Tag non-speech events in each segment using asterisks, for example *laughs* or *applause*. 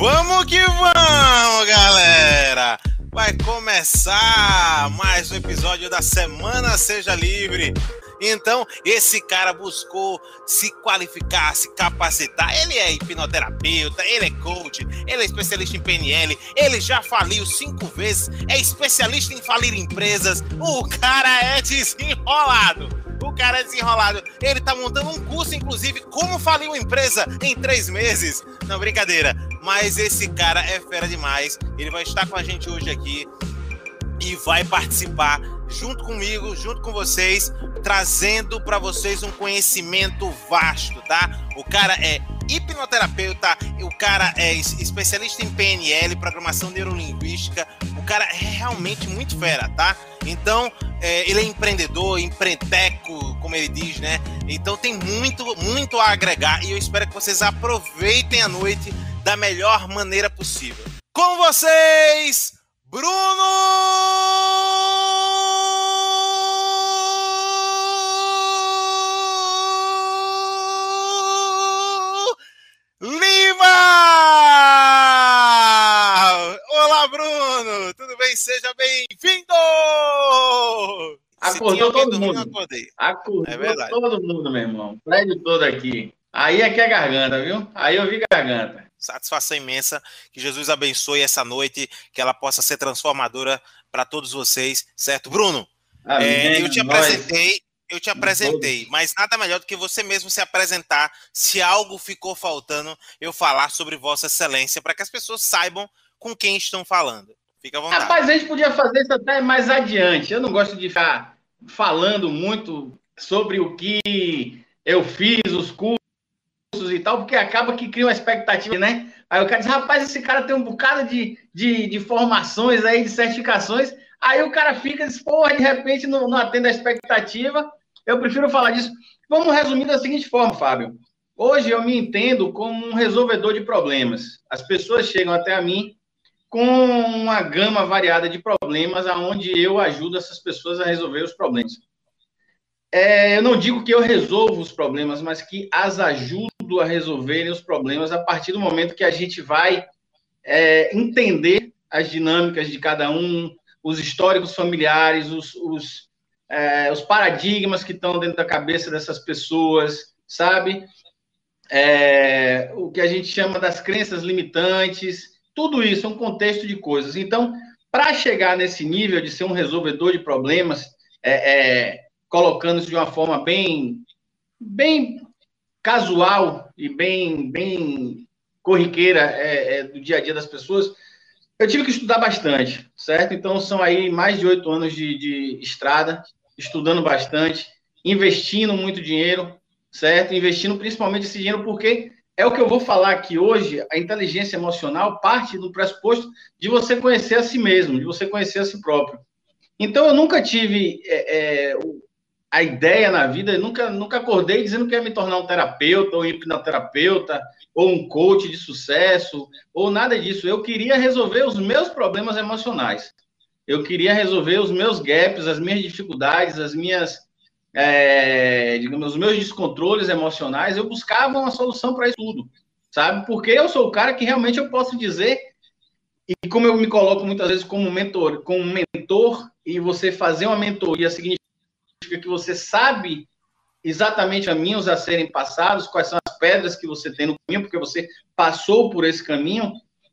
Vamos que vamos, galera! Vai começar mais um episódio da Semana Seja Livre. Então, esse cara buscou se qualificar, se capacitar. Ele é hipnoterapeuta, ele é coach, ele é especialista em PNL, ele já faliu cinco vezes, é especialista em falir empresas. O cara é desenrolado. O cara é desenrolado. Ele tá montando um curso, inclusive, como falir uma empresa em três meses. Não, brincadeira. Mas esse cara é fera demais. Ele vai estar com a gente hoje aqui e vai participar junto comigo, junto com vocês, trazendo para vocês um conhecimento vasto, tá? O cara é hipnoterapeuta, o cara é especialista em PNL, programação neurolinguística, o cara é realmente muito fera, tá? Então, é, ele é empreendedor, empreiteco, como ele diz, né? Então tem muito, muito a agregar e eu espero que vocês aproveitem a noite da melhor maneira possível. Com vocês, Bruno Lima! Olá, Bruno! Tudo bem? Seja bem-vindo! Acordou todo mundo. Acordei. Acordou é todo mundo, meu irmão. Prédio todo aqui. Aí é que é garganta, viu? Aí eu vi garganta satisfação imensa. Que Jesus abençoe essa noite, que ela possa ser transformadora para todos vocês, certo? Bruno, é, eu te apresentei, eu te apresentei, mas nada melhor do que você mesmo se apresentar. Se algo ficou faltando, eu falar sobre Vossa Excelência, para que as pessoas saibam com quem estão falando. Fica à vontade. Rapaz, a gente podia fazer isso até mais adiante. Eu não gosto de ficar falando muito sobre o que eu fiz, os cursos tal, porque acaba que cria uma expectativa, né? Aí o cara diz, rapaz, esse cara tem um bocado de, de, de formações aí, de certificações. Aí o cara fica, diz, porra, de repente não, não atende a expectativa. Eu prefiro falar disso. Vamos resumir da seguinte forma, Fábio. Hoje eu me entendo como um resolvedor de problemas. As pessoas chegam até a mim com uma gama variada de problemas, aonde eu ajudo essas pessoas a resolver os problemas. É, eu não digo que eu resolvo os problemas, mas que as ajudo a resolverem os problemas a partir do momento que a gente vai é, entender as dinâmicas de cada um, os históricos familiares, os, os, é, os paradigmas que estão dentro da cabeça dessas pessoas, sabe? É, o que a gente chama das crenças limitantes, tudo isso é um contexto de coisas. Então, para chegar nesse nível de ser um resolvedor de problemas, é, é colocando isso de uma forma bem, bem casual e bem, bem corriqueira é, é, do dia a dia das pessoas, eu tive que estudar bastante, certo? Então, são aí mais de oito anos de, de estrada, estudando bastante, investindo muito dinheiro, certo? Investindo principalmente esse dinheiro porque é o que eu vou falar aqui hoje, a inteligência emocional parte do pressuposto de você conhecer a si mesmo, de você conhecer a si próprio. Então, eu nunca tive é, é, a ideia na vida, nunca, nunca acordei dizendo que ia me tornar um terapeuta, ou hipnoterapeuta, ou um coach de sucesso, ou nada disso. Eu queria resolver os meus problemas emocionais. Eu queria resolver os meus gaps, as minhas dificuldades, as minhas, é, digamos, os meus descontroles emocionais. Eu buscava uma solução para isso tudo, sabe? Porque eu sou o cara que realmente eu posso dizer e como eu me coloco muitas vezes como mentor, como mentor, e você fazer uma mentoria significa que você sabe exatamente caminhos a serem passados, quais são as pedras que você tem no caminho, porque você passou por esse caminho.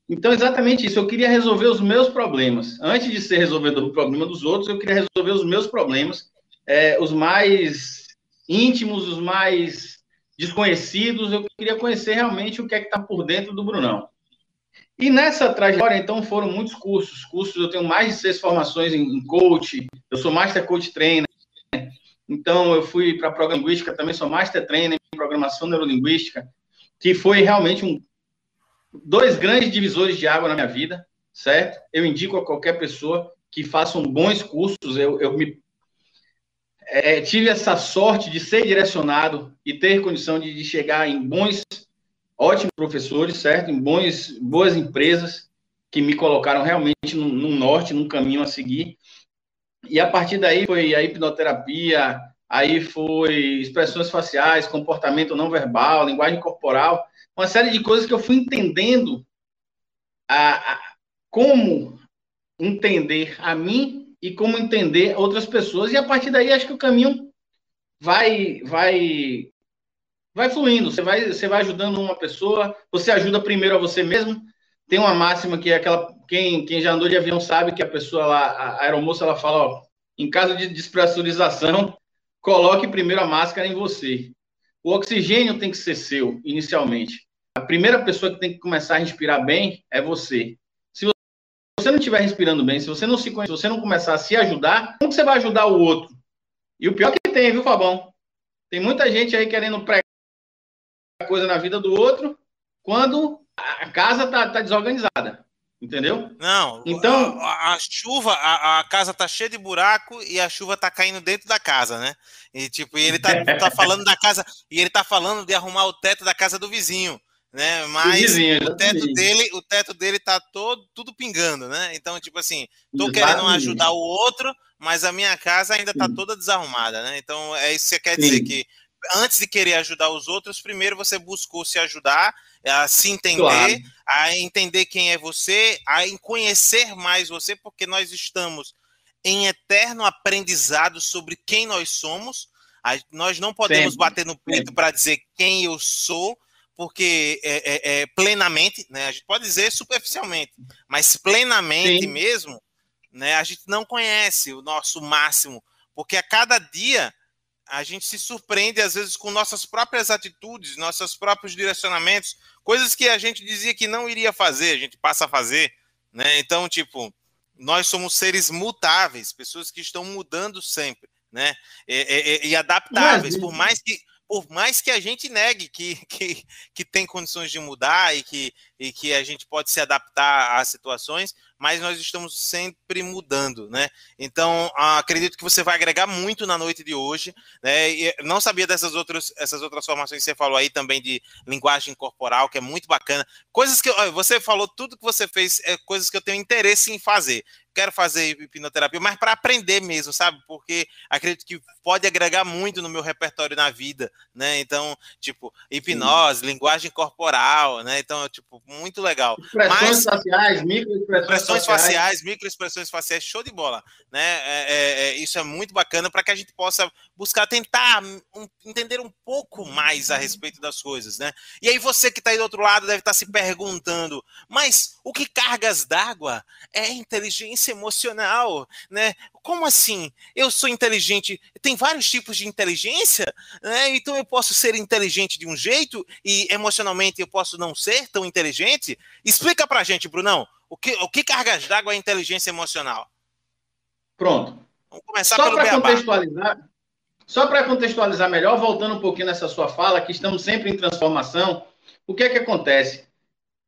Então, exatamente isso. Eu queria resolver os meus problemas. Antes de ser resolvedor do problema dos outros, eu queria resolver os meus problemas, é, os mais íntimos, os mais desconhecidos. Eu queria conhecer realmente o que é que está por dentro do Brunão. E nessa trajetória, então, foram muitos cursos. Cursos, eu tenho mais de seis formações em coach, eu sou Master Coach Trainer, então, eu fui para programação linguística, também sou master trainer em programação neurolinguística, que foi realmente um, dois grandes divisores de água na minha vida, certo? Eu indico a qualquer pessoa que façam bons cursos. Eu, eu me é, tive essa sorte de ser direcionado e ter condição de, de chegar em bons, ótimos professores, certo? Em bons, boas empresas que me colocaram realmente no, no norte, num caminho a seguir. E a partir daí foi a hipnoterapia, aí foi expressões faciais, comportamento não verbal, linguagem corporal, uma série de coisas que eu fui entendendo a, a, como entender a mim e como entender outras pessoas. E a partir daí, acho que o caminho vai vai vai fluindo. Você vai, você vai ajudando uma pessoa, você ajuda primeiro a você mesmo. Tem uma máxima que é aquela. Quem, quem já andou de avião sabe que a pessoa lá, a aeromoça, ela fala: ó, em caso de despressurização, coloque primeiro a máscara em você. O oxigênio tem que ser seu, inicialmente. A primeira pessoa que tem que começar a respirar bem é você. Se você não estiver respirando bem, se você não se conhecer, se você não começar a se ajudar, como você vai ajudar o outro? E o pior que tem, viu, Fabão? Tem muita gente aí querendo pregar coisa na vida do outro, quando a casa tá, tá desorganizada. Entendeu? Não. Então. A, a chuva, a, a, casa tá cheia de buraco e a chuva tá caindo dentro da casa, né? E tipo, e ele tá, tá falando da casa. E ele tá falando de arrumar o teto da casa do vizinho. Né? Mas vizinho, o teto dele, o teto dele tá todo tudo pingando, né? Então, tipo assim, tô exatamente. querendo ajudar o outro, mas a minha casa ainda tá Sim. toda desarrumada, né? Então, é isso que você quer Sim. dizer que antes de querer ajudar os outros, primeiro você buscou se ajudar, a se entender, claro. a entender quem é você, a conhecer mais você, porque nós estamos em eterno aprendizado sobre quem nós somos. nós não podemos Sempre. bater no peito para dizer quem eu sou, porque é, é, é, plenamente, né? A gente pode dizer superficialmente, mas plenamente Sim. mesmo, né? A gente não conhece o nosso máximo, porque a cada dia a gente se surpreende às vezes com nossas próprias atitudes, nossos próprios direcionamentos, coisas que a gente dizia que não iria fazer, a gente passa a fazer, né? Então, tipo, nós somos seres mutáveis, pessoas que estão mudando sempre, né? E, e, e adaptáveis, por mais que por mais que a gente negue que, *laughs* que, que tem condições de mudar e que, e que a gente pode se adaptar às situações, mas nós estamos sempre mudando, né? Então, acredito que você vai agregar muito na noite de hoje, né? E não sabia dessas outras, essas outras formações que você falou aí também de linguagem corporal, que é muito bacana. Coisas que você falou, tudo que você fez é coisas que eu tenho interesse em fazer quero fazer hipnoterapia, mas para aprender mesmo, sabe? Porque acredito que pode agregar muito no meu repertório na vida, né? Então, tipo, hipnose, Sim. linguagem corporal, né? Então, tipo, muito legal. Expressões mas, faciais, microexpressões faciais. faciais, microexpressões faciais, show de bola, né? É, é, é, isso é muito bacana para que a gente possa buscar tentar um, entender um pouco mais a respeito das coisas, né? E aí você que está aí do outro lado deve estar tá se perguntando, mas o que cargas d'água é inteligência inteligência emocional, né? Como assim? Eu sou inteligente. Tem vários tipos de inteligência, né? Então eu posso ser inteligente de um jeito e emocionalmente eu posso não ser tão inteligente? Explica pra gente, Brunão, o que, o que cargas d'água é inteligência emocional? Pronto. Vamos começar só pelo contextualizar, Só para contextualizar melhor, voltando um pouquinho nessa sua fala, que estamos sempre em transformação, o que é que acontece?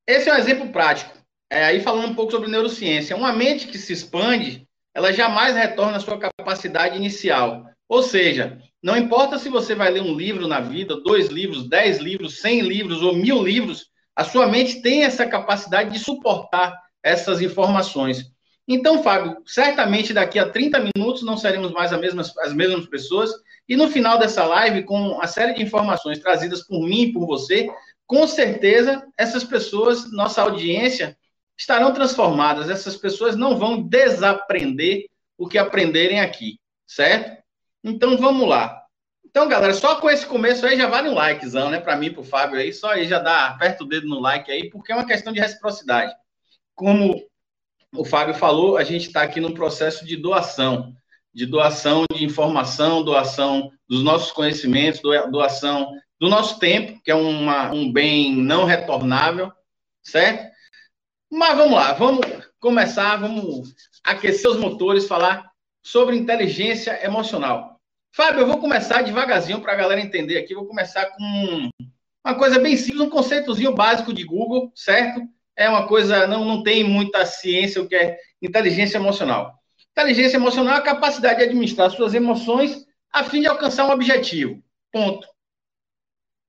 Esse é um exemplo prático. É, aí falando um pouco sobre neurociência, uma mente que se expande, ela jamais retorna à sua capacidade inicial. Ou seja, não importa se você vai ler um livro na vida, dois livros, dez livros, cem livros ou mil livros, a sua mente tem essa capacidade de suportar essas informações. Então, Fábio, certamente daqui a 30 minutos não seremos mais as mesmas, as mesmas pessoas, e no final dessa live, com a série de informações trazidas por mim e por você, com certeza essas pessoas, nossa audiência, estarão transformadas. Essas pessoas não vão desaprender o que aprenderem aqui, certo? Então vamos lá. Então, galera, só com esse começo aí já vale um likezão, né? Para mim, para o Fábio aí, só aí já dá, aperta o dedo no like aí, porque é uma questão de reciprocidade. Como o Fábio falou, a gente está aqui num processo de doação, de doação de informação, doação dos nossos conhecimentos, doação do nosso tempo, que é uma, um bem não retornável, certo? Mas vamos lá, vamos começar, vamos aquecer os motores, falar sobre inteligência emocional. Fábio, eu vou começar devagarzinho para a galera entender aqui. Vou começar com uma coisa bem simples, um conceitozinho básico de Google, certo? É uma coisa, não, não tem muita ciência o que é inteligência emocional. Inteligência emocional é a capacidade de administrar suas emoções a fim de alcançar um objetivo. Ponto.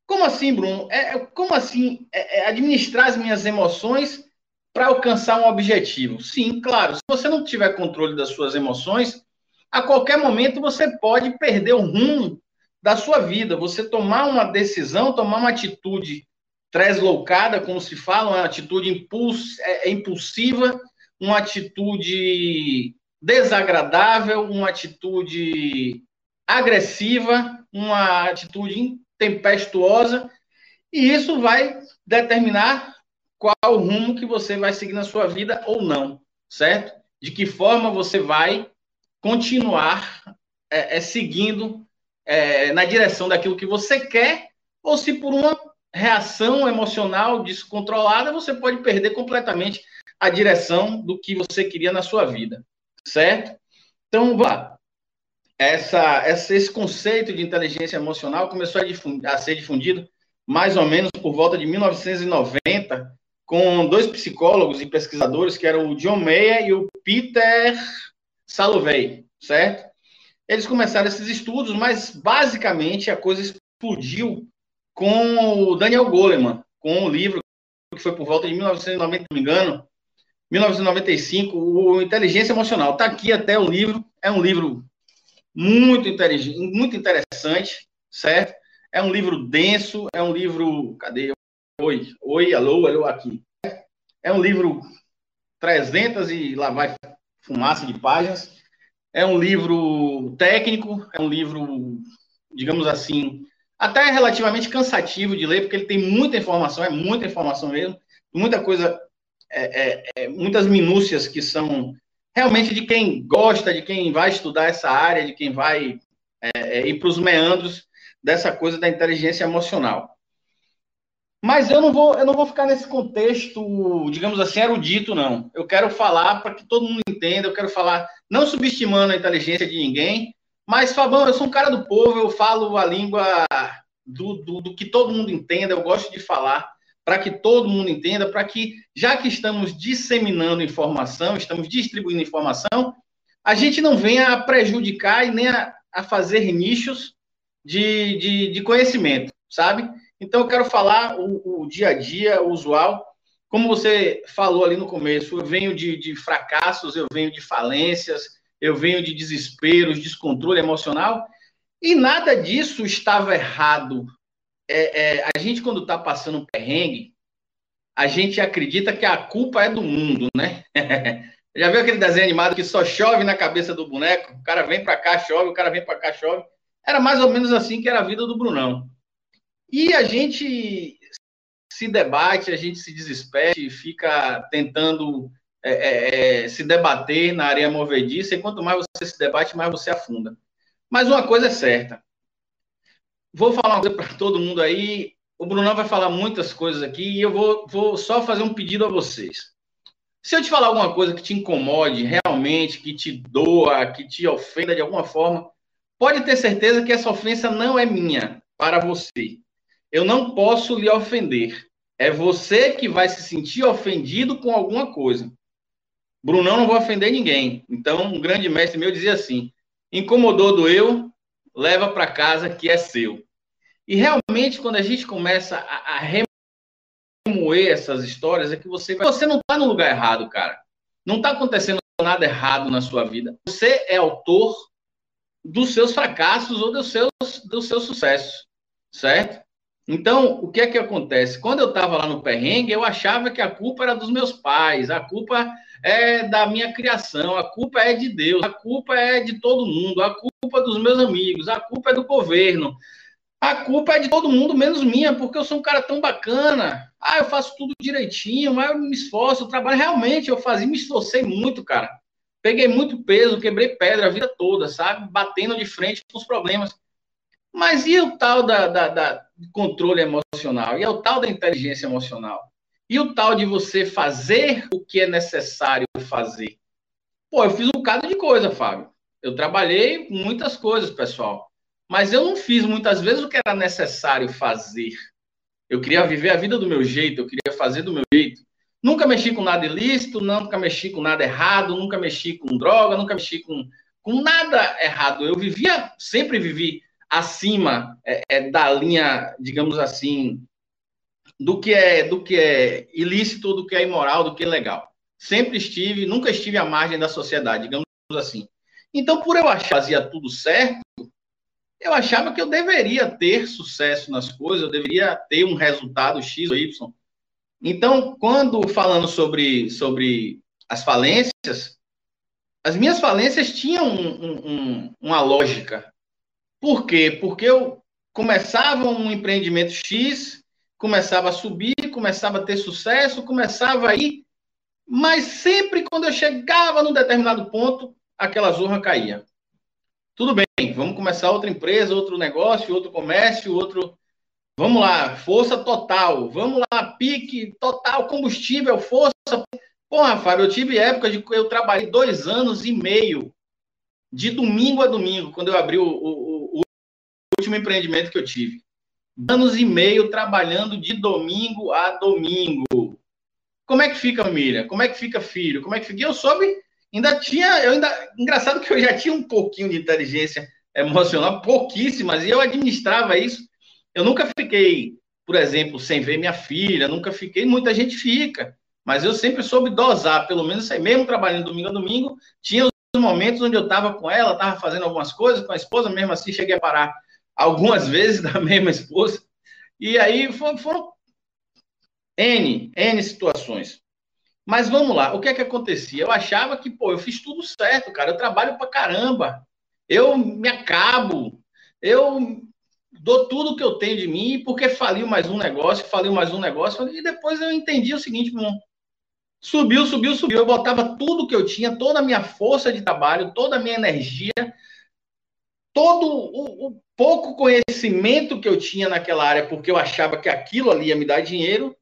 Como assim, Bruno? É, como assim é, é administrar as minhas emoções para alcançar um objetivo. Sim, claro, se você não tiver controle das suas emoções, a qualquer momento você pode perder o rumo da sua vida, você tomar uma decisão, tomar uma atitude tresloucada, como se fala, uma atitude impuls, é, é impulsiva, uma atitude desagradável, uma atitude agressiva, uma atitude tempestuosa, e isso vai determinar qual o rumo que você vai seguir na sua vida ou não, certo? De que forma você vai continuar é, é, seguindo é, na direção daquilo que você quer, ou se por uma reação emocional descontrolada você pode perder completamente a direção do que você queria na sua vida, certo? Então, vá. Essa, essa, esse conceito de inteligência emocional começou a, difundir, a ser difundido mais ou menos por volta de 1990, com dois psicólogos e pesquisadores, que eram o John Mayer e o Peter Salovey, certo? Eles começaram esses estudos, mas basicamente a coisa explodiu com o Daniel Goleman, com o livro que foi por volta de 1990, não me engano, 1995, o Inteligência Emocional. Está aqui até o livro, é um livro muito muito interessante, certo? É um livro denso, é um livro. Cadê? Oi, oi, alô, alô, aqui. É um livro 300 e lá vai fumaça de páginas. É um livro técnico, é um livro, digamos assim, até relativamente cansativo de ler, porque ele tem muita informação, é muita informação mesmo, muita coisa, é, é, é, muitas minúcias que são realmente de quem gosta, de quem vai estudar essa área, de quem vai é, é, ir para os meandros dessa coisa da inteligência emocional. Mas eu não vou, eu não vou ficar nesse contexto, digamos assim, erudito, não. Eu quero falar para que todo mundo entenda, eu quero falar, não subestimando a inteligência de ninguém, mas, Fabão, eu sou um cara do povo, eu falo a língua do, do, do que todo mundo entenda, eu gosto de falar para que todo mundo entenda, para que, já que estamos disseminando informação, estamos distribuindo informação, a gente não venha a prejudicar e nem a, a fazer nichos de, de, de, conhecimento, sabe? Então, eu quero falar o, o, dia a dia, o usual. Como você falou ali no começo, eu venho de, de fracassos, eu venho de falências, eu venho de desesperos, descontrole emocional, e nada disso estava errado. É, é, a gente, quando está passando um perrengue, a gente acredita que a culpa é do mundo, né? *laughs* Já viu aquele desenho animado que só chove na cabeça do boneco? O cara vem para cá, chove, o cara vem para cá, chove. Era mais ou menos assim que era a vida do Brunão. E a gente se debate, a gente se desespera, fica tentando é, é, é, se debater na areia movediça, e quanto mais você se debate, mais você afunda. Mas uma coisa é certa. Vou falar uma coisa para todo mundo aí. O Brunão vai falar muitas coisas aqui e eu vou, vou só fazer um pedido a vocês. Se eu te falar alguma coisa que te incomode realmente, que te doa, que te ofenda de alguma forma, pode ter certeza que essa ofensa não é minha para você. Eu não posso lhe ofender. É você que vai se sentir ofendido com alguma coisa. Brunão não vou ofender ninguém. Então, um grande mestre meu dizia assim: incomodou do eu, leva para casa que é seu. E realmente, quando a gente começa a, a remoer essas histórias, é que você você não está no lugar errado, cara. Não está acontecendo nada errado na sua vida. Você é autor dos seus fracassos ou dos seus, dos seus sucessos, certo? Então, o que é que acontece? Quando eu estava lá no perrengue, eu achava que a culpa era dos meus pais, a culpa é da minha criação, a culpa é de Deus, a culpa é de todo mundo, a culpa dos meus amigos, a culpa é do governo, a culpa é de todo mundo, menos minha, porque eu sou um cara tão bacana. Ah, eu faço tudo direitinho, mas eu me esforço, eu trabalho. Realmente, eu fazia, me esforcei muito, cara. Peguei muito peso, quebrei pedra a vida toda, sabe? Batendo de frente com os problemas. Mas e o tal da, da, da controle emocional? E é o tal da inteligência emocional? E o tal de você fazer o que é necessário fazer? Pô, eu fiz um bocado de coisa, Fábio. Eu trabalhei muitas coisas, pessoal. Mas eu não fiz muitas vezes o que era necessário fazer. Eu queria viver a vida do meu jeito, eu queria fazer do meu jeito. Nunca mexi com nada ilícito, nunca mexi com nada errado, nunca mexi com droga, nunca mexi com, com nada errado. Eu vivia, sempre vivi acima é, é, da linha, digamos assim, do que é do que é ilícito, do que é imoral, do que é legal. Sempre estive, nunca estive à margem da sociedade, digamos assim. Então, por eu achar que fazia tudo certo, eu achava que eu deveria ter sucesso nas coisas, eu deveria ter um resultado X ou Y. Então, quando falando sobre, sobre as falências, as minhas falências tinham um, um, uma lógica. Por quê? Porque eu começava um empreendimento X, começava a subir, começava a ter sucesso, começava a ir, mas sempre quando eu chegava num determinado ponto, aquela zorra caía. Tudo bem, vamos começar outra empresa, outro negócio, outro comércio, outro. Vamos lá, força total. Vamos lá, pique total, combustível, força. Porra, Fábio, eu tive época de eu trabalhei dois anos e meio, de domingo a domingo, quando eu abri o, o último empreendimento que eu tive. Anos e meio trabalhando de domingo a domingo. Como é que fica família? Como é que fica filho? Como é que fica? Eu soube ainda tinha, eu ainda, engraçado que eu já tinha um pouquinho de inteligência emocional, pouquíssimas, e eu administrava isso. Eu nunca fiquei, por exemplo, sem ver minha filha, nunca fiquei, muita gente fica, mas eu sempre soube dosar, pelo menos mesmo trabalhando domingo a domingo, tinha os momentos onde eu estava com ela, estava fazendo algumas coisas com a esposa, mesmo assim cheguei a parar algumas vezes *laughs* da mesma esposa, e aí foram, foram N, N situações. Mas vamos lá, o que é que acontecia? Eu achava que, pô, eu fiz tudo certo, cara. Eu trabalho pra caramba. Eu me acabo. Eu dou tudo que eu tenho de mim, porque faliu mais um negócio, faliu mais um negócio. E depois eu entendi o seguinte, bom, subiu, subiu, subiu. Eu botava tudo que eu tinha, toda a minha força de trabalho, toda a minha energia, todo o, o pouco conhecimento que eu tinha naquela área, porque eu achava que aquilo ali ia me dar dinheiro,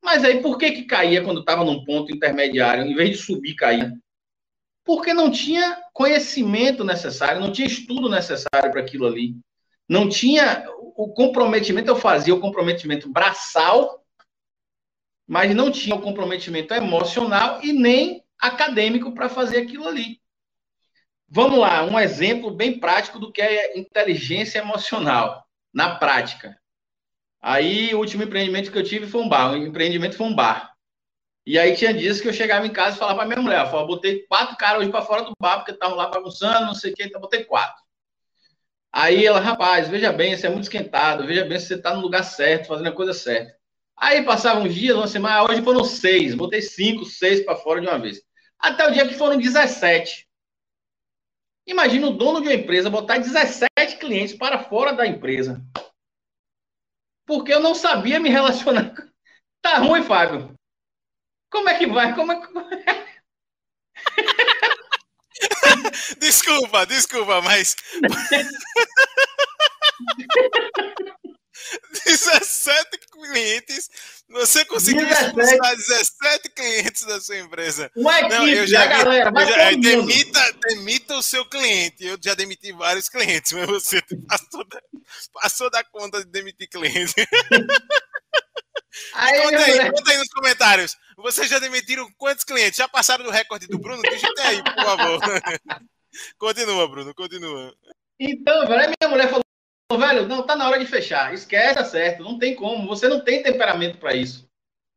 mas aí por que que caía quando estava num ponto intermediário, em vez de subir, caía? Porque não tinha conhecimento necessário, não tinha estudo necessário para aquilo ali. Não tinha o comprometimento, eu fazia o comprometimento braçal, mas não tinha o comprometimento emocional e nem acadêmico para fazer aquilo ali. Vamos lá, um exemplo bem prático do que é inteligência emocional na prática. Aí, o último empreendimento que eu tive foi um bar. O empreendimento foi um bar. E aí, tinha dias que eu chegava em casa e falava para minha mulher: eu botei quatro caras hoje para fora do bar, porque estavam lá bagunçando, não sei o que, então botei quatro. Aí ela, rapaz, veja bem, você é muito esquentado, veja bem se você está no lugar certo, fazendo a coisa certa. Aí passavam dias, uma semana, hoje foram seis, botei cinco, seis para fora de uma vez. Até o dia que foram 17. Imagina o dono de uma empresa botar 17 clientes para fora da empresa porque eu não sabia me relacionar. *laughs* Tá ruim, Fábio. Como é que vai? Como é que... *laughs* desculpa, desculpa, mas. *laughs* 17 clientes. Você conseguiu 17. expulsar 17 clientes da sua empresa. Uma equipe, Não, eu já, galera, eu já demita, demita o seu cliente. Eu já demiti vários clientes, mas você *laughs* passou da, passou da conta de demitir cliente. Aí, conta, aí, conta aí nos comentários. Vocês já demitiram quantos clientes? Já passaram do recorde do Bruno? Digita aí, por favor. *laughs* continua, Bruno, continua. Então, velho, minha mulher falou velho, não, tá na hora de fechar. Esquece, tá certo. Não tem como. Você não tem temperamento para isso.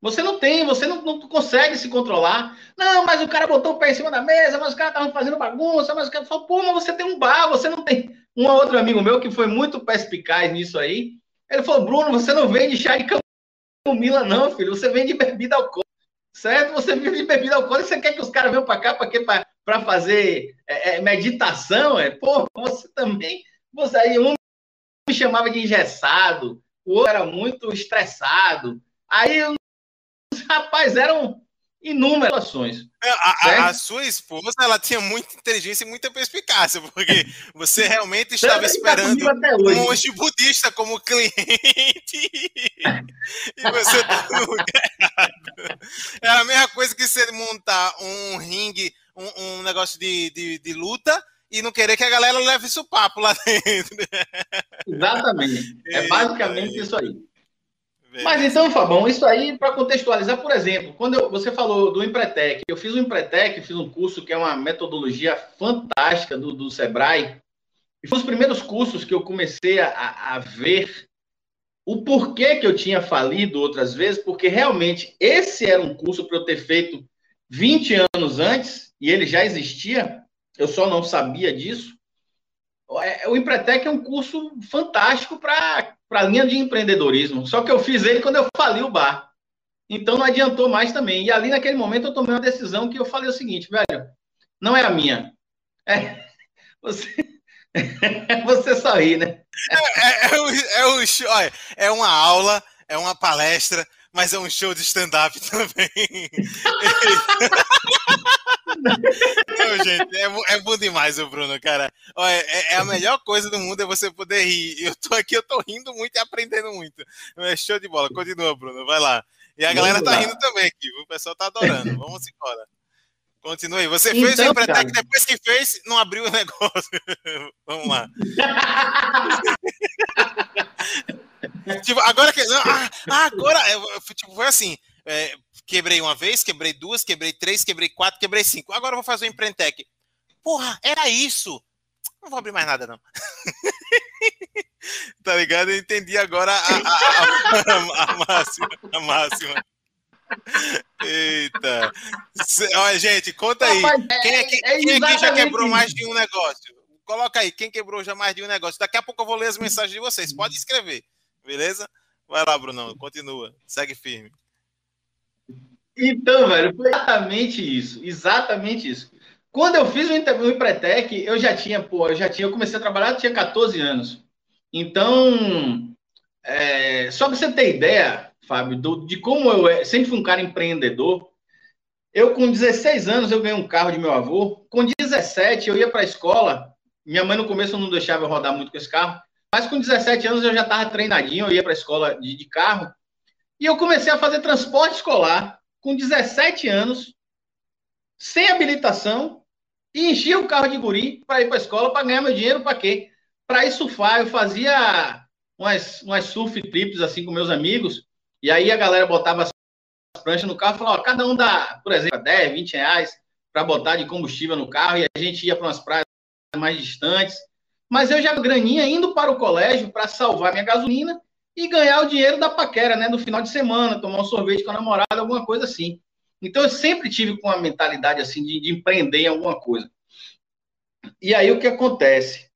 Você não tem, você não, não, consegue se controlar. Não, mas o cara botou o pé em cima da mesa, mas os caras estavam fazendo bagunça, mas o cara falou, pô, mas você tem um bar, você não tem. Um outro amigo meu que foi muito perspicaz nisso aí, ele falou, Bruno, você não vende chá de camomila, não, filho, você vende bebida alcoólica. Certo? Você vive de bebida alcoólica, você quer que os caras venham para cá para quê? Para fazer é, é, meditação? É? Pô, você também. Você aí, um me chamava de engessado, o outro era muito estressado. Aí os rapazes eram inúmeras situações. É, a, a, sua esposa ela tinha muita inteligência e muita perspicácia, porque você realmente estava esperando um monge budista como cliente *laughs* e você está no lugar errado. Era a mesma coisa que você montar um ringue, um, um negócio de, de, de luta e não querer que a galera leve isso papo lá *laughs* dentro. Exatamente. É basicamente isso aí. Mas então, Fabão, isso aí para contextualizar, por exemplo, quando eu, você falou do Empretec, eu fiz um Empretec, fiz um curso que é uma metodologia fantástica do, do Sebrae, e foi os primeiros cursos que eu comecei a, a ver o porquê que eu tinha falido outras vezes, porque realmente esse era um curso para eu ter feito 20 anos antes, e ele já existia, eu só não sabia disso. é, o Empretec é um curso fantástico para a linha de empreendedorismo. Só que eu fiz ele quando eu fali o bar. Então não adiantou mais também. E ali naquele momento eu tomei uma decisão que eu falei o seguinte, velho, não é a minha. É, *laughs* você, *laughs* você né? É, é, é, o, é, o, olha, é uma aula, é uma palestra, mas é um show de stand-up *laughs* também. Não, gente, é, é bom demais o Bruno, cara. Olha, é, é, a melhor coisa do mundo é você poder rir. Eu tô aqui, eu tô rindo muito e aprendendo muito. É show de bola. Continua, Bruno, vai lá. E a galera tá rindo também aqui, o pessoal tá adorando. Vamos embora. Continue aí. Você fez então, o Empretec, depois que fez, não abriu o negócio. *laughs* Vamos lá. *laughs* tipo, agora que. Ah, agora. Tipo, foi assim. É, quebrei uma vez, quebrei duas, quebrei três, quebrei quatro, quebrei cinco. Agora eu vou fazer o Emprentec. Porra, era isso. Não vou abrir mais nada, não. *laughs* tá ligado? Eu entendi agora a, a, a, a máxima. A máxima. Eita. Olha, gente, conta aí. quem, é, que, é quem aqui já quebrou mais de um negócio? Coloca aí, quem quebrou já mais de um negócio. Daqui a pouco eu vou ler as mensagens de vocês. Pode escrever, beleza? Vai lá, Brunão, continua. Segue firme. Então, velho, foi exatamente isso. Exatamente isso. Quando eu fiz o Empretec, eu já tinha, pô, eu já tinha, eu comecei a trabalhar, eu tinha 14 anos. Então, é, só para você ter ideia, Fábio, do, de como eu é, sempre fui um cara empreendedor. Eu, com 16 anos, eu ganhei um carro de meu avô. Com 17, eu ia para a escola. Minha mãe, no começo, não deixava eu rodar muito com esse carro. Mas com 17 anos, eu já estava treinadinho. Eu ia para a escola de, de carro. E eu comecei a fazer transporte escolar com 17 anos, sem habilitação, e enchia o carro de guri para ir para a escola para ganhar meu dinheiro para quê? Para ir surfar. Eu fazia umas, umas surf trips assim com meus amigos. E aí a galera botava as pranchas no carro e falava, ó, cada um dá, por exemplo, 10, 20 reais para botar de combustível no carro e a gente ia para umas praias mais distantes. Mas eu já graninha indo para o colégio para salvar minha gasolina e ganhar o dinheiro da paquera, né, no final de semana, tomar um sorvete com a namorada, alguma coisa assim. Então eu sempre tive com uma mentalidade assim de, de empreender em alguma coisa. E aí o que acontece?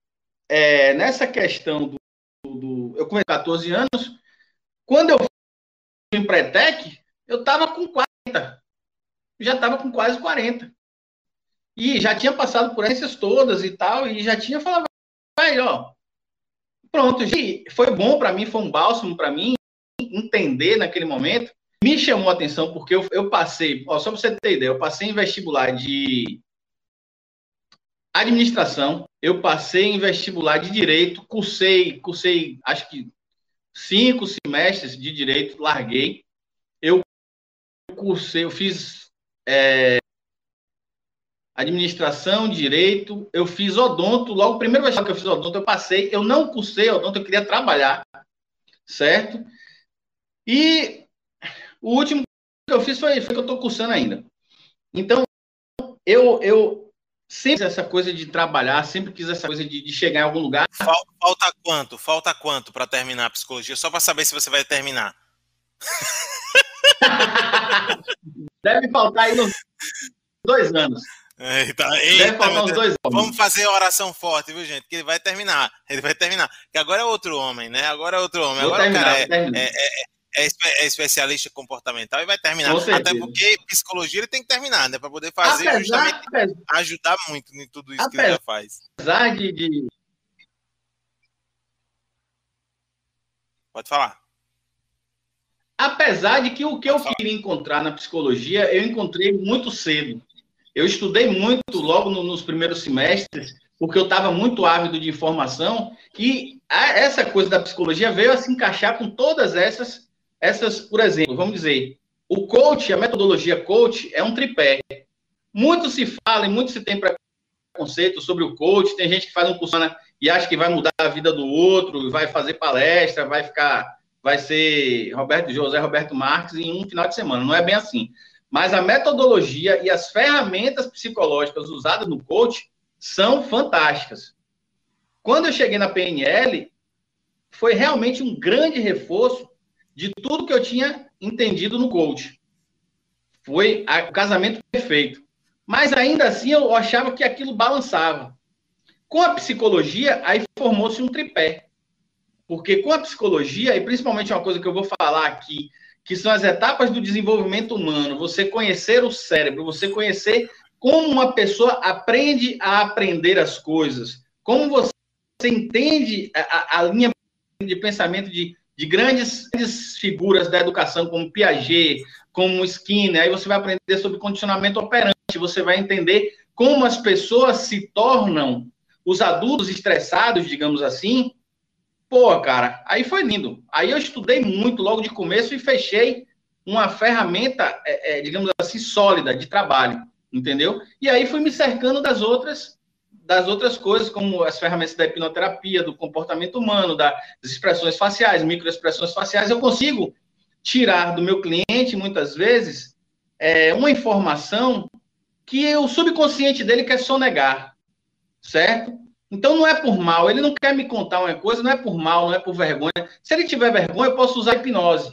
É, nessa questão do, do eu com 14 anos, quando eu em Pretec, eu estava com 40. Já estava com quase 40. E já tinha passado por essas todas e tal, e já tinha falado, vai, ó. Pronto, foi bom para mim, foi um bálsamo para mim entender naquele momento. Me chamou a atenção porque eu, eu passei, ó, só para você ter ideia, eu passei em vestibular de administração, eu passei em vestibular de direito, cursei, cursei, acho que cinco semestres de direito, larguei. Eu cursei, eu fiz é, administração, direito, eu fiz odonto, logo o primeiro vestibular que eu fiz odonto, eu passei, eu não cursei odonto, eu queria trabalhar, certo? E o último que eu fiz foi, foi que eu estou cursando ainda. Então, eu, eu sempre essa coisa de trabalhar, sempre quis essa coisa de, de chegar em algum lugar. Falta, falta quanto? Falta quanto para terminar a psicologia? Só para saber se você vai terminar. *laughs* Deve faltar aí uns dois anos. Eita, eita. Vamos fazer oração forte, viu, gente? Que ele vai terminar. Ele vai terminar. Que agora é outro homem, né? Agora é outro homem. Vou agora terminar, o cara é, é, é, é, é, especialista comportamental e vai terminar. Até porque psicologia ele tem que terminar, né? Para poder fazer apesar, justamente apesar, ajudar muito em tudo isso que ele já faz. Apesar de, de. Pode falar. Apesar de que o que eu queria encontrar na psicologia, eu encontrei muito cedo. Eu estudei muito logo no, nos primeiros semestres, porque eu estava muito ávido de informação, e a, essa coisa da psicologia veio a se encaixar com todas essas essas, por exemplo, vamos dizer, o coach, a metodologia coach é um tripé. Muito se fala e muito se tem preconceito sobre o coach. Tem gente que faz um curso e acha que vai mudar a vida do outro, vai fazer palestra, vai ficar, vai ser Roberto José Roberto Marques em um final de semana. Não é bem assim. Mas a metodologia e as ferramentas psicológicas usadas no coach são fantásticas. Quando eu cheguei na PNL, foi realmente um grande reforço de tudo que eu tinha entendido no coach. Foi o casamento perfeito. Mas ainda assim eu achava que aquilo balançava. Com a psicologia, aí formou-se um tripé. Porque com a psicologia, e principalmente uma coisa que eu vou falar aqui, que são as etapas do desenvolvimento humano, você conhecer o cérebro, você conhecer como uma pessoa aprende a aprender as coisas, como você entende a, a linha de pensamento de, de grandes, grandes, figuras da educação, como Piaget, como Skinner, aí você vai aprender sobre condicionamento operante, você vai entender como as pessoas se tornam os adultos estressados, digamos assim. Pô, cara, aí foi lindo. Aí eu estudei muito logo de começo e fechei uma ferramenta, é, é, digamos assim, sólida de trabalho, entendeu? E aí fui me cercando das outras das outras coisas, como as ferramentas da hipnoterapia, do comportamento humano, das expressões faciais, microexpressões faciais, eu consigo tirar do meu cliente, muitas vezes, é, uma informação que o subconsciente dele quer sonegar, certo? Então não é por mal, ele não quer me contar uma coisa, não é por mal, não é por vergonha. Se ele tiver vergonha, eu posso usar hipnose.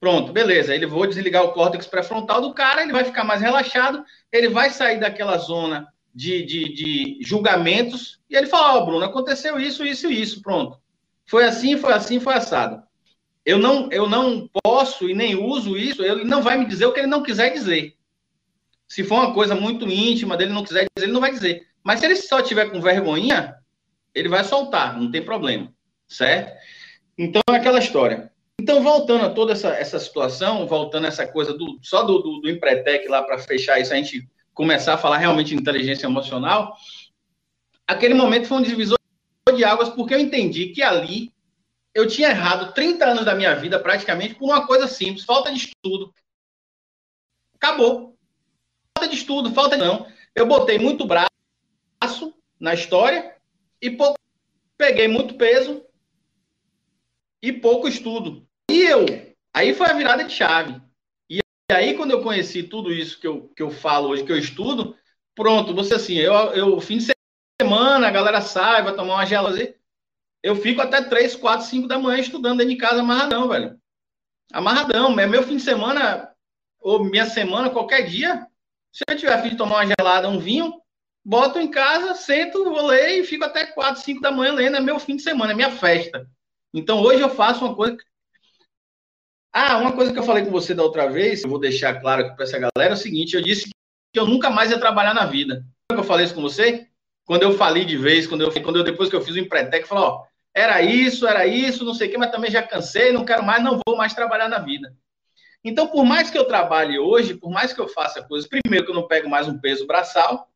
Pronto, beleza. Ele vou desligar o córtex pré-frontal do cara, ele vai ficar mais relaxado, ele vai sair daquela zona de, de, de julgamentos, e ele fala, ó, oh, Bruno, aconteceu isso, isso e isso, pronto. Foi assim, foi assim, foi assado. Eu não, eu não posso e nem uso isso, ele não vai me dizer o que ele não quiser dizer. Se for uma coisa muito íntima dele, não quiser dizer, ele não vai dizer. Mas se ele só tiver com vergonha, ele vai soltar, não tem problema, certo? Então é aquela história. Então, voltando a toda essa, essa situação, voltando a essa coisa do só do, do, do Empretec lá para fechar isso, a gente começar a falar realmente de inteligência emocional, aquele momento foi um divisor de águas, porque eu entendi que ali eu tinha errado 30 anos da minha vida, praticamente, por uma coisa simples, falta de estudo. Acabou. Falta de estudo, falta de não. Eu botei muito braço na história e pouco, peguei muito peso e pouco estudo. E eu, aí foi a virada de chave. E aí, quando eu conheci tudo isso que eu, que eu falo hoje, que eu estudo, pronto, você assim, eu, eu fim de semana, a galera sai, vai tomar uma gelada, eu fico até 3, 4, 5 da manhã estudando dentro de casa amarradão, velho. Amarradão. É meu fim de semana, ou minha semana, qualquer dia, se eu tiver fim de tomar uma gelada, um vinho, boto em casa, sento, vou ler e fico até 4, 5 da manhã lendo. É meu fim de semana, é minha festa. Então hoje eu faço uma coisa ah, uma coisa que eu falei com você da outra vez, eu vou deixar claro aqui para essa galera, é o seguinte: eu disse que eu nunca mais ia trabalhar na vida. Eu falei isso com você? Quando eu falei de vez, quando eu, quando eu depois que eu fiz o empretec, falou, ó, era isso, era isso, não sei o quê, mas também já cansei, não quero mais, não vou mais trabalhar na vida. Então, por mais que eu trabalhe hoje, por mais que eu faça coisas, primeiro que eu não pego mais um peso braçal,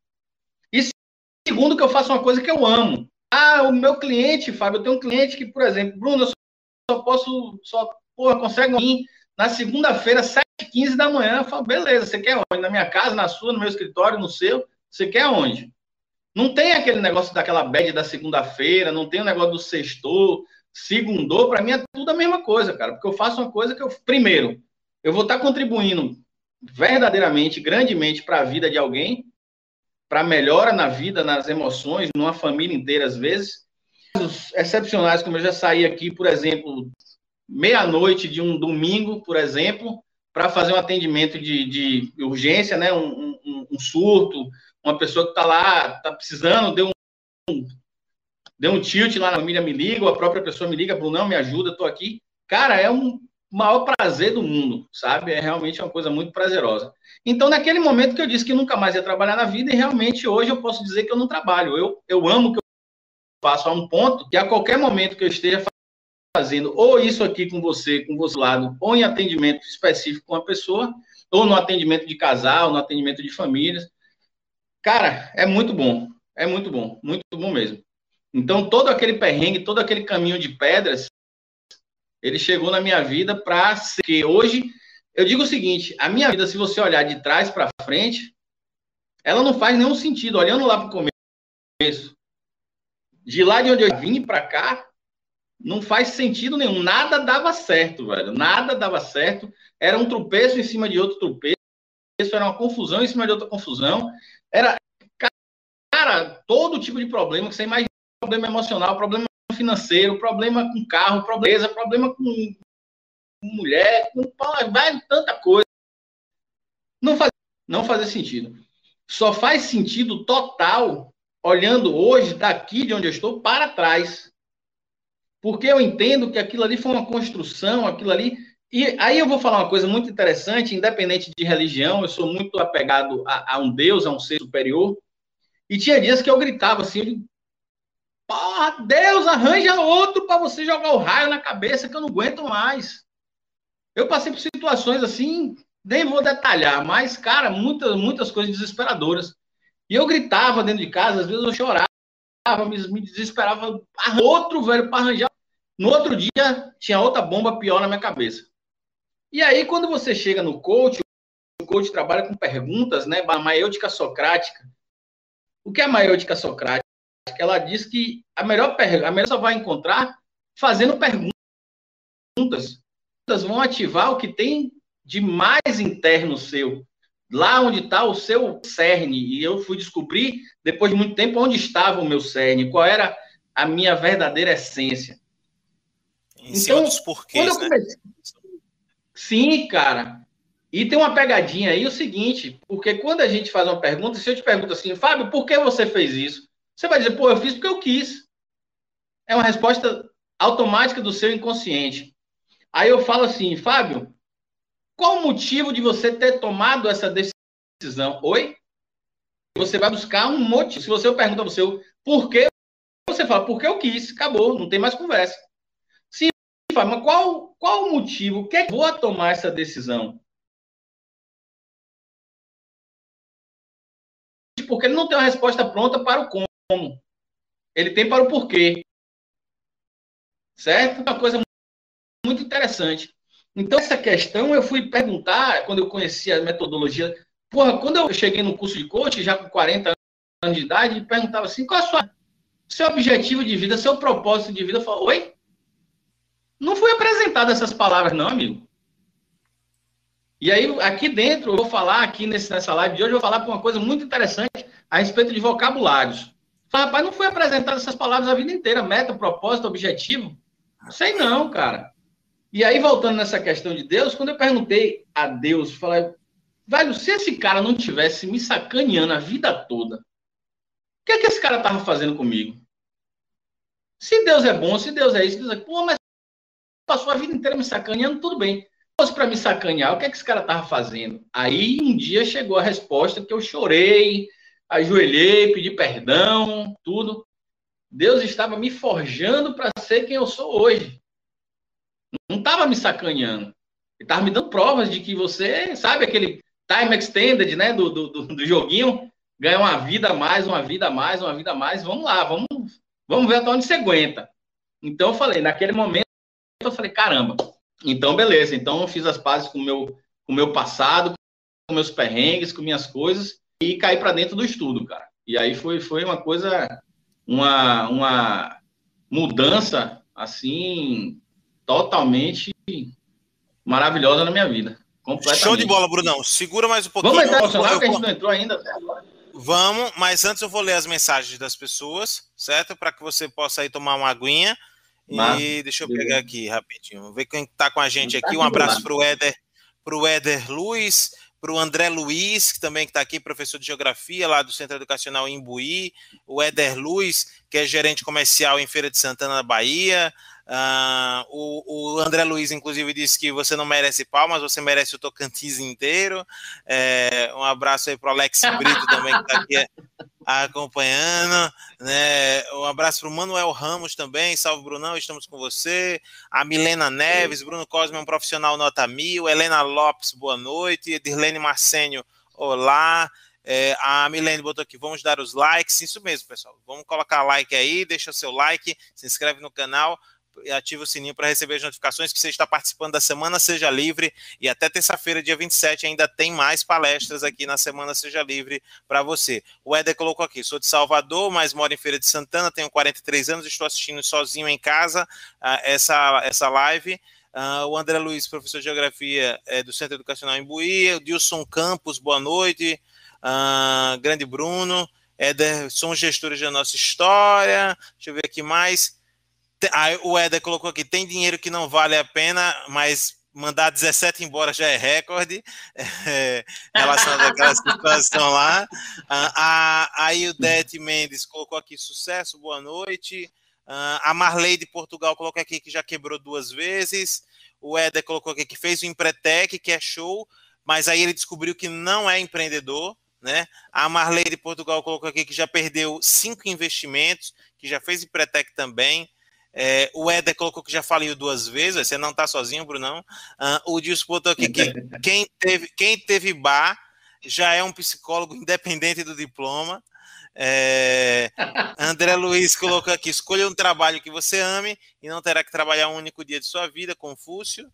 segundo que eu faço uma coisa que eu amo. Ah, o meu cliente, Fábio, eu tenho um cliente que, por exemplo, Bruno, eu só posso, só Pô, consegue vir na segunda-feira, 7h15 da manhã. Eu falo, beleza, você quer onde? Na minha casa, na sua, no meu escritório, no seu? Você quer onde? Não tem aquele negócio daquela bad da segunda-feira, não tem o negócio do sextou, segundou. Para mim é tudo a mesma coisa, cara. Porque eu faço uma coisa que eu. Primeiro, eu vou estar contribuindo verdadeiramente, grandemente para a vida de alguém, para melhora na vida, nas emoções, numa família inteira, às vezes. Os excepcionais, como eu já saí aqui, por exemplo, meia-noite de um domingo, por exemplo, para fazer um atendimento de, de urgência, né? Um, um, um, surto, uma pessoa que está lá, está precisando, deu um, deu um tilt lá na família, me liga, ou a própria pessoa me liga, Brunão, me ajuda, estou aqui. Cara, é um maior prazer do mundo, sabe? É realmente uma coisa muito prazerosa. Então, naquele momento que eu disse que nunca mais ia trabalhar na vida, e realmente hoje eu posso dizer que eu não trabalho. Eu, eu amo que eu faço a um ponto que a qualquer momento que eu esteja fazendo ou isso aqui com você, com você lado, ou em atendimento específico com a pessoa, ou no atendimento de casal, no atendimento de famílias. Cara, é muito bom. É muito bom, muito bom mesmo. Então, todo aquele perrengue, todo aquele caminho de pedras, ele chegou na minha vida para ser que hoje eu digo o seguinte, a minha vida, se você olhar de trás para frente, ela não faz nenhum sentido. Olhando lá para o começo, de lá de onde eu vim para cá, não faz sentido nenhum. Nada dava certo, velho. Nada dava certo. Era um tropeço em cima de outro tropeço. Era uma confusão em cima de outra confusão. Era, cara, todo tipo de problema que você imagina. Problema emocional, problema financeiro, problema com carro, problema, problema com mulher, com vai tanta coisa. Não faz, não faz sentido. Só faz sentido total olhando hoje, daqui de onde eu estou, para trás. Porque eu entendo que aquilo ali foi uma construção, aquilo ali. E aí eu vou falar uma coisa muito interessante, independente de religião, eu sou muito apegado a, a um Deus, a um ser superior. E tinha dias que eu gritava assim, Porra, Deus, arranja outro para você jogar o raio na cabeça que eu não aguento mais. Eu passei por situações assim, nem vou detalhar, mas, cara, muitas, muitas coisas desesperadoras. E eu gritava dentro de casa, às vezes eu chorava, me, me desesperava. Outro velho para arranjar. No outro dia, tinha outra bomba pior na minha cabeça. E aí, quando você chega no coach, o coach trabalha com perguntas, né? A maiêutica socrática. O que é a maiêutica socrática? ela diz que a melhor a melhor só vai encontrar fazendo perguntas. Vão ativar o que tem de mais interno seu, lá onde está o seu cerne. E eu fui descobrir, depois de muito tempo, onde estava o meu cerne, qual era a minha verdadeira essência. Em então, dos porquês, né? comecei... Sim, cara. E tem uma pegadinha aí, o seguinte, porque quando a gente faz uma pergunta, se eu te pergunto assim, Fábio, por que você fez isso? Você vai dizer, pô, eu fiz porque eu quis. É uma resposta automática do seu inconsciente. Aí eu falo assim, Fábio, qual o motivo de você ter tomado essa decisão? Oi? Você vai buscar um motivo. Se você pergunta seu por quê, você fala, porque eu quis, acabou, não tem mais conversa. Sim, Fábio, mas qual, qual o motivo? O que é que vou tomar essa decisão? Porque ele não tem uma resposta pronta para o como. Ele tem para o porquê. Certo? Uma coisa muito interessante. Então, essa questão eu fui perguntar, quando eu conheci a metodologia. Porra, quando eu cheguei no curso de coach, já com 40 anos de idade, perguntava assim: qual é o seu objetivo de vida, seu propósito de vida? Eu falei, oi? Não fui apresentado essas palavras, não, amigo. E aí, aqui dentro, eu vou falar, aqui nesse, nessa live de hoje, eu vou falar uma coisa muito interessante a respeito de vocabulários. Rapaz, não foi apresentado essas palavras a vida inteira, meta, propósito, objetivo. Sei não, cara. E aí, voltando nessa questão de Deus, quando eu perguntei a Deus, falei, velho, se esse cara não tivesse me sacaneando a vida toda, o que é que esse cara tava fazendo comigo? Se Deus é bom, se Deus é isso, Deus é... Pô, mas passou a vida inteira me sacaneando, tudo bem. Se fosse para me sacanear, o que é que esse cara tava fazendo? Aí um dia chegou a resposta que eu chorei, ajoelhei, pedi perdão, tudo. Deus estava me forjando para ser quem eu sou hoje. Não estava me sacaneando. Ele estava me dando provas de que você, sabe, aquele time extended, né, do, do, do joguinho, ganha uma vida a mais, uma vida a mais, uma vida a mais. Vamos lá, vamos, vamos ver até onde você aguenta. Então eu falei, naquele momento, eu falei, caramba. Então, beleza. Então eu fiz as pazes com o meu, com o meu passado, com meus perrengues, com minhas coisas e cair para dentro do estudo, cara. E aí foi, foi uma coisa, uma, uma mudança, assim, totalmente maravilhosa na minha vida. Show de bola, Brunão. Segura mais um pouquinho. Vamos entrar emocional, que a gente não entrou ainda. Vamos, mas antes eu vou ler as mensagens das pessoas, certo? Para que você possa aí tomar uma aguinha. Mas, e deixa eu pegar aqui rapidinho. Vamos ver quem está com a gente tá aqui. Um abraço para o Éder, pro Éder Luiz para o André Luiz, que também está aqui, professor de Geografia lá do Centro Educacional Imbuí, o Éder Luiz, que é gerente comercial em Feira de Santana, na Bahia, uh, o, o, André Luiz, inclusive, disse que você não merece palmas, você merece o Tocantins inteiro, é, um abraço aí para o Alex Brito também, que está aqui acompanhando. Né? Um abraço para o Manuel Ramos também. Salve, Brunão, estamos com você. A Milena Neves, Bruno Cosme é um profissional nota mil. Helena Lopes, boa noite. Edirlene Marcênio, olá. É, a Milene botou aqui, vamos dar os likes. Isso mesmo, pessoal. Vamos colocar like aí, deixa o seu like, se inscreve no canal e ativa o sininho para receber as notificações que você está participando da Semana Seja Livre. E até terça-feira, dia 27, ainda tem mais palestras aqui na Semana Seja Livre para você. O Éder colocou aqui: sou de Salvador, mas moro em Feira de Santana, tenho 43 anos, estou assistindo sozinho em casa uh, essa, essa live. Uh, o André Luiz, professor de Geografia é, do Centro Educacional em Buí. O Dilson Campos, boa noite. Uh, grande Bruno. Éder, somos gestores da nossa história. Deixa eu ver aqui mais. Aí o Éder colocou aqui: tem dinheiro que não vale a pena, mas mandar 17 embora já é recorde, *laughs* é, relacionado àquela *laughs* situação lá. A, aí o Det Mendes colocou aqui sucesso, boa noite. a Marley de Portugal colocou aqui que já quebrou duas vezes. O Éder colocou aqui que fez o Empretec, que é show, mas aí ele descobriu que não é empreendedor. Né? A Marley de Portugal colocou aqui que já perdeu cinco investimentos, que já fez Empretec também. É, o Éder colocou que já faliu duas vezes, você não está sozinho, Brunão. Uh, o Dilson botou aqui que *laughs* quem teve, quem teve bar já é um psicólogo independente do diploma. É, André Luiz colocou aqui: escolha um trabalho que você ame e não terá que trabalhar um único dia de sua vida, Confúcio.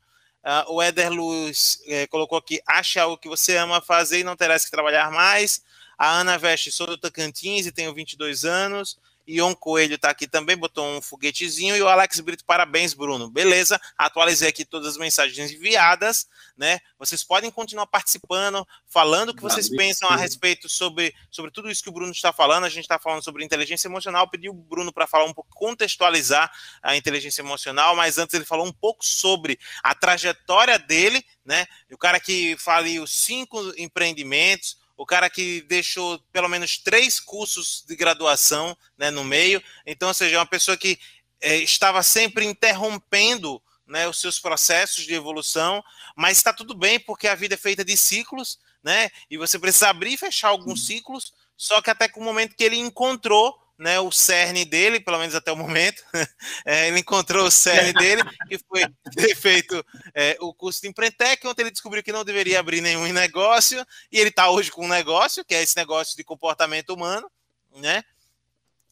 Uh, o Éder Luz é, colocou aqui: ache algo que você ama fazer e não terá que trabalhar mais. A Ana Veste, sou do Tocantins e tenho 22 anos. Ion Coelho está aqui também, botou um foguetezinho. E o Alex Brito, parabéns, Bruno. Beleza, atualizei aqui todas as mensagens enviadas, né? Vocês podem continuar participando, falando o que vocês pensam a respeito sobre, sobre tudo isso que o Bruno está falando. A gente está falando sobre inteligência emocional. Pedi o Bruno para falar um pouco, contextualizar a inteligência emocional, mas antes ele falou um pouco sobre a trajetória dele, né? O cara que faliu cinco empreendimentos o cara que deixou pelo menos três cursos de graduação né, no meio. Então, ou seja, é uma pessoa que é, estava sempre interrompendo né, os seus processos de evolução, mas está tudo bem, porque a vida é feita de ciclos, né? E você precisa abrir e fechar alguns ciclos, só que até com o momento que ele encontrou né, o cerne dele, pelo menos até o momento. *laughs* É, ele encontrou o cerne dele, que foi ter feito é, o curso de Empreitec, onde ele descobriu que não deveria abrir nenhum negócio, e ele está hoje com um negócio, que é esse negócio de comportamento humano, né?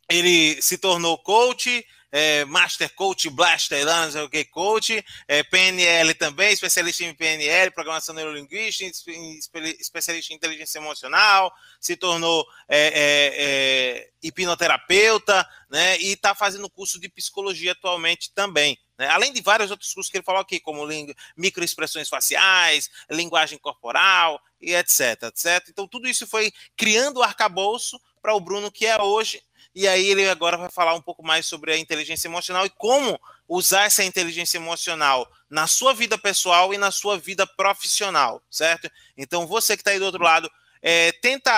Ele se tornou coach, é, Master Coach, Blaster, não sei o que, Coach, é, PNL também, especialista em PNL, Programação Neurolinguística, especialista em Inteligência Emocional, se tornou é, é, é hipnoterapeuta, né, e está fazendo curso de Psicologia atualmente também. Né, além de vários outros cursos que ele falou aqui, como microexpressões faciais, linguagem corporal, e etc, etc. Então, tudo isso foi criando o arcabouço para o Bruno que é hoje, e aí ele agora vai falar um pouco mais sobre a inteligência emocional e como usar essa inteligência emocional na sua vida pessoal e na sua vida profissional, certo? Então você que está aí do outro lado, é, tenta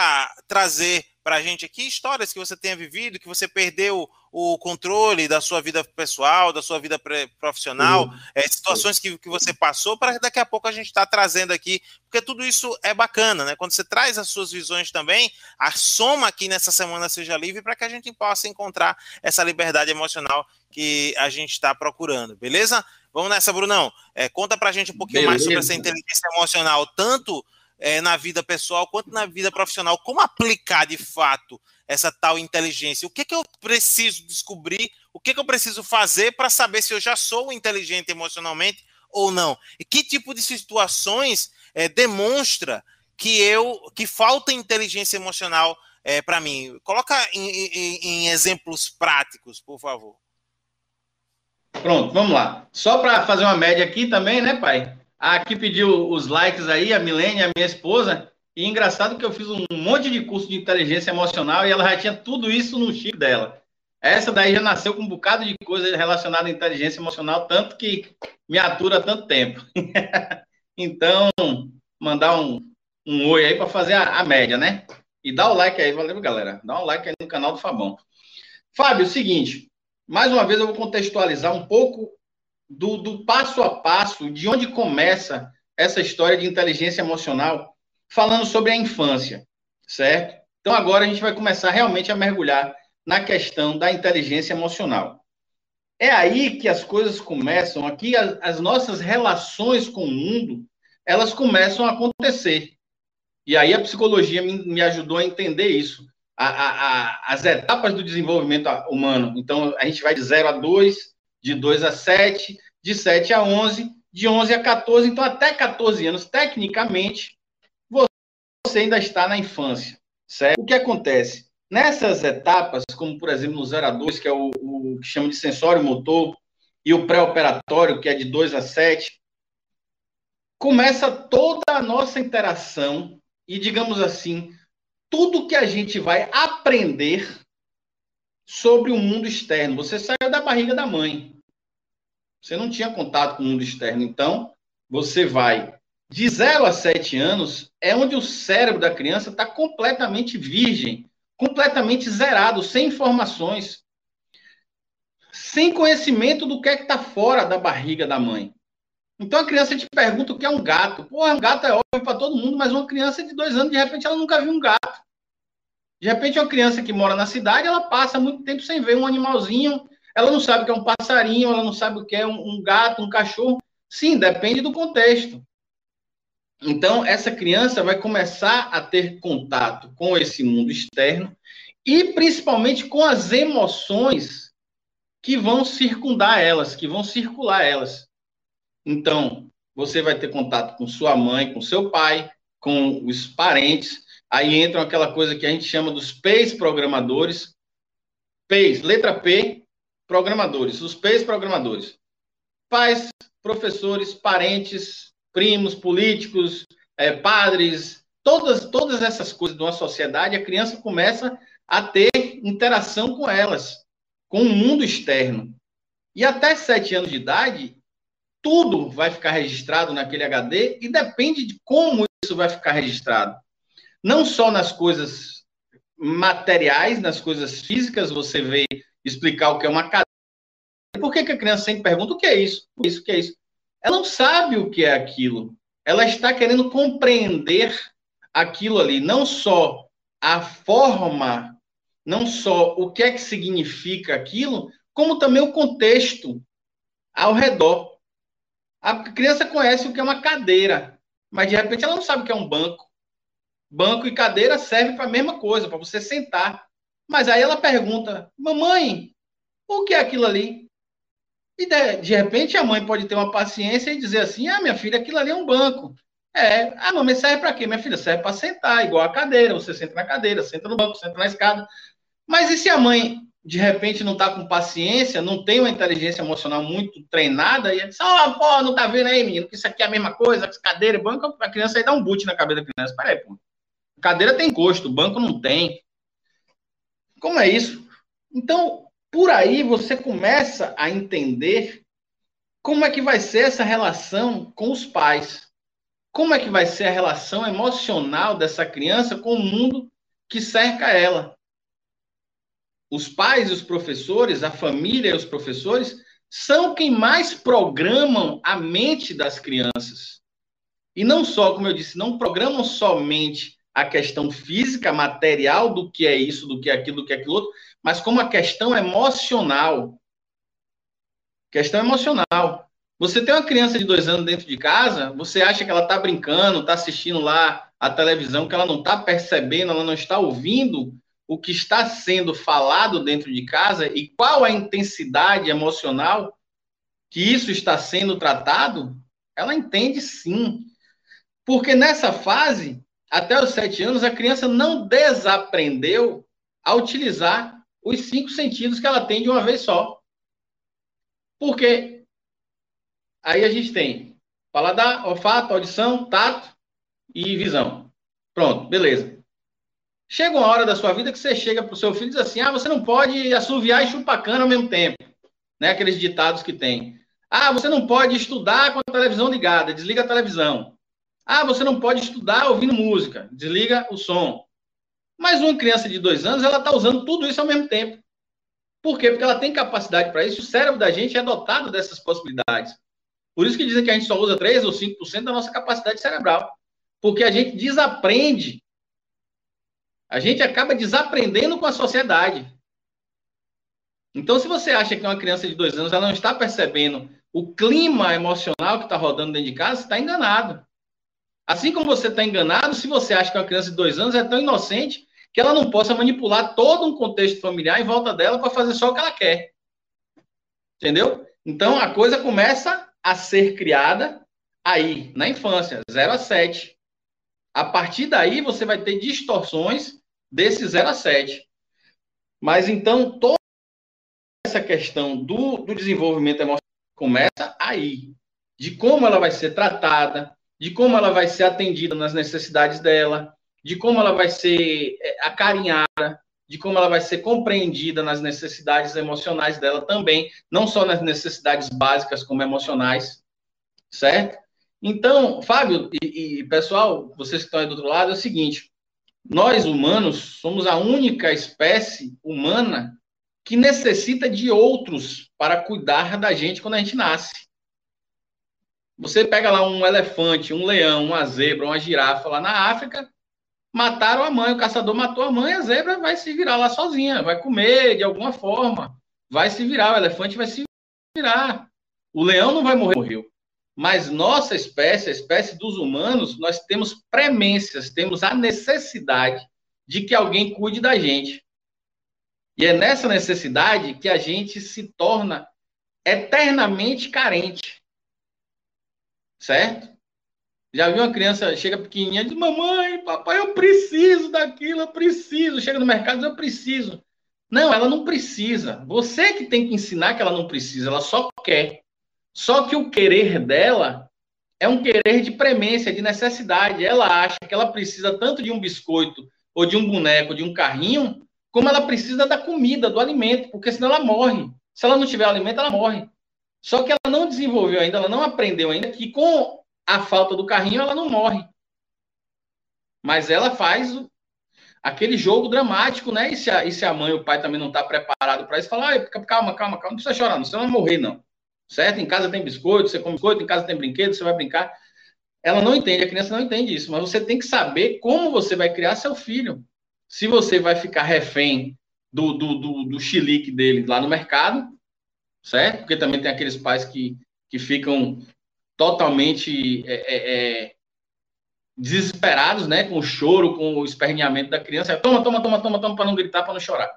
trazer para a gente aqui histórias que você tenha vivido, que você perdeu o controle da sua vida pessoal, da sua vida profissional, uhum. é, situações que, que você passou, para daqui a pouco a gente está trazendo aqui, porque tudo isso é bacana, né? Quando você traz as suas visões também, a soma aqui nessa semana seja livre para que a gente possa encontrar essa liberdade emocional que a gente está procurando, beleza? Vamos nessa, Brunão. É, conta para a gente um pouquinho beleza. mais sobre essa inteligência emocional, tanto é, na vida pessoal quanto na vida profissional. Como aplicar de fato essa tal inteligência? O que, que eu preciso descobrir? O que, que eu preciso fazer para saber se eu já sou inteligente emocionalmente ou não? E que tipo de situações é, demonstra que eu que falta inteligência emocional é, para mim? Coloca em, em, em exemplos práticos, por favor. Pronto, vamos lá. Só para fazer uma média aqui também, né, pai? Aqui pediu os likes aí, a Milene, a minha esposa. E engraçado que eu fiz um monte de curso de inteligência emocional e ela já tinha tudo isso no chip dela. Essa daí já nasceu com um bocado de coisa relacionada à inteligência emocional, tanto que me atura tanto tempo. *laughs* então, mandar um, um oi aí para fazer a, a, média, né? E dá o like aí, valeu, galera. Dá um like aí no canal do Fabão. Fábio, é seguinte, mais uma vez eu vou contextualizar um pouco do, do passo a passo, de onde começa essa história de inteligência emocional, falando sobre a infância, certo? Então agora a gente vai começar realmente a mergulhar na questão da inteligência emocional. É aí que as coisas começam, aqui as, as nossas relações com o mundo, elas começam a acontecer. E aí a psicologia me, me ajudou a entender isso. A, a, a, as etapas do desenvolvimento humano. Então, a gente vai de 0 a 2, de 2 a 7, de 7 a 11, de 11 a 14. Então, até 14 anos, tecnicamente, você ainda está na infância, certo? O que acontece? Nessas etapas, como por exemplo no 0 a 2, que é o, o que chama de sensório motor, e o pré-operatório, que é de 2 a 7, começa toda a nossa interação e, digamos assim, tudo que a gente vai aprender sobre o mundo externo. Você saiu da barriga da mãe. Você não tinha contato com o mundo externo. Então, você vai de 0 a 7 anos, é onde o cérebro da criança está completamente virgem, completamente zerado, sem informações, sem conhecimento do que é que está fora da barriga da mãe. Então a criança te pergunta o que é um gato. Pô, um gato é óbvio para todo mundo, mas uma criança de dois anos, de repente, ela nunca viu um gato. De repente, uma criança que mora na cidade, ela passa muito tempo sem ver um animalzinho, ela não sabe o que é um passarinho, ela não sabe o que é um, um gato, um cachorro. Sim, depende do contexto. Então, essa criança vai começar a ter contato com esse mundo externo e principalmente com as emoções que vão circundar elas, que vão circular elas. Então, você vai ter contato com sua mãe, com seu pai, com os parentes. Aí entram aquela coisa que a gente chama dos P's programadores. P's, letra P, programadores. Os P's programadores. Pais, professores, parentes, primos, políticos, é, padres, todas, todas essas coisas de uma sociedade, a criança começa a ter interação com elas, com o mundo externo. E até sete anos de idade, tudo vai ficar registrado naquele HD e depende de como isso vai ficar registrado. Não só nas coisas materiais, nas coisas físicas, você vê explicar o que é uma cadeira. Por que, que a criança sempre pergunta o que é isso? Isso, o que é isso? Ela não sabe o que é aquilo. Ela está querendo compreender aquilo ali, não só a forma, não só o que é que significa aquilo, como também o contexto ao redor. A criança conhece o que é uma cadeira, mas de repente ela não sabe o que é um banco. Banco e cadeira servem para a mesma coisa, para você sentar. Mas aí ela pergunta: Mamãe, o que é aquilo ali? E de, de, repente a mãe pode ter uma paciência e dizer assim: ah, minha filha, aquilo ali é um banco. É, ah, mamãe serve para quê? Minha filha serve para sentar, igual a cadeira. Você senta na cadeira, senta no banco, senta na escada. Mas e se a mãe, de repente, não está com paciência, não tem uma inteligência emocional muito treinada, e diz: oh, pô, não tá vendo aí, menino, que isso aqui é a mesma coisa, cadeira e banco, a criança aí dá um boot na cabeça da criança. Peraí, pô. Cadeira tem gosto, banco não tem. Como é isso? Então, por aí você começa a entender como é que vai ser essa relação com os pais. Como é que vai ser a relação emocional dessa criança com o mundo que cerca ela. Os pais e os professores, a família e os professores, são quem mais programam a mente das crianças. E não só, como eu disse, não programam somente a questão física, material do que é isso, do que é aquilo, do que é aquilo outro, mas como a questão emocional. Questão emocional. Você tem uma criança de dois anos dentro de casa, você acha que ela está brincando, está assistindo lá a televisão, que ela não está percebendo, ela não está ouvindo o que está sendo falado dentro de casa e qual a intensidade emocional que isso está sendo tratado, ela entende sim. Porque nessa fase, até os sete anos, a criança não desaprendeu a utilizar os cinco sentidos que ela tem de uma vez só. Porque aí a gente tem paladar, olfato, audição, tato e visão. Pronto, beleza. Chega uma hora da sua vida que você chega para o seu filho e diz assim: ah, você não pode assoviar e chupar cana ao mesmo tempo. Né? Aqueles ditados que tem. Ah, você não pode estudar com a televisão ligada, desliga a televisão. Ah, você não pode estudar ouvindo música, desliga o som. Mas uma criança de dois anos, ela está usando tudo isso ao mesmo tempo. Por quê? Porque ela tem capacidade para isso. O cérebro da gente é dotado dessas possibilidades. Por isso que dizem que a gente só usa 3 ou 5% da nossa capacidade cerebral. Porque a gente desaprende. A gente acaba desaprendendo com a sociedade. Então, se você acha que uma criança de dois anos ela não está percebendo o clima emocional que está rodando dentro de casa, você está enganado. Assim como você está enganado, se você acha que uma criança de dois anos é tão inocente que ela não possa manipular todo um contexto familiar em volta dela para fazer só o que ela quer. Entendeu? Então a coisa começa a ser criada aí, na infância, 0 a 7. A partir daí você vai ter distorções desse 0 a 7. Mas então toda essa questão do, do desenvolvimento emocional começa aí, de como ela vai ser tratada, de como ela vai ser atendida nas necessidades dela, de como ela vai ser é, acarinhada, de como ela vai ser compreendida nas necessidades emocionais dela também, não só nas necessidades básicas como emocionais, certo? Então, Fábio e, e pessoal, vocês que estão aí do outro lado, é o seguinte: nós humanos somos a única espécie humana que necessita de outros para cuidar da gente quando a gente nasce. Você pega lá um elefante, um leão, uma zebra, uma girafa lá na África, mataram a mãe, o caçador matou a mãe, a zebra vai se virar lá sozinha, vai comer de alguma forma, vai se virar, o elefante vai se virar. O leão não vai morrer, morreu. Mas nossa espécie, a espécie dos humanos, nós temos premências, temos a necessidade de que alguém cuide da gente. E é nessa necessidade que a gente se torna eternamente carente. Certo? Já viu uma criança, chega pequenininha e diz: Mamãe, papai, eu preciso daquilo, eu preciso. Chega no mercado e diz: Eu preciso. Não, ela não precisa. Você que tem que ensinar que ela não precisa, ela só quer. Só que o querer dela é um querer de premência, de necessidade. Ela acha que ela precisa tanto de um biscoito, ou de um boneco, de um carrinho, como ela precisa da comida, do alimento, porque senão ela morre. Se ela não tiver alimento, ela morre. Só que ela não desenvolveu ainda, ela não aprendeu ainda que com a falta do carrinho ela não morre. Mas ela faz aquele jogo dramático, né? E se a, e se a mãe o pai também não está preparado para isso, fala, ah, calma, calma, calma, não precisa chorar, não, você não vai morrer, não certo? Em casa tem biscoito, você come biscoito, em casa tem brinquedo, você vai brincar. Ela não entende, a criança não entende isso, mas você tem que saber como você vai criar seu filho. Se você vai ficar refém do, do, do, do dele lá no mercado, certo? Porque também tem aqueles pais que, que ficam totalmente é, é, é desesperados, né? Com o choro, com o esperneamento da criança. Toma, toma, toma, toma, toma, para não gritar, para não chorar.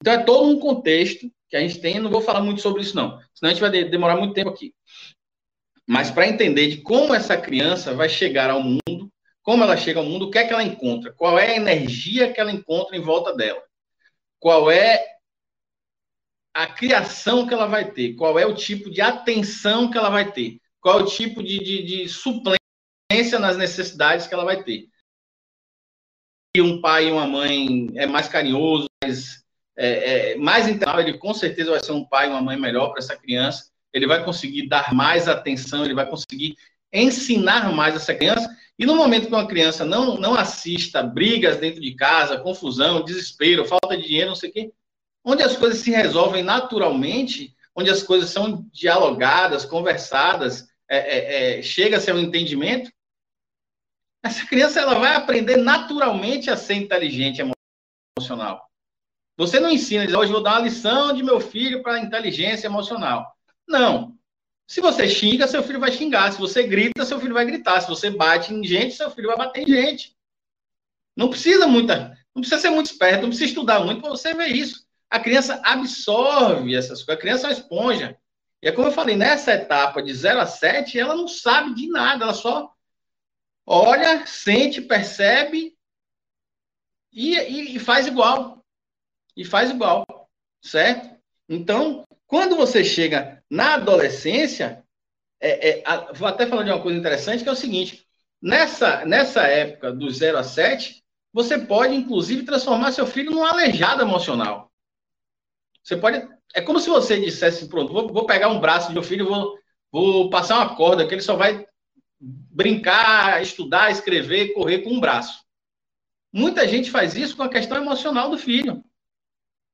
Então é todo um contexto que a gente tem. Não vou falar muito sobre isso, não. Senão a gente vai demorar muito tempo aqui. Mas para entender de como essa criança vai chegar ao mundo, como ela chega ao mundo, o que é que ela encontra, qual é a energia que ela encontra em volta dela, qual é a criação que ela vai ter, qual é o tipo de atenção que ela vai ter, qual o tipo de, de, de suplência nas necessidades que ela vai ter. E um pai e uma mãe é mais carinhoso, mais é, é, mais intencional, ele com certeza vai ser um pai e uma mãe melhor para essa criança, ele vai conseguir dar mais atenção, ele vai conseguir ensinar mais essa criança, e no momento que uma criança não, não assista brigas dentro de casa, confusão, desespero, falta de dinheiro, não sei o quê, onde as coisas se resolvem naturalmente, onde as coisas são dialogadas, conversadas, é, é, é chega-se ao entendimento, essa criança ela vai aprender naturalmente a ser inteligente emocional. Você não ensina, diz, hoje vou dar uma lição de meu filho para inteligência emocional. Não. Se você xinga, seu filho vai xingar. Se você grita, seu filho vai gritar. Se você bate em gente, seu filho vai bater em gente. Não precisa muita, não precisa ser muito esperto, não precisa estudar muito para você ver isso. A criança absorve essas coisas. A criança é uma esponja. E é como eu falei, nessa etapa de 0 a 7, ela não sabe de nada, ela só olha, sente, percebe e, e, e faz igual e faz igual, certo? Então, quando você chega na adolescência, é, é, a, vou até falar de uma coisa interessante, que é o seguinte: nessa, nessa época do 0 a 7, você pode, inclusive, transformar seu filho num aleijado emocional. Você pode. É como se você dissesse, pronto, vou, vou pegar um braço do meu filho, vou, vou passar uma corda, que ele só vai brincar, estudar, escrever, correr com um braço. Muita gente faz isso com a questão emocional do filho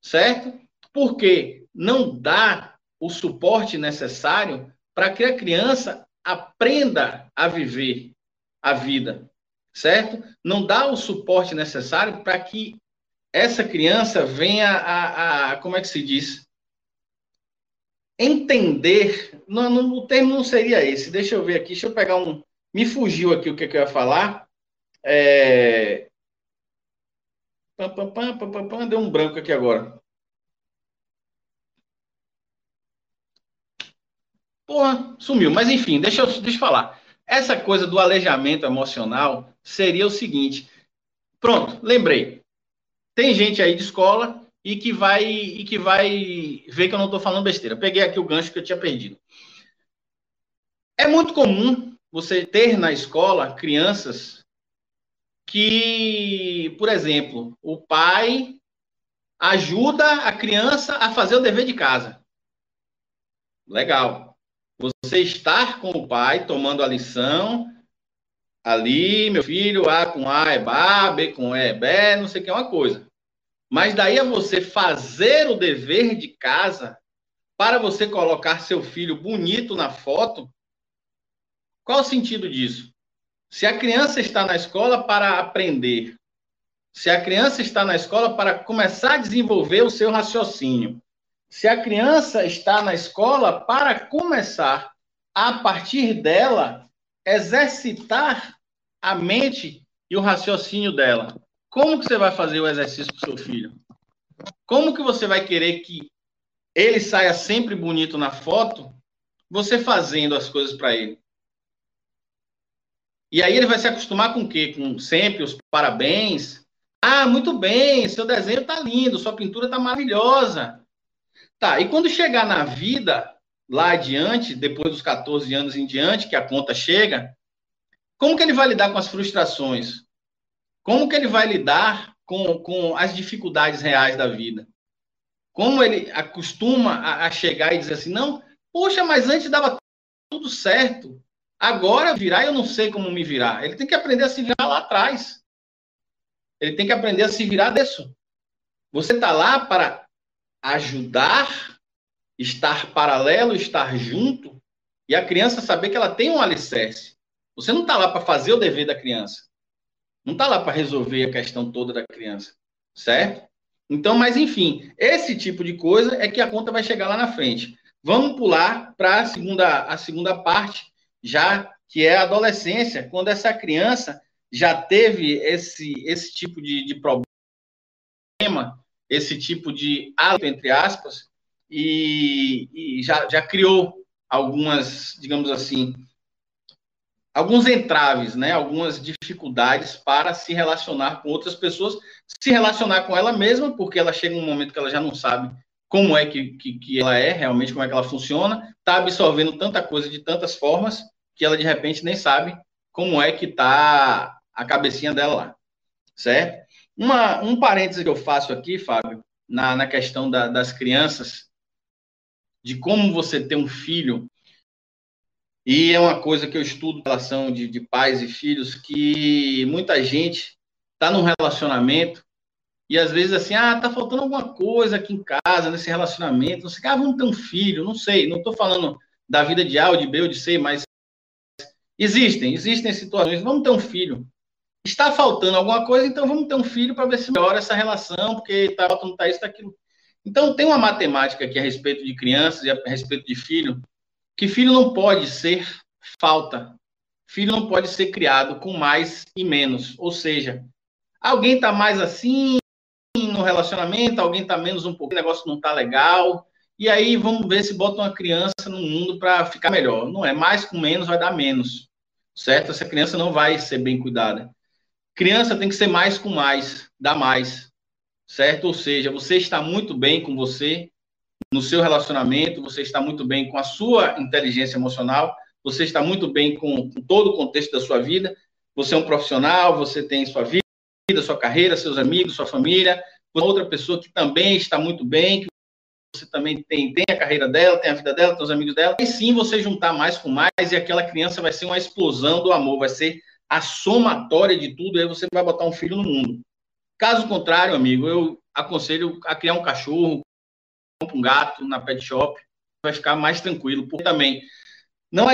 certo? Porque não dá o suporte necessário para que a criança aprenda a viver a vida, certo? Não dá o suporte necessário para que essa criança venha a, a, como é que se diz? Entender, não, não, o termo não seria esse, deixa eu ver aqui, deixa eu pegar um, me fugiu aqui o que, que eu ia falar, é, deu um branco aqui agora. Porra, sumiu. Mas enfim, deixa eu, deixa eu falar. Essa coisa do aleijamento emocional seria o seguinte. Pronto, lembrei. Tem gente aí de escola e que vai e que vai ver que eu não estou falando besteira. Peguei aqui o gancho que eu tinha perdido. É muito comum você ter na escola crianças que, por exemplo, o pai ajuda a criança a fazer o dever de casa. Legal. Você estar com o pai, tomando a lição, ali, meu filho, A com A é Bá, B com E é Bé, não sei o que é uma coisa. Mas daí a você fazer o dever de casa para você colocar seu filho bonito na foto, qual o sentido disso? Se a criança está na escola para aprender, se a criança está na escola para começar a desenvolver o seu raciocínio, se a criança está na escola para começar, a partir dela, exercitar a mente e o raciocínio dela. Como que você vai fazer o exercício com seu filho? Como que você vai querer que ele saia sempre bonito na foto, você fazendo as coisas para ele? E aí ele vai se acostumar com o quê? Com sempre os parabéns. Ah, muito bem, seu desenho tá lindo, sua pintura tá maravilhosa. Tá, e quando chegar na vida, lá adiante, depois dos 14 anos em diante, que a conta chega, como que ele vai lidar com as frustrações? Como que ele vai lidar com, com as dificuldades reais da vida? Como ele acostuma a, a chegar e dizer assim, não, poxa, mas antes dava tudo certo. Agora virar, eu não sei como me virar. Ele tem que aprender a se virar lá atrás. Ele tem que aprender a se virar disso. Você está lá para ajudar, estar paralelo, estar junto, e a criança saber que ela tem um alicerce. Você não está lá para fazer o dever da criança. Não está lá para resolver a questão toda da criança. Certo? Então, mas enfim, esse tipo de coisa é que a conta vai chegar lá na frente. Vamos pular para a segunda, a segunda parte, já que é a adolescência, quando essa criança já teve esse, esse tipo de, de problema esse tipo de hábito, entre aspas, e, e já, já criou algumas, digamos assim, alguns entraves, né, algumas dificuldades para se relacionar com outras pessoas, se relacionar com ela mesma, porque ela chega um momento que ela já não sabe como é que, que, que ela é, realmente como é que ela funciona, está absorvendo tanta coisa de tantas formas que ela de repente nem sabe como é que está a cabecinha dela lá, certo? Uma, um parêntese que eu faço aqui, Fábio, na, na questão da, das crianças, de como você ter um filho, e é uma coisa que eu estudo relação de, de pais e filhos, que muita gente está num relacionamento e às vezes assim, ah, tá faltando alguma coisa aqui em casa, nesse relacionamento, não sei, ah, vamos ter um filho, não sei, não estou falando da vida de A ou de B ou de C, mas existem, existem situações, vamos ter um filho está faltando alguma coisa, então vamos ter um filho para ver se melhora essa relação, porque está faltando está isso, está aquilo. Então, tem uma matemática aqui a respeito de crianças e a respeito de filho, que filho não pode ser falta. Filho não pode ser criado com mais e menos. Ou seja, alguém está mais assim no relacionamento, alguém está menos um pouco, o negócio não está legal. E aí vamos ver se bota uma criança no mundo para ficar melhor. Não é mais com menos vai dar menos. Certo? Essa criança não vai ser bem cuidada. Criança tem que ser mais com mais, dá mais, certo? Ou seja, você está muito bem com você, no seu relacionamento, você está muito bem com a sua inteligência emocional, você está muito bem com, com todo o contexto da sua vida, você é um profissional, você tem sua vida, sua carreira, seus amigos, sua família, outra pessoa que também está muito bem, que você também tem, tem a carreira dela, tem a vida dela, tem os amigos dela, e sim você juntar mais com mais, e aquela criança vai ser uma explosão do amor, vai ser a somatória de tudo, aí você vai botar um filho no mundo. Caso contrário, amigo, eu aconselho a criar um cachorro, um gato na pet shop, vai ficar mais tranquilo. Porque também não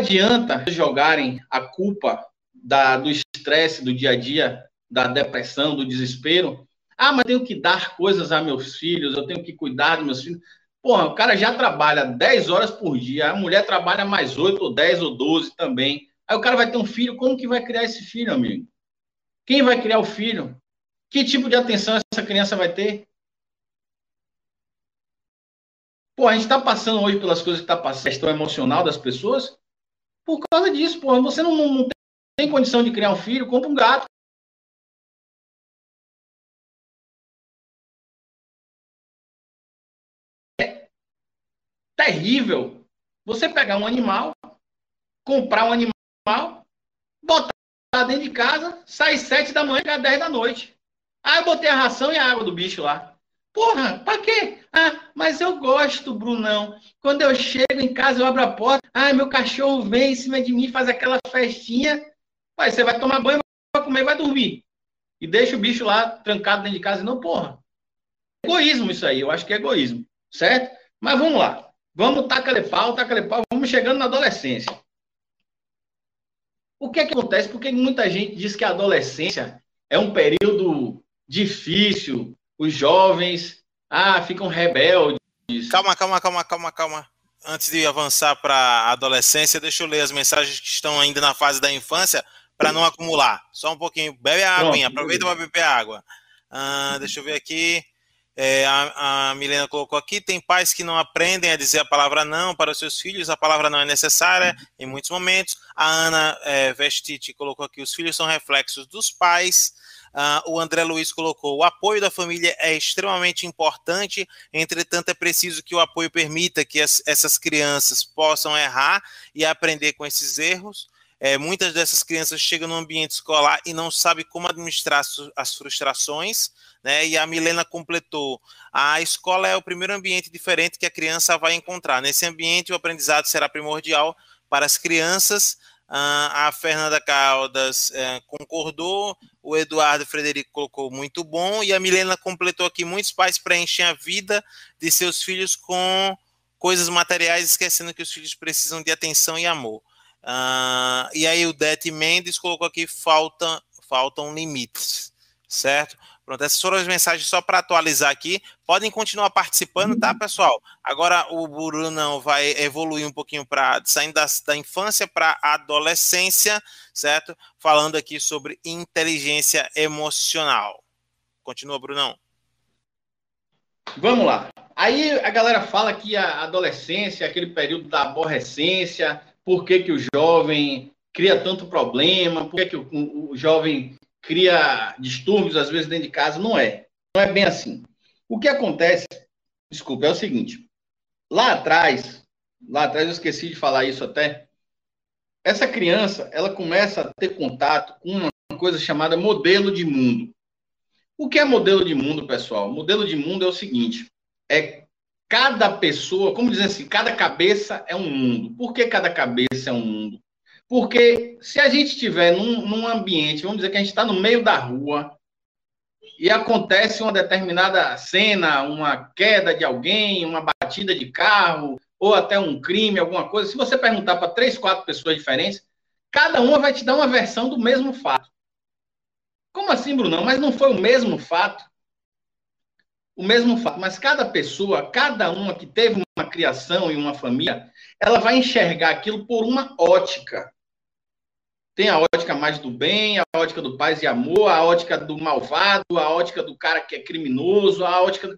adianta jogarem a culpa da, do estresse do dia a dia, da depressão, do desespero. Ah, mas tenho que dar coisas a meus filhos, eu tenho que cuidar dos meus filhos. Porra, o cara já trabalha 10 horas por dia, a mulher trabalha mais 8 ou 10 ou 12 também. Aí o cara vai ter um filho, como que vai criar esse filho, amigo? Quem vai criar o filho? Que tipo de atenção essa criança vai ter? Pô, a gente está passando hoje pelas coisas que está passando, a questão emocional das pessoas, por causa disso, pô. Você não, não, tem condição de criar um filho, compra um gato. É terrível você pegar um animal, comprar um animal mal, botar dentro de casa, sai sete da manhã, às dez da noite. Aí eu botei a ração e a água do bicho lá. Porra, pra quê? Ah, mas eu gosto, Brunão. Quando eu chego em casa, eu abro a porta, ah, meu cachorro vem em cima de mim, faz aquela festinha. Aí você vai tomar banho, vai comer, vai dormir. E deixa o bicho lá trancado dentro de casa. Não, porra. Egoísmo isso aí, eu acho que é egoísmo, certo? Mas vamos lá. Vamos tacar-lhe pau, tacar-lhe pau, vamos chegando na adolescência. O que é que acontece? Porque muita gente diz que a adolescência é um período difícil, os jovens ah, ficam rebeldes. Calma, calma, calma, calma, calma. Antes de avançar para a adolescência, deixa eu ler as mensagens que estão ainda na fase da infância para não acumular. Só um pouquinho. Bebe a água, aproveita para beber água. Ah, deixa eu ver aqui. É, a, a, Milena colocou aqui: tem pais que não aprendem a dizer a palavra não para os seus filhos, a palavra não é necessária em muitos momentos. A Ana é, Vestite colocou aqui: os filhos são reflexos dos pais. Uh, o André Luiz colocou: o apoio da família é extremamente importante, entretanto, é preciso que o apoio permita que as, essas crianças possam errar e aprender com esses erros. É, muitas dessas crianças chegam no ambiente escolar e não sabem como administrar as frustrações, né? E a Milena completou: a escola é o primeiro ambiente diferente que a criança vai encontrar. Nesse ambiente, o aprendizado será primordial para as crianças. a Fernanda Caldas é, concordou, o Eduardo Frederico colocou muito bom, e a Milena completou aqui: muitos pais preenchem a vida de seus filhos com coisas materiais, esquecendo que os filhos precisam de atenção e amor. Uh, e aí o Det Mendes colocou aqui falta, faltam limites, certo? Pronto, essas foram as mensagens só para atualizar aqui. Podem continuar participando, tá, pessoal? Agora o Bruno vai evoluir um pouquinho para saindo da, da infância para a adolescência, certo? Falando aqui sobre inteligência emocional. Continua, Brunão. Vamos lá. Aí a galera fala que a adolescência, aquele período da aborrecência, por que, que o jovem cria tanto problema, por que, que o, o jovem cria distúrbios, às vezes, dentro de casa. Não é. Não é bem assim. O que acontece, desculpa, é o seguinte. Lá atrás, lá atrás eu esqueci de falar isso até, essa criança, ela começa a ter contato com uma coisa chamada modelo de mundo. O que é modelo de mundo, pessoal? Modelo de mundo é o seguinte: é cada pessoa, como dizer assim, cada cabeça é um mundo. Por que cada cabeça é um mundo? Porque se a gente estiver num, num, ambiente, vamos dizer que a gente está no meio da rua e acontece uma determinada cena, uma queda de alguém, uma batida de carro, ou até um crime, alguma coisa, se você perguntar para três, quatro pessoas diferentes, cada uma vai te dar uma versão do mesmo fato. Como assim, Bruno? Mas não foi o mesmo fato? o mesmo fato, mas cada pessoa, cada uma que teve uma criação e uma família, ela vai enxergar aquilo por uma ótica. Tem a ótica mais do bem, a ótica do paz e amor, a ótica do malvado, a ótica do cara que é criminoso, a ótica.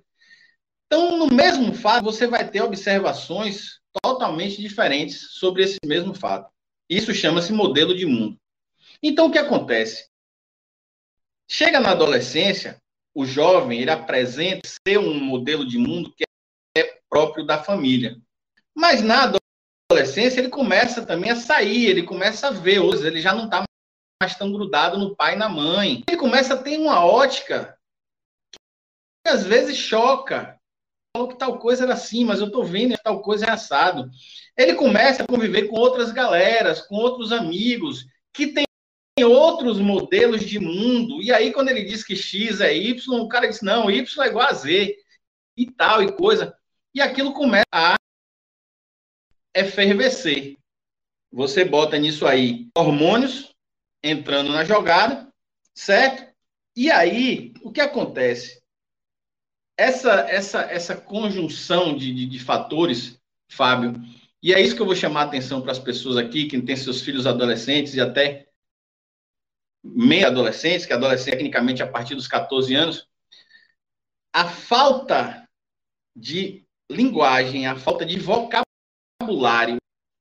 Então, no mesmo fato, você vai ter observações totalmente diferentes sobre esse mesmo fato. Isso chama-se modelo de mundo. Então, o que acontece? Chega na adolescência, o jovem ele apresenta ser um modelo de mundo que é próprio da família. Mas na adolescência ele começa também a sair, ele começa a ver outros, ele já não está mais tão grudado no pai e na mãe. Ele começa a ter uma ótica que às vezes choca. Falou que tal coisa era assim, mas eu estou vendo que tal coisa é assado. Ele começa a conviver com outras galeras, com outros amigos que têm outros modelos de mundo. E aí, quando ele diz que X é Y, o cara diz, não, Y é igual a Z, e tal, e coisa. E aquilo começa a efervescer. Você bota nisso aí hormônios entrando na jogada, certo? E aí, o que acontece? Essa, essa, essa conjunção de, de, de fatores, Fábio, e é isso que eu vou chamar a atenção para as pessoas aqui, que têm seus filhos adolescentes e até meia adolescentes, que adolescente tecnicamente a partir dos 14 anos, a falta de linguagem, a falta de vocabulário,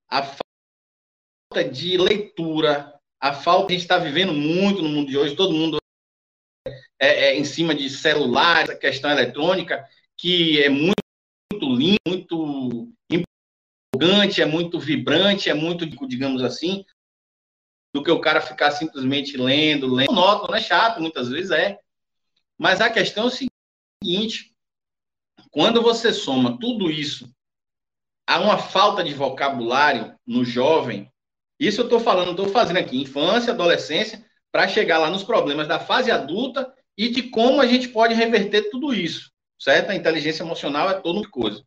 a falta de leitura, a falta a gente está vivendo muito no mundo de hoje, todo mundo é, é em cima de celular, questão eletrônica, que é muito, muito lindo, muito empolgante, é muito vibrante, é muito, digamos assim, do que o cara ficar simplesmente lendo, lendo. Nota, não é chato, muitas vezes é. Mas a questão é o seguinte: Quando você soma tudo isso a uma falta de vocabulário no jovem, isso eu estou falando, estou fazendo aqui, infância, adolescência, para chegar lá nos problemas da fase adulta e de como a gente pode reverter tudo isso, certo? A inteligência emocional é toda uma coisa.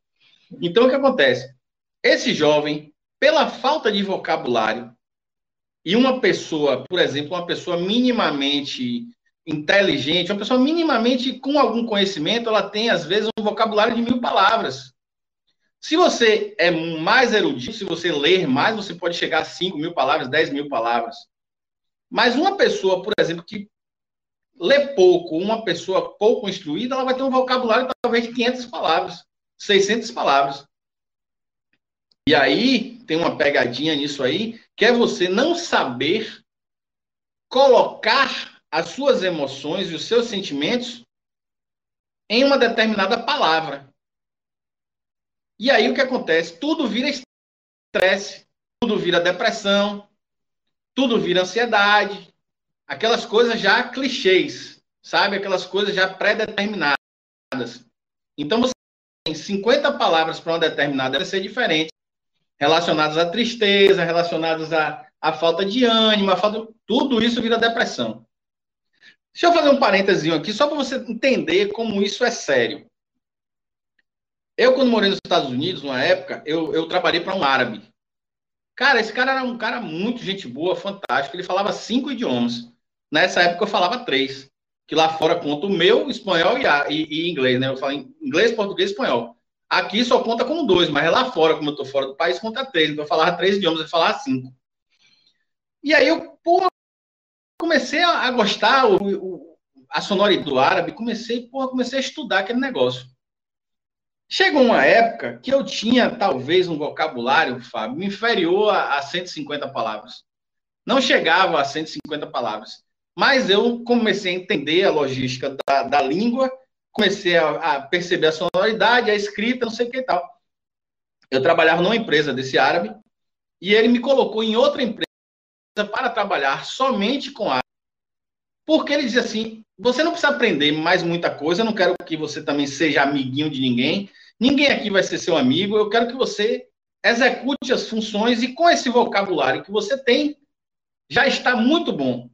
Então, o que acontece? Esse jovem, pela falta de vocabulário, e uma pessoa, por exemplo, uma pessoa minimamente inteligente, uma pessoa minimamente com algum conhecimento, ela tem, às vezes, um vocabulário de mil palavras. Se você é mais erudito, se você ler mais, você pode chegar a 5 mil palavras, 10 mil palavras. Mas uma pessoa, por exemplo, que lê pouco, uma pessoa pouco instruída, ela vai ter um vocabulário talvez de 500 palavras, 600 palavras. E aí tem uma pegadinha nisso aí, que é você não saber colocar as suas emoções e os seus sentimentos em uma determinada palavra. E aí o que acontece? Tudo vira estresse, tudo vira depressão, tudo vira ansiedade, aquelas coisas já clichês, sabe? Aquelas coisas já pré-determinadas. Então você tem 50 palavras para uma determinada, deve ser diferente, relacionadas à tristeza, relacionadas à, à falta de ânimo, à falta, tudo isso vira depressão. Deixa eu fazer um parênteses aqui, só para você entender como isso é sério. Eu, quando morei nos Estados Unidos, numa época, eu, eu trabalhei para um árabe. Cara, esse cara era um cara muito gente boa, fantástico. Ele falava cinco idiomas. Nessa época eu falava três. Que lá fora conta o meu, espanhol e, e, e inglês, né? Eu falo inglês, português e espanhol. Aqui só conta como dois, mas lá fora, como eu tô fora do país, conta três. Então eu falava três idiomas, ele falava cinco. E aí eu, pô, comecei a, gostar o, o, a sonoridade do árabe, comecei, porra, comecei a estudar aquele negócio. Chegou uma época que eu tinha talvez um vocabulário, Fábio, inferior a, a 150 palavras. Não chegava a 150 palavras. Mas eu comecei a entender a logística da, da língua, comecei a, a, perceber a sonoridade, a escrita, não sei o que e tal. Eu trabalhava numa empresa desse árabe e ele me colocou em outra empresa para trabalhar somente com árabe. Porque ele dizia assim: você não precisa aprender mais muita coisa, eu não quero que você também seja amiguinho de ninguém, ninguém aqui vai ser seu amigo, eu quero que você execute as funções e com esse vocabulário que você tem, já está muito bom.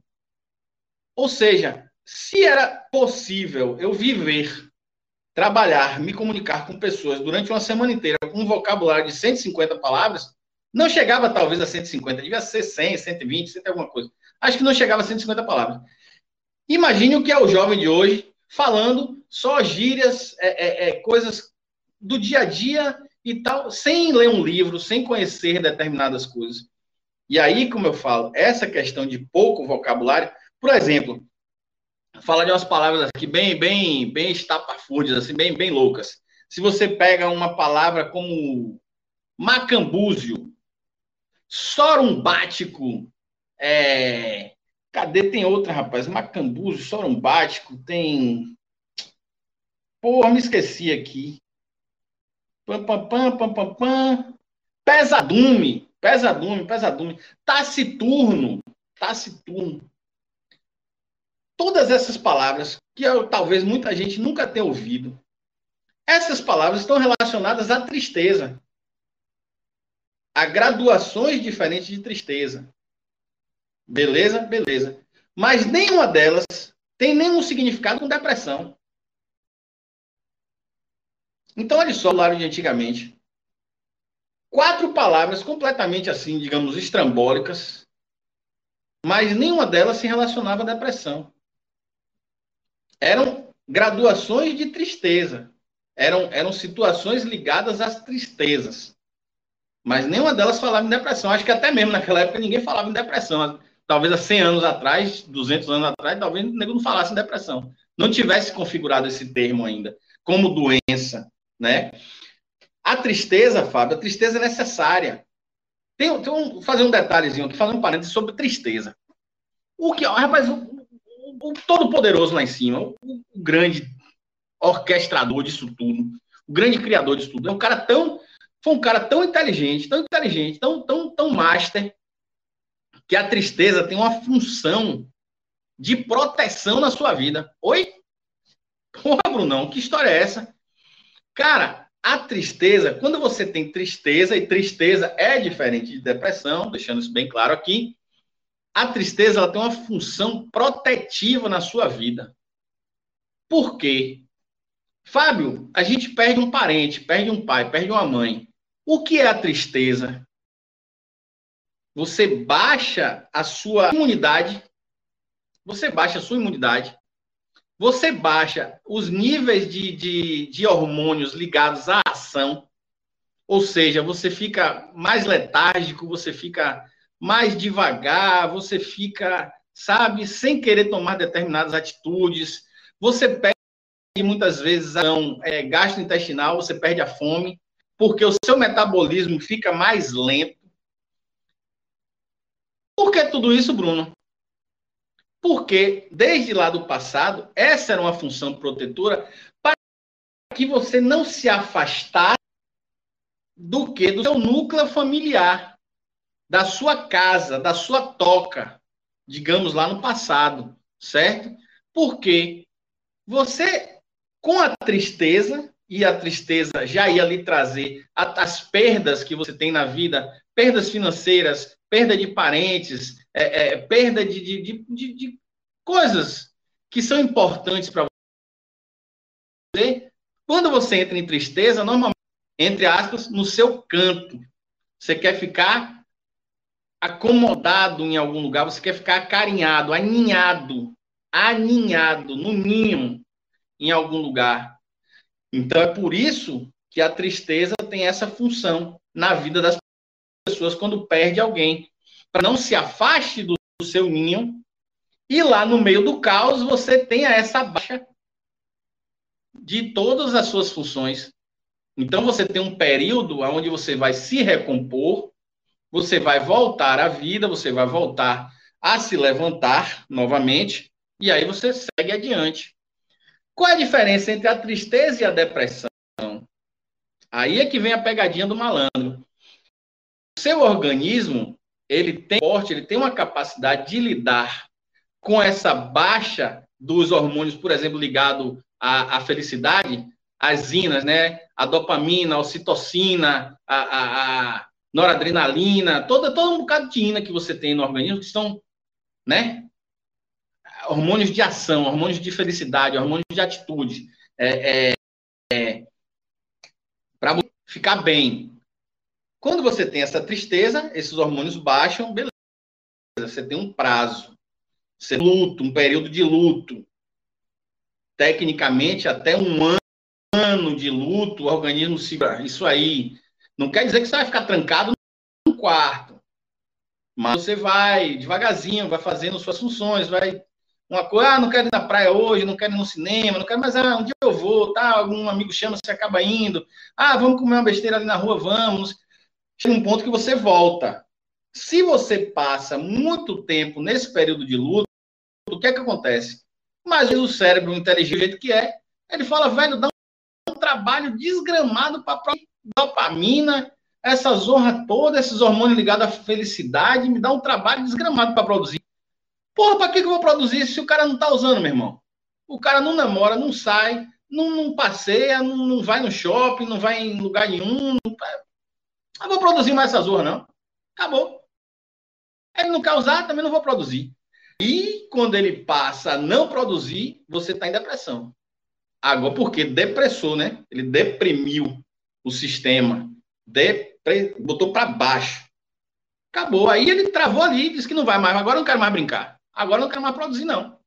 Ou seja, se era possível eu viver, trabalhar, me comunicar com pessoas durante uma semana inteira com um vocabulário de 150 palavras, não chegava talvez a 150, devia ser 100, 120, 100 alguma coisa. Acho que não chegava a 150 palavras. Imagine o que é o jovem de hoje falando só gírias, é, é, é, coisas do dia a dia e tal, sem ler um livro, sem conhecer determinadas coisas. E aí, como eu falo, essa questão de pouco vocabulário, por exemplo, falar de umas palavras aqui bem, bem, bem estapafúrdias, assim, bem, bem loucas. Se você pega uma palavra como macambúzio, sorumbático, é... cadê? Tem outra, rapaz, macambúzio, sorumbático, tem... Porra, me esqueci aqui. Pam, pam, pam, pam, pam, pam. Pesadume, pesadume, pesadume. Taciturno, taciturno. Todas essas palavras, que eu, talvez muita gente nunca tenha ouvido, essas palavras estão relacionadas à tristeza. A graduações diferentes de tristeza. Beleza? Beleza. Mas nenhuma delas tem nenhum significado com depressão. Então, olha só o de antigamente. Quatro palavras completamente assim, digamos, estrambólicas, mas nenhuma delas se relacionava à depressão. Eram graduações de tristeza. Eram, eram situações ligadas às tristezas. Mas nenhuma delas falava em depressão. Acho que até mesmo naquela época ninguém falava em depressão. Talvez há 100 anos atrás, 200 anos atrás, talvez o nego não falasse em depressão. Não tivesse configurado esse termo ainda como doença né? A tristeza, Fábio, a tristeza é necessária. Tem, tem um, fazer um detalhezinho fazer um parênteses sobre tristeza. O que, rapaz, o, o, o todo-poderoso lá em cima, o, o, grande orquestrador disso tudo, o grande criador disso tudo, é um cara tão, foi um cara tão inteligente, tão inteligente, tão, tão, tão master, que a tristeza tem uma função de proteção na sua vida. Oi? Porra, Brunão, que história é essa? Cara, a tristeza, quando você tem tristeza, e tristeza é diferente de depressão, deixando isso bem claro aqui, a tristeza ela tem uma função protetiva na sua vida. Por quê? Fábio, a gente perde um parente, perde um pai, perde uma mãe. O que é a tristeza? Você baixa a sua imunidade, você baixa a sua imunidade, você baixa os níveis de, de, de hormônios ligados à ação, ou seja, você fica mais letárgico, você fica mais devagar, você fica, sabe, sem querer tomar determinadas atitudes, você perde muitas vezes a é, gastrointestinal, você perde a fome, porque o seu metabolismo fica mais lento. Por que tudo isso, Bruno? Porque desde lá do passado, essa era uma função protetora para que você não se afastasse do que do seu núcleo familiar da sua casa, da sua toca, digamos lá no passado, certo? Porque você, com a tristeza, e a tristeza já ia lhe trazer as perdas que você tem na vida, perdas financeiras, perda de parentes, é, é, perda de, de, de, de coisas que são importantes para você. Quando você entra em tristeza, normalmente, entre aspas, no seu canto. Você quer ficar acomodado em algum lugar, você quer ficar acarinhado, aninhado, aninhado no ninho em algum lugar. Então é por isso que a tristeza tem essa função na vida das pessoas quando perde alguém, para não se afaste do, do seu ninho e lá no meio do caos você tenha essa baixa de todas as suas funções. Então você tem um período onde você vai se recompor, você vai voltar à vida, você vai voltar a se levantar novamente, e aí você segue adiante. Qual é a diferença entre a tristeza e a depressão? Aí é que vem a pegadinha do malandro. Seu organismo, ele tem forte, ele tem uma capacidade de lidar com essa baixa dos hormônios, por exemplo, ligado à, à felicidade, as inas, né? A dopamina, a ocitocina, a, a, a noradrenalina, toda, todo um bocado de ina que você tem no organismo, que são, né? Hormônios de ação, hormônios de felicidade, hormônios de atitude. É, é, é, para ficar bem. Quando você tem essa tristeza, esses hormônios baixam, beleza. Você tem um prazo. Você luto, um período de luto. Tecnicamente, até um ano de luto, o organismo se. Isso aí não quer dizer que você vai ficar trancado no quarto. Mas você vai devagarzinho, vai fazendo suas funções, vai. Uma coisa, ah, não quero ir na praia hoje, não quero ir no cinema, não quero, mas ah, um dia eu vou, tá? Algum amigo chama, você acaba indo. Ah, vamos comer uma besteira ali na rua, vamos. Chega um ponto que você volta. Se você passa muito tempo nesse período de luto, o que é que acontece? Mas o cérebro inteligente, do jeito que é, ele fala, velho, dá um trabalho desgramado para dopamina, essa zorra toda, esses hormônios ligados à felicidade, me dá um trabalho desgramado para produzir. Porra, para que, que eu vou produzir se o cara não tá usando, meu irmão? O cara não namora, não sai, não, não passeia, não, não, vai no shopping, não vai em lugar nenhum. Não... Eu vou produzir mais essa zorra, não. Acabou. Ele não quer usar, também não vou produzir. E quando ele passa a não produzir, você está em depressão. Agora, porque depressou, né? Ele deprimiu o sistema, depre, botou para baixo. Acabou. Aí ele travou ali, disse que não vai mais. Agora eu não quero mais brincar. Agora eu não quero mais produzir, não.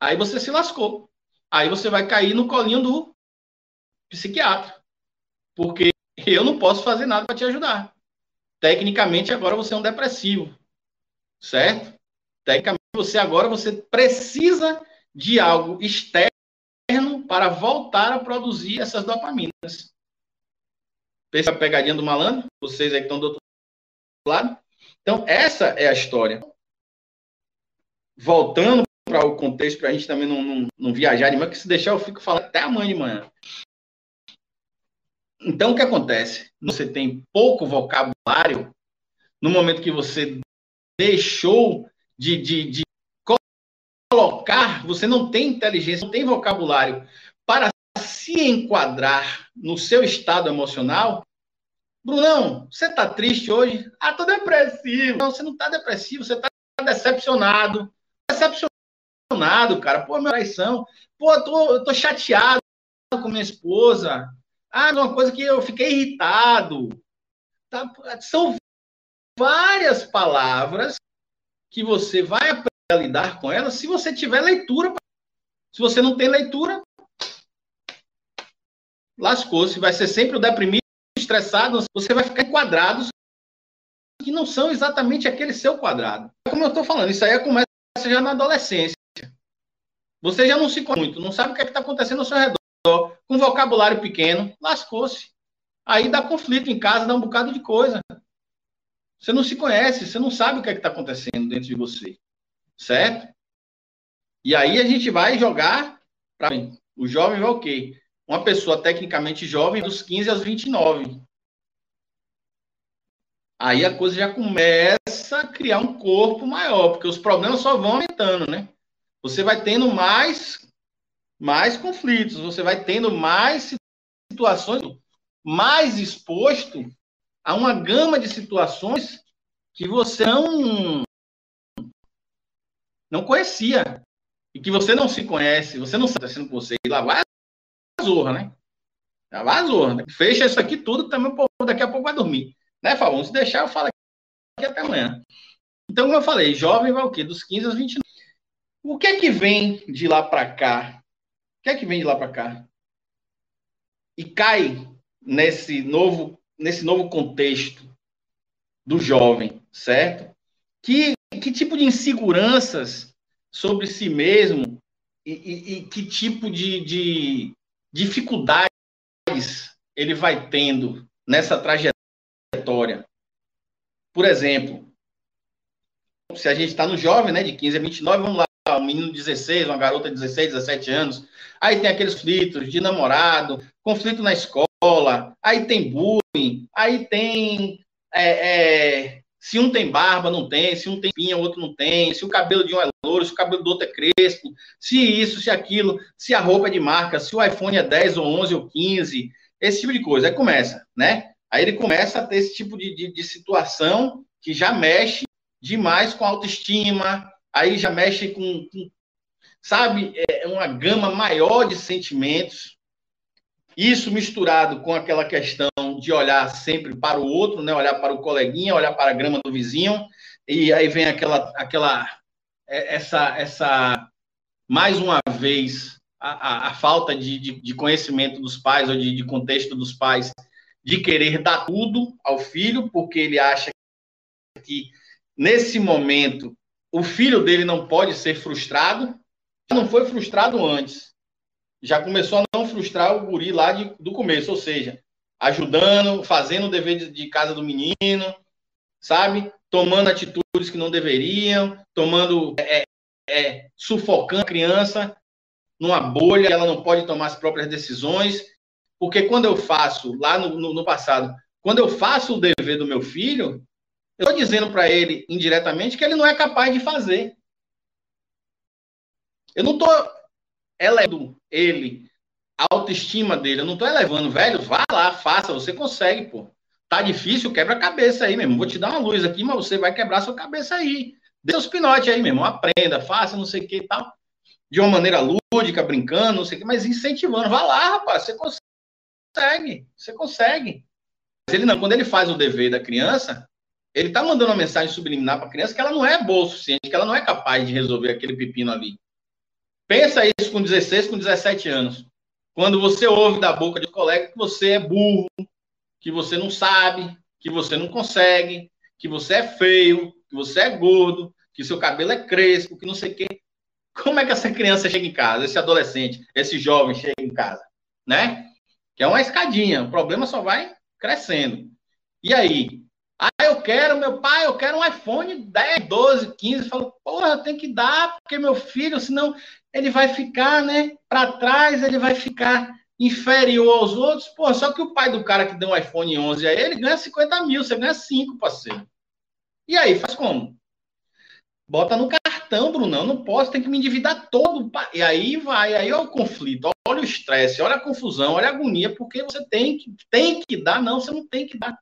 Aí você se lascou. Aí você vai cair no colinho do psiquiatra. Porque *laughs* eu não posso fazer nada para te ajudar. Tecnicamente, agora você é um depressivo. Certo? Tecnicamente, você agora você precisa de algo externo para voltar a produzir essas dopaminas. Pensa a pegadinha do malandro, vocês aí que estão do outro lado. Então, essa é a história. Voltando para o contexto, para a gente também não, não, não viajar demais, que se deixar eu fico falando até amanhã de manhã. Então, o que acontece? Você tem pouco vocabulário no momento que você deixou de, de, de colocar, você não tem inteligência, não tem vocabulário para se enquadrar no seu estado emocional, Brunão, você está triste hoje? Ah, tô depressivo. Não, você não está depressivo, você está decepcionado. Decepcionado, cara. Pô, minha traição. Pô, eu tô, eu tô chateado com minha esposa. Ah, uma coisa que eu fiquei irritado. Tá? São várias palavras que você vai aprender a lidar com elas se você tiver leitura. Se você não tem leitura, lascou-se. Vai ser sempre o deprimido estressado, você vai ficar em quadrados que não são exatamente aquele seu quadrado. Como eu estou falando, isso aí começa já na adolescência. Você já não se conhece muito, não sabe o que é está acontecendo ao seu redor, com vocabulário pequeno, lascou-se. Aí dá conflito em casa, dá um bocado de coisa. Você não se conhece, você não sabe o que é está acontecendo dentro de você. Certo? E aí a gente vai jogar para o jovem vai o quê? uma pessoa tecnicamente jovem dos 15 aos 29. Aí a coisa já começa a criar um corpo maior, porque os problemas só vão aumentando, né? Você vai tendo mais mais conflitos, você vai tendo mais situações, mais exposto a uma gama de situações que você não não conhecia e que você não se conhece, você não sabe sendo com você. E lá vai zorra, né? Já vai a zorra. Né? Fecha isso aqui tudo, também povo daqui a pouco vai dormir. Né, Fabão? Se deixar, eu falo aqui até amanhã. Então, como eu falei, jovem vai o quê? Dos 15 aos 29. O que é que vem de lá para cá? O que é que vem de lá para cá? E cai nesse novo, nesse novo contexto do jovem, certo? Que, que tipo de inseguranças sobre si mesmo e, e, e que tipo de, de, dificuldades ele vai tendo nessa trajetória. Por exemplo, se a gente está no jovem, né, de 15 a 29, vamos lá, um menino de 16, uma garota de 16, 17 anos, aí tem aqueles conflitos de namorado, conflito na escola, aí tem bullying, aí tem é, é, se um tem barba, não tem, se um tem pinha, o outro não tem, se o cabelo de um é louro, se o cabelo do outro é crespo, se isso, se aquilo, se a roupa é de marca, se o iPhone é 10 ou 11 ou 15, esse tipo de coisa. Aí começa, né? Aí ele começa a ter esse tipo de, de, de situação que já mexe demais com a autoestima, aí já mexe com, com sabe, é uma gama maior de sentimentos, isso misturado com aquela questão de olhar sempre para o outro, né? olhar para o coleguinha, olhar para a grama do vizinho, e aí vem aquela, aquela é, essa, essa mais uma vez, a, a, a falta de, de, de, conhecimento dos pais, ou de, de contexto dos pais, de querer dar tudo ao filho, porque ele acha que nesse momento o filho dele não pode ser frustrado, não foi frustrado antes. Já começou a não frustrar o guri lá de, do começo, ou seja, ajudando, fazendo o dever de, de casa do menino, sabe? Tomando atitudes que não deveriam, tomando, é, é, sufocando a criança numa bolha, ela não pode tomar as próprias decisões, porque quando eu faço, lá no, no, no passado, quando eu faço o dever do meu filho, eu estou dizendo para ele indiretamente que ele não é capaz de fazer. Eu não estou elevando ele, a autoestima dele. Eu não tô elevando, velho. Vá lá, faça, você consegue, pô. Tá difícil, quebra a cabeça aí, mesmo. Vou te dar uma luz aqui, mas você vai quebrar sua cabeça aí. Dê os pinotes aí, meu irmão. Aprenda, faça, não sei o que e tal. De uma maneira lúdica, brincando, não sei o que, mas incentivando. Vá lá, rapaz, você consegue. Você consegue. Mas ele não, quando ele faz o dever da criança, ele tá mandando uma mensagem subliminar para a criança que ela não é boa o suficiente, que ela não é capaz de resolver aquele pepino ali. Pensa isso com 16, com 17 anos. Quando você ouve da boca de um colega que você é burro, que você não sabe, que você não consegue, que você é feio, que você é gordo, que seu cabelo é crespo, que não sei o quê. Como é que essa criança chega em casa, esse adolescente, esse jovem chega em casa, né? Que é uma escadinha, o problema só vai crescendo. E aí, quero, meu pai, eu quero um iPhone 10, 12, 15. Falo, porra, tem que dar, porque meu filho, senão ele vai ficar, né, para trás, ele vai ficar inferior aos outros. Pô, só que o pai do cara que deu um iPhone 11 a ele ganha 50 mil, você ganha 5, parceiro. E aí, faz como? Bota no cartão, Brunão, não posso, tem que me endividar todo. E aí vai, aí é o conflito. olha o estresse, olha a confusão, olha a agonia, porque você tem que, tem que dar, não, você não tem que dar.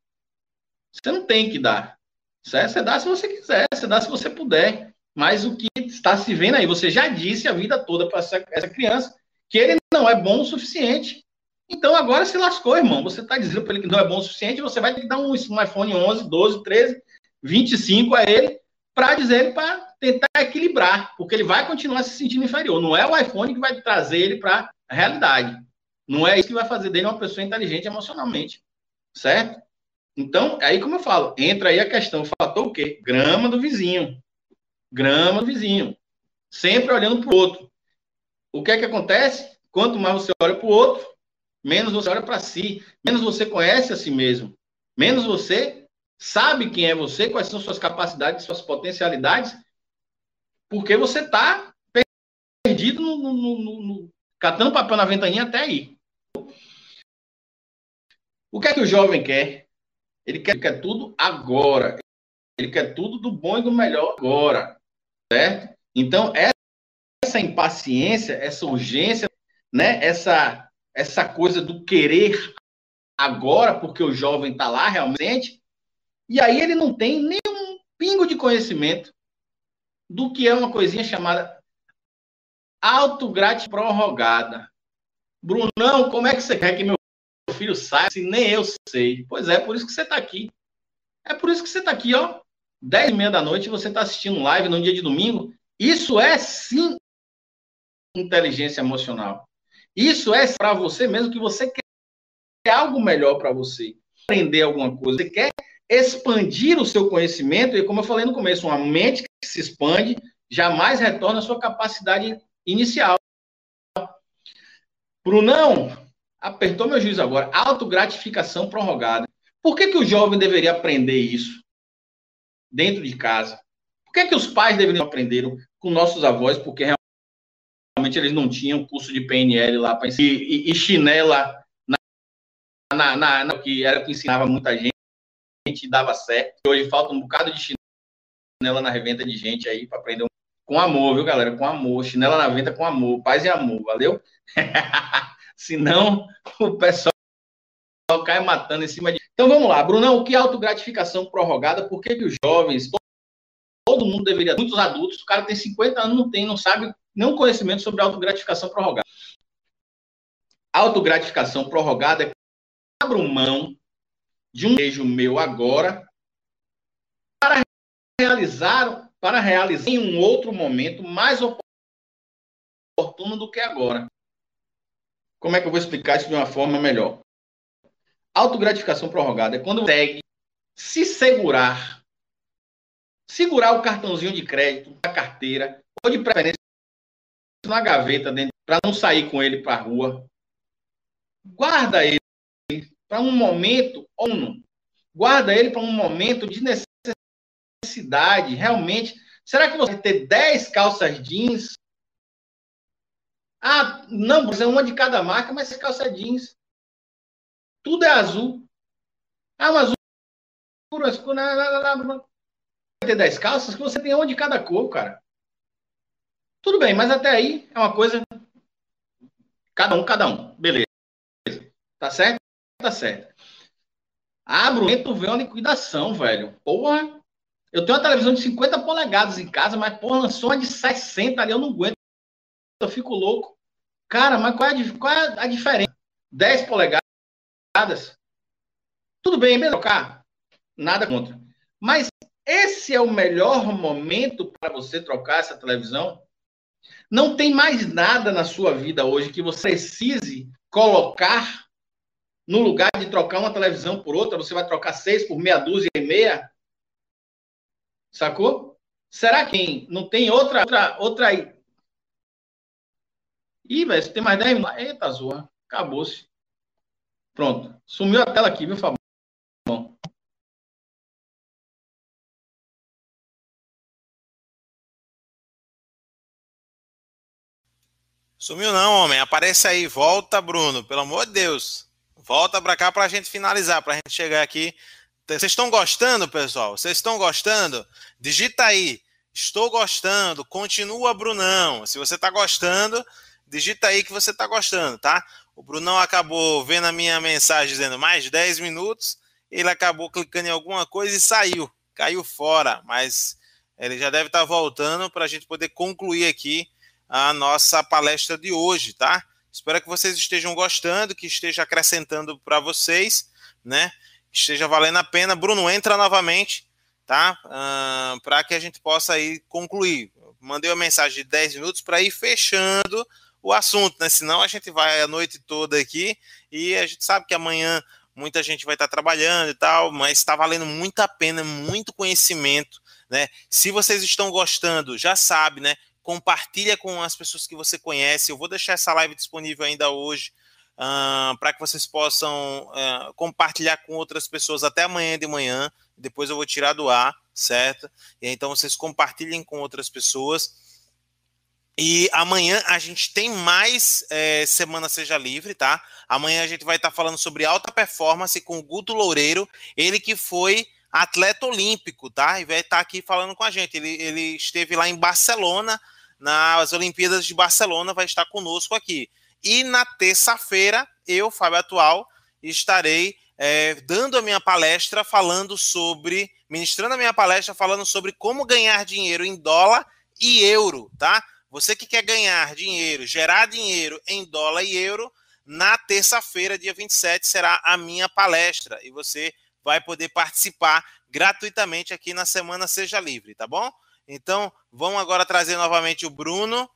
Você não tem que dar. Certo? Você dá se você quiser, você dá se você puder. Mas o que está se vendo aí, você já disse a vida toda para essa, essa criança que ele não é bom o suficiente. Então agora se lascou, irmão. Você está dizendo para ele que não é bom o suficiente, você vai ter que dar um, um iPhone 11, 12, 13, 25 a ele para dizer ele para tentar equilibrar, porque ele vai continuar se sentindo inferior. Não é o iPhone que vai trazer ele para a realidade. Não é isso que vai fazer dele uma pessoa inteligente emocionalmente, certo? Então, aí como eu falo, entra aí a questão, fator o quê? Grama do vizinho. Grama do vizinho. Sempre olhando para o outro. O que é que acontece? Quanto mais você olha para o outro, menos você olha para si, menos você conhece a si mesmo, menos você sabe quem é você, quais são suas capacidades, suas potencialidades, porque você está perdido no, no, no, no, catando papel na ventaninha até aí. O que é que o jovem quer? Ele quer, ele quer tudo agora. Ele quer tudo do bom e do melhor agora. Certo? Então, essa impaciência, essa urgência, né? essa, essa coisa do querer agora, porque o jovem está lá realmente, e aí ele não tem nenhum pingo de conhecimento do que é uma coisinha chamada autograte prorrogada. Brunão, como é que você quer que meu filho saia se nem eu sei? Pois é, por isso que você está aqui. É por isso que você está aqui, ó. 10 e meia da noite, você está assistindo live no dia de domingo. Isso é sim inteligência emocional. Isso é para você mesmo que você quer algo melhor para você. Aprender alguma coisa. Você quer expandir o seu conhecimento, e como eu falei no começo, uma mente que se expande jamais retorna à sua capacidade inicial. Brunão, apertou meu juiz agora. Autogratificação prorrogada. Por que, que o jovem deveria aprender isso dentro de casa? Por que, que os pais deveriam aprender com nossos avós? Porque realmente eles não tinham curso de PNL lá para ensinar. E, e, e chinela na, na, na, na, que era que ensinava muita gente gente dava certo. Hoje falta um bocado de chinela na revenda de gente aí para aprender um... com amor, viu, galera? Com amor. Chinela na venda com amor. Paz e amor, valeu? *laughs* Senão o pessoal cai matando em cima de. Então vamos lá, Brunão, o que é autogratificação prorrogada? Por que, que os jovens, todo mundo deveria, muitos adultos, o cara tem 50 anos, não tem, não sabe nenhum conhecimento sobre autogratificação prorrogada. Autogratificação prorrogada é abro mão de um desejo meu agora para realizar para realizar em um outro momento mais oportuno do que agora. Como é que eu vou explicar isso de uma forma melhor? Autogratificação prorrogada é quando consegue se segurar, segurar o cartãozinho de crédito, a carteira, ou de preferência na gaveta para não sair com ele para a rua. Guarda ele para um momento ONU. Guarda ele para um momento de necessidade, realmente. Será que você vai ter 10 calças jeans? Ah, não, é uma de cada marca, mas calça jeans. Tudo é azul. Ah, mas azul Vai ter 10 calças que você tem uma de cada cor, cara. Tudo bem, mas até aí é uma coisa. Cada um, cada um. Beleza. Tá certo? tá certo. Ah, Bruno, tu vê uma liquidação, velho. Porra, eu tenho uma televisão de 50 polegadas em casa, mas, porra, lançou uma de 60 ali, eu não aguento. Eu fico louco. Cara, mas qual é a, qual é a diferença? 10 polegadas? Tudo bem, beleza trocar? Nada contra. Mas esse é o melhor momento para você trocar essa televisão? Não tem mais nada na sua vida hoje que você precise colocar no lugar de trocar uma televisão por outra, você vai trocar seis por meia dúzia e meia? Sacou? Será que não tem outra outra outra? Ih, velho, tem mais 10 minutos. Eita, zorra. Acabou-se. Pronto. Sumiu a tela aqui, viu, Fabão? Sumiu não, homem. Aparece aí. Volta, Bruno. Pelo amor de Deus. Volta para cá para a gente finalizar, para a gente chegar aqui. Vocês estão gostando, pessoal? Vocês estão gostando? Digita aí. Estou gostando. Continua, Brunão. Se você está gostando, digita aí que você está gostando, tá? O Brunão acabou vendo a minha mensagem dizendo mais 10 minutos, ele acabou clicando em alguma coisa e saiu, caiu fora, mas ele já deve estar tá voltando para a gente poder concluir aqui a nossa palestra de hoje, tá? Espero que vocês estejam gostando, que esteja acrescentando para vocês, né? Esteja valendo a pena. Bruno, entra novamente, tá? Uh, para que a gente possa aí concluir. Mandei uma mensagem de 10 minutos para ir fechando o assunto, né? Senão a gente vai a noite toda aqui e a gente sabe que amanhã muita gente vai estar trabalhando e tal, mas está valendo muito a pena, muito conhecimento, né? Se vocês estão gostando, já sabe, né? compartilha com as pessoas que você conhece. Eu vou deixar essa live disponível ainda hoje uh, para que vocês possam uh, compartilhar com outras pessoas até amanhã de manhã. Depois eu vou tirar do ar, certo? E então vocês compartilhem com outras pessoas. E amanhã a gente tem mais é, Semana Seja Livre, tá? Amanhã a gente vai estar tá falando sobre alta performance com o Guto Loureiro, ele que foi atleta olímpico, tá? E vai estar tá aqui falando com a gente. Ele, ele esteve lá em Barcelona nas Olimpíadas de Barcelona, vai estar conosco aqui. E na terça-feira, eu, Fábio Atual, estarei é, dando a minha palestra falando sobre, ministrando a minha palestra falando sobre como ganhar dinheiro em dólar e euro, tá? Você que quer ganhar dinheiro, gerar dinheiro em dólar e euro, na terça-feira, dia 27, será a minha palestra e você vai poder participar gratuitamente aqui na Semana Seja Livre, tá bom? Então, vamos agora trazer novamente o Bruno.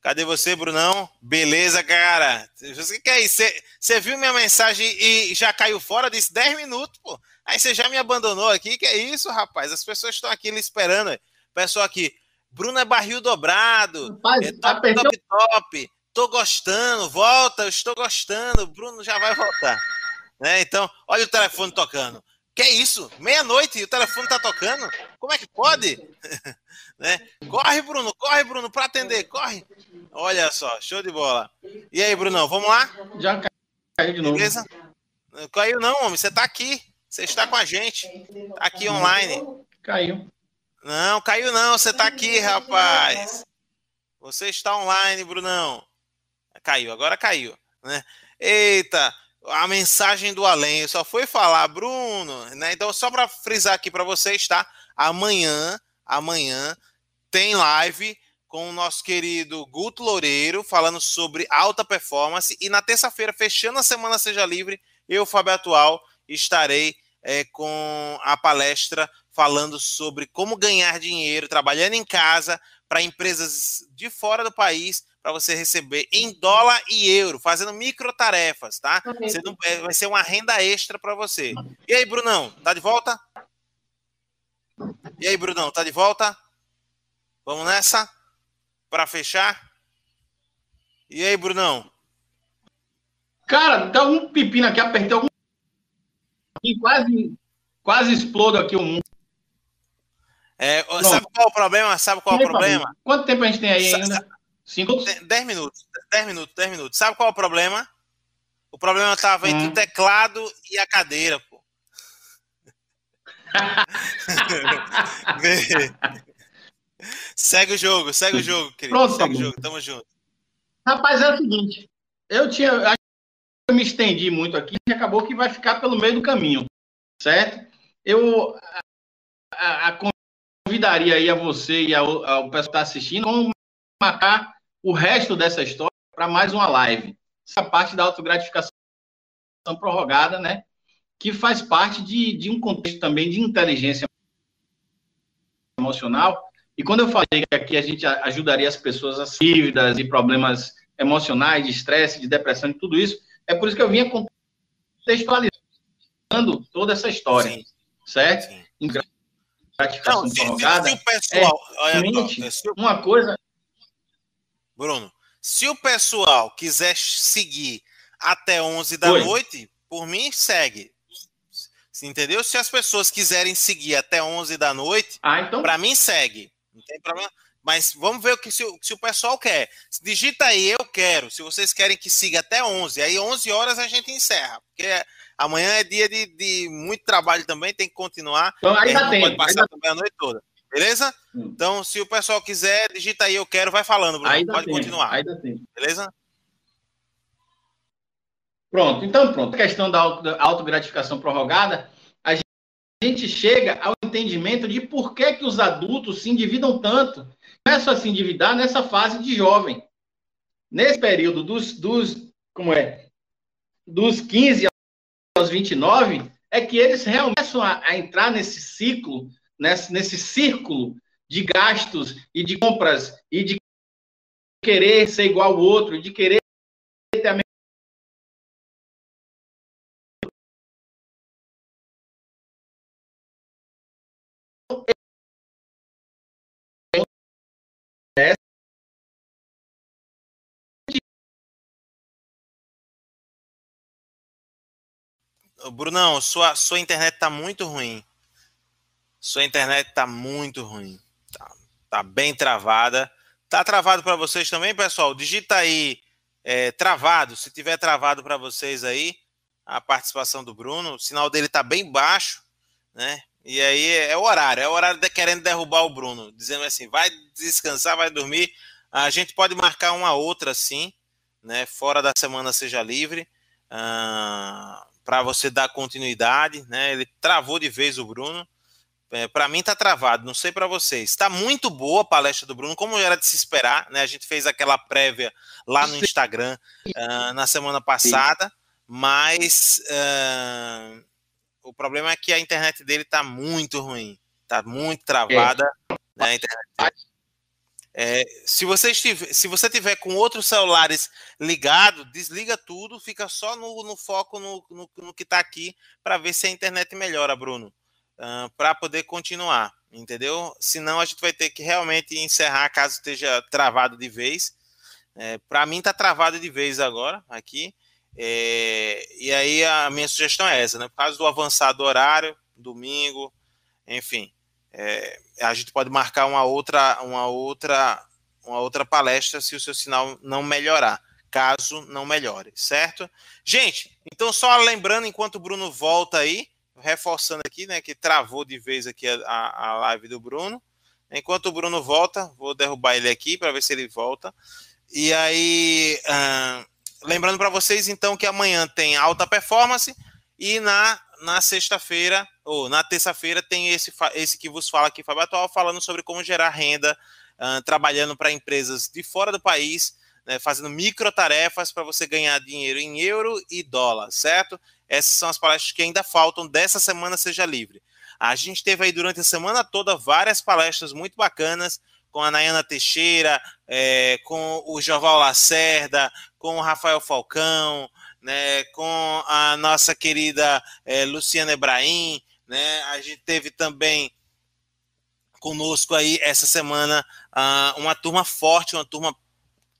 Cadê você, Brunão? Beleza, cara. Você quer isso? Você, viu minha mensagem e já caiu fora? Disse 10 minutos, pô. Aí você já me abandonou aqui. Que é isso, rapaz? As pessoas estão aqui esperando. Pessoal aqui, Bruno é barril dobrado. Rapaz, é top, top, top. Tô gostando, volta, eu estou gostando. Bruno já vai voltar. Né? Então, olha o telefone tocando. Que é isso? Meia-noite e o telefone tá tocando? Como é que pode? *laughs* né? Corre, Bruno, corre, Bruno, para atender, corre. Olha só, show de bola. E aí, Brunão, vamos lá? Já caiu de novo. Beleza? Não caiu não, homem, você tá aqui. Você está com a gente. Tá aqui online. Caiu. Não, caiu não, você tá aqui, rapaz. Você está online, Brunão. Caiu, agora caiu, né? Eita, a mensagem do além. Só foi falar, Bruno, né? Então, só para frisar aqui para vocês, tá? Amanhã, amanhã tem live com o nosso querido Guto Loureiro falando sobre alta performance e na terça-feira, fechando a semana Seja Livre, eu, Fábio Atual, estarei é, com a palestra falando sobre como ganhar dinheiro trabalhando em casa para empresas de fora do país para você receber em dólar e euro, fazendo micro tarefas, tá? Não, é, vai ser uma renda extra para você. E aí, Brunão, tá de volta? E aí, Brunão, tá de volta? Vamos nessa? Para fechar? E aí, Brunão? Cara, dá um pepino aqui, apertei algum. E quase, quase explodo aqui o mundo. É, sabe qual é o problema? Sabe qual é o problema? Quanto tempo a gente tem aí ainda? Cinco? Dez minutos. Dez minutos, dez minutos. Sabe qual é o problema? O problema estava entre hum. o teclado e a cadeira, pô. *laughs* segue o jogo, segue o jogo, querido. Pronto, segue o jogo, tamo junto. Rapaz, é o seguinte. Eu tinha. Eu me estendi muito aqui e acabou que vai ficar pelo meio do caminho. Certo? Eu a, a convidaria aí a você e ao, ao pessoal que está assistindo, vamos marcar o resto dessa história para mais uma live. Essa parte da autogratificação prorrogada, né? Que faz parte de, de um contexto também de inteligência emocional. E quando eu falei que aqui a gente ajudaria as pessoas a dívidas e problemas emocionais, de estresse, de depressão e tudo isso, é por isso que eu vinha contextualizando toda essa história, Sim. certo? Sim. Gratificação Não, prorrogada. Se, se o pessoal, é, olha, se uma coisa Bruno, se o pessoal quiser seguir até 11 da Oi. noite, por mim, segue. Entendeu? Se as pessoas quiserem seguir até 11 da noite, ah, então... para mim, segue. Não tem problema. Mas vamos ver o que se, se, o pessoal quer. Digita aí, eu quero. Se vocês querem que siga até 11, aí 11 horas a gente encerra. Porque amanhã é dia de, de muito trabalho também, tem que continuar. Então, ainda tem. Pode passar também a noite toda. Beleza? Hum. Então, se o pessoal quiser, digita aí, eu quero, vai falando, Bruno. Ainda Pode tem, continuar. Ainda tem. Beleza? Pronto, então pronto. A questão da autogratificação prorrogada, a gente chega ao entendimento de por que, que os adultos se endividam tanto. Começam a se endividar nessa fase de jovem. Nesse período dos, dos como é, dos 15 aos 29, é que eles realmente começam a, entrar nesse ciclo, nesse, nesse círculo de gastos e de compras e de querer ser igual ao outro, de querer Brunão, sua, sua internet tá muito ruim. Sua internet tá muito ruim. Tá, tá bem travada. Tá travado para vocês também, pessoal? Digita aí é, travado. Se tiver travado para vocês aí, a participação do Bruno, o sinal dele tá bem baixo, né? E aí é, é o horário, é o horário de querendo derrubar o Bruno, dizendo assim, vai descansar, vai dormir. A gente pode marcar uma outra sim, né? Fora da semana seja livre. Ah, para você dar continuidade, né? Ele travou de vez o Bruno. É, para mim tá travado, não sei para vocês. Está muito boa a palestra do Bruno, como era de se esperar, né? A gente fez aquela prévia lá no Instagram uh, na semana passada, mas uh, o problema é que a internet dele tá muito ruim, tá muito travada. É. Né, a internet dele. É, se, você estiver, se você tiver com outros celulares ligado, desliga tudo, fica só no, no foco no, no, no, que está aqui para ver se a internet melhora, Bruno, uh, para poder continuar, entendeu? Senão a gente vai ter que realmente encerrar caso esteja travado de vez. É, para mim está travado de vez agora aqui. É, e aí a minha sugestão é essa, né? Por causa do avançado horário, domingo, enfim. É, a gente pode marcar uma outra, uma outra, uma outra palestra se o seu sinal não melhorar, caso não melhore, certo? Gente, então só lembrando enquanto o Bruno volta aí, reforçando aqui, né, que travou de vez aqui a, a live do Bruno. Enquanto o Bruno volta, vou derrubar ele aqui para ver se ele volta. E aí, lembrando para vocês então que amanhã tem alta performance e na na sexta-feira, ou na terça-feira, tem esse, esse que vos fala aqui, Fábio Atual, falando sobre como gerar renda, uh, trabalhando para empresas de fora do país, né, fazendo micro tarefas para você ganhar dinheiro em euro e dólar, certo? Essas são as palestras que ainda faltam dessa semana Seja Livre. A gente teve aí durante a semana toda várias palestras muito bacanas, com a Nayana Teixeira, é, com o Joval Lacerda, com o Rafael Falcão, né, com nossa querida é, Luciana Ebrahim, né, a gente teve também conosco aí essa semana uh, uma turma forte, uma turma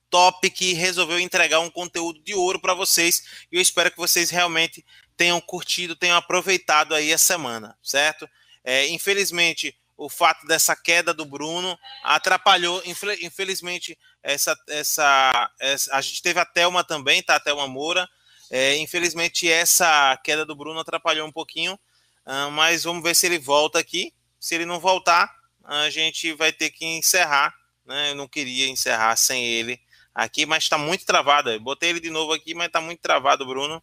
top que resolveu entregar um conteúdo de ouro para vocês e eu espero que vocês realmente tenham curtido, tenham aproveitado aí a semana, certo? É, infelizmente, o fato dessa queda do Bruno atrapalhou, infelizmente, essa, essa, essa a gente teve a Thelma também, tá? A Thelma Moura, é, infelizmente, essa queda do Bruno atrapalhou um pouquinho, uh, mas vamos ver se ele volta aqui. Se ele não voltar, a gente vai ter que encerrar. Né? Eu não queria encerrar sem ele aqui, mas está muito travado. Eu botei ele de novo aqui, mas está muito travado, Bruno.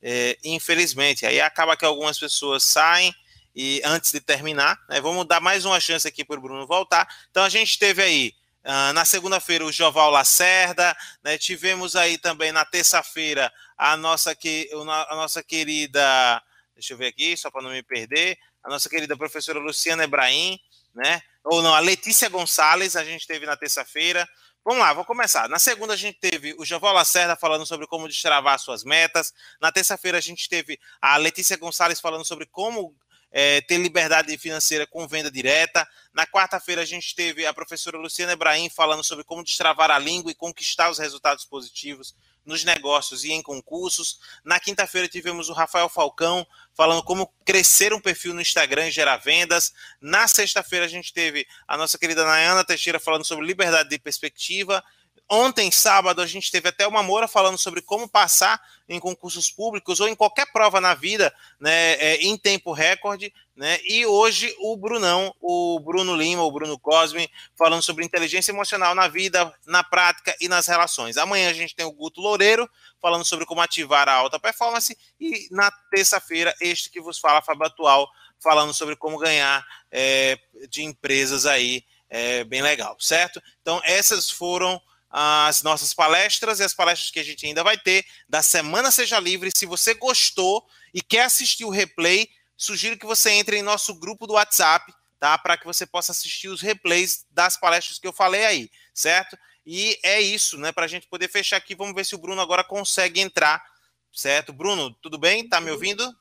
É, infelizmente. Aí acaba que algumas pessoas saem e antes de terminar, né, vamos dar mais uma chance aqui para o Bruno voltar. Então a gente teve aí Uh, na segunda-feira, o Joval Lacerda, né? tivemos aí também na terça-feira a nossa, que, a nossa querida, deixa eu ver aqui, só para não me perder, a nossa querida professora Luciana Ebrahim, né? Ou não, a Letícia Gonçalves, a gente teve na terça-feira. Vamos lá, vou começar. Na segunda, a gente teve o Joval Lacerda falando sobre como destravar suas metas. Na terça-feira, a gente teve a Letícia Gonçalves falando sobre como é, ter liberdade financeira com venda direta. Na quarta-feira, a gente teve a professora Luciana Ebrahim falando sobre como destravar a língua e conquistar os resultados positivos nos negócios e em concursos. Na quinta-feira, tivemos o Rafael Falcão falando como crescer um perfil no Instagram e gerar vendas. Na sexta-feira, a gente teve a nossa querida Nayana Teixeira falando sobre liberdade de perspectiva. Ontem, sábado, a gente teve até uma Moura falando sobre como passar em concursos públicos ou em qualquer prova na vida, né, é, em tempo recorde, né? E hoje o Brunão, o Bruno Lima, o Bruno Cosme, falando sobre inteligência emocional na vida, na prática e nas relações. Amanhã a gente tem o Guto Loureiro falando sobre como ativar a alta performance e na terça-feira este que vos fala, Fábio Atual, falando sobre como ganhar é, de empresas aí, é, bem legal, certo? Então essas foram as nossas palestras e as palestras que a gente ainda vai ter da Semana Seja Livre. Se você gostou e quer assistir o replay, sugiro que você entre em nosso grupo do WhatsApp, tá? Para que você possa assistir os replays das palestras que eu falei aí, certo? E é isso, né? Para a gente poder fechar aqui, vamos ver se o Bruno agora consegue entrar, certo? Bruno, tudo bem? Tá me ouvindo?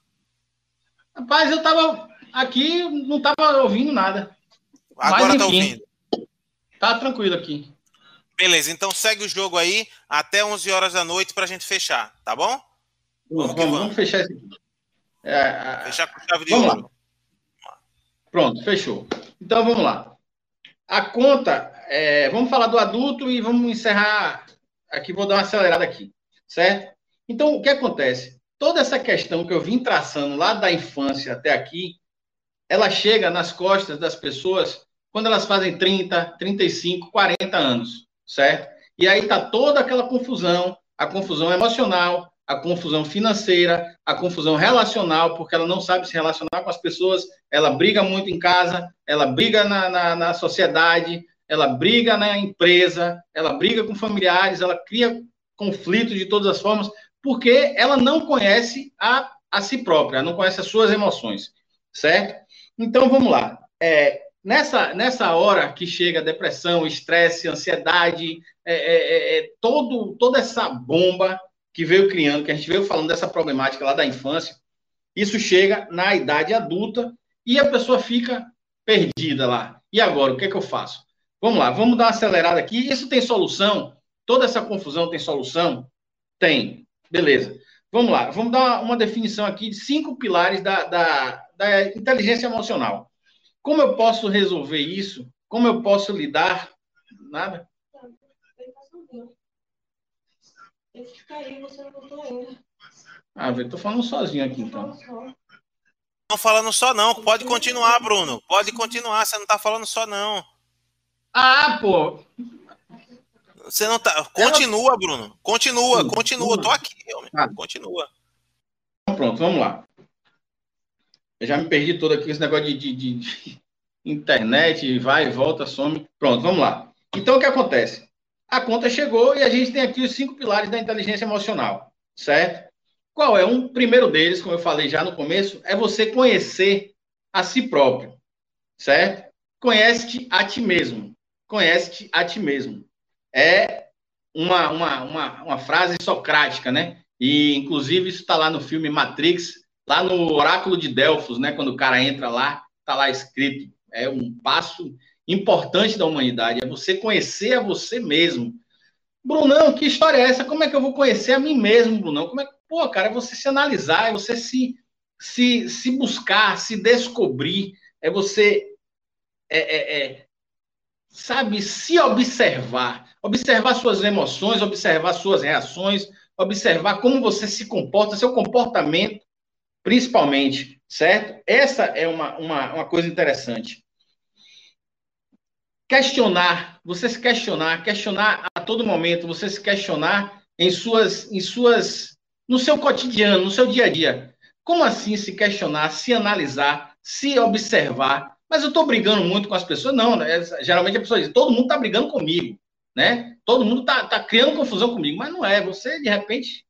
Rapaz, eu tava aqui, não tava ouvindo nada. Agora Mas, tá ouvindo. Tá tranquilo aqui. Beleza, então segue o jogo aí até 11 horas da noite para a gente fechar, tá bom? Vamos, vamos, vamos fechar esse. É, fechar com chave de vamos ouro. Lá. Pronto, fechou. Então vamos lá. A conta, é, vamos falar do adulto e vamos encerrar. Aqui, vou dar uma acelerada aqui, certo? Então, o que acontece? Toda essa questão que eu vim traçando lá da infância até aqui, ela chega nas costas das pessoas quando elas fazem 30, 35, 40 anos certo? E aí tá toda aquela confusão, a confusão emocional, a confusão financeira, a confusão relacional, porque ela não sabe se relacionar com as pessoas, ela briga muito em casa, ela briga na, na, na sociedade, ela briga na empresa, ela briga com familiares, ela cria conflitos de todas as formas, porque ela não conhece a, a si própria, não conhece as suas emoções, certo? Então vamos lá. É, Nessa, nessa hora que chega depressão, estresse, ansiedade, é, é, é, é, todo, toda essa bomba que veio criando, que a gente veio falando dessa problemática lá da infância, isso chega na idade adulta e a pessoa fica perdida lá. E agora, o que é que eu faço? Vamos lá, vamos dar uma acelerada aqui. Isso tem solução? Toda essa confusão tem solução? Tem. Beleza. Vamos lá, vamos dar uma definição aqui de cinco pilares da, da, da inteligência emocional. Como eu posso resolver isso? Como eu posso lidar? Nada? Ah, eu tô falando sozinho aqui, então. Não falando só, não. Pode continuar, Bruno. Pode continuar. Você não tá falando só, não. Ah, pô. Você não tá. Continua, Bruno. Continua, continua. Tô aqui, homem. Ah. Continua. Pronto, vamos lá. Eu já me perdi todo aqui esse negócio de, de, de, internet, vai, volta, some. Pronto, vamos lá. Então, o que acontece? A conta chegou e a gente tem aqui os cinco pilares da inteligência emocional, certo? Qual é? Um primeiro deles, como eu falei já no começo, é você conhecer a si próprio, certo? Conhece-te a ti mesmo. Conhece-te a ti mesmo. É uma, uma, uma, uma frase socrática, né? E, inclusive, isso está lá no filme Matrix, lá no oráculo de Delfos, né? Quando o cara entra lá, tá lá escrito. É um passo importante da humanidade, é você conhecer a você mesmo. Brunão, que história é essa? Como é que eu vou conhecer a mim mesmo, Brunão? Como é que, pô, cara, é você se analisar, é você se, se, se buscar, se descobrir, é você, é, é, é, sabe, se observar, observar suas emoções, observar suas reações, observar como você se comporta, seu comportamento, principalmente, certo? Essa é uma, uma, uma coisa interessante. Questionar, você se questionar, questionar a todo momento, você se questionar em suas, em suas, no seu cotidiano, no seu dia a dia. Como assim se questionar, se analisar, se observar? Mas eu estou brigando muito com as pessoas? Não, né? geralmente a pessoa diz, todo mundo está brigando comigo, né? Todo mundo está tá criando confusão comigo, mas não é. Você, de repente,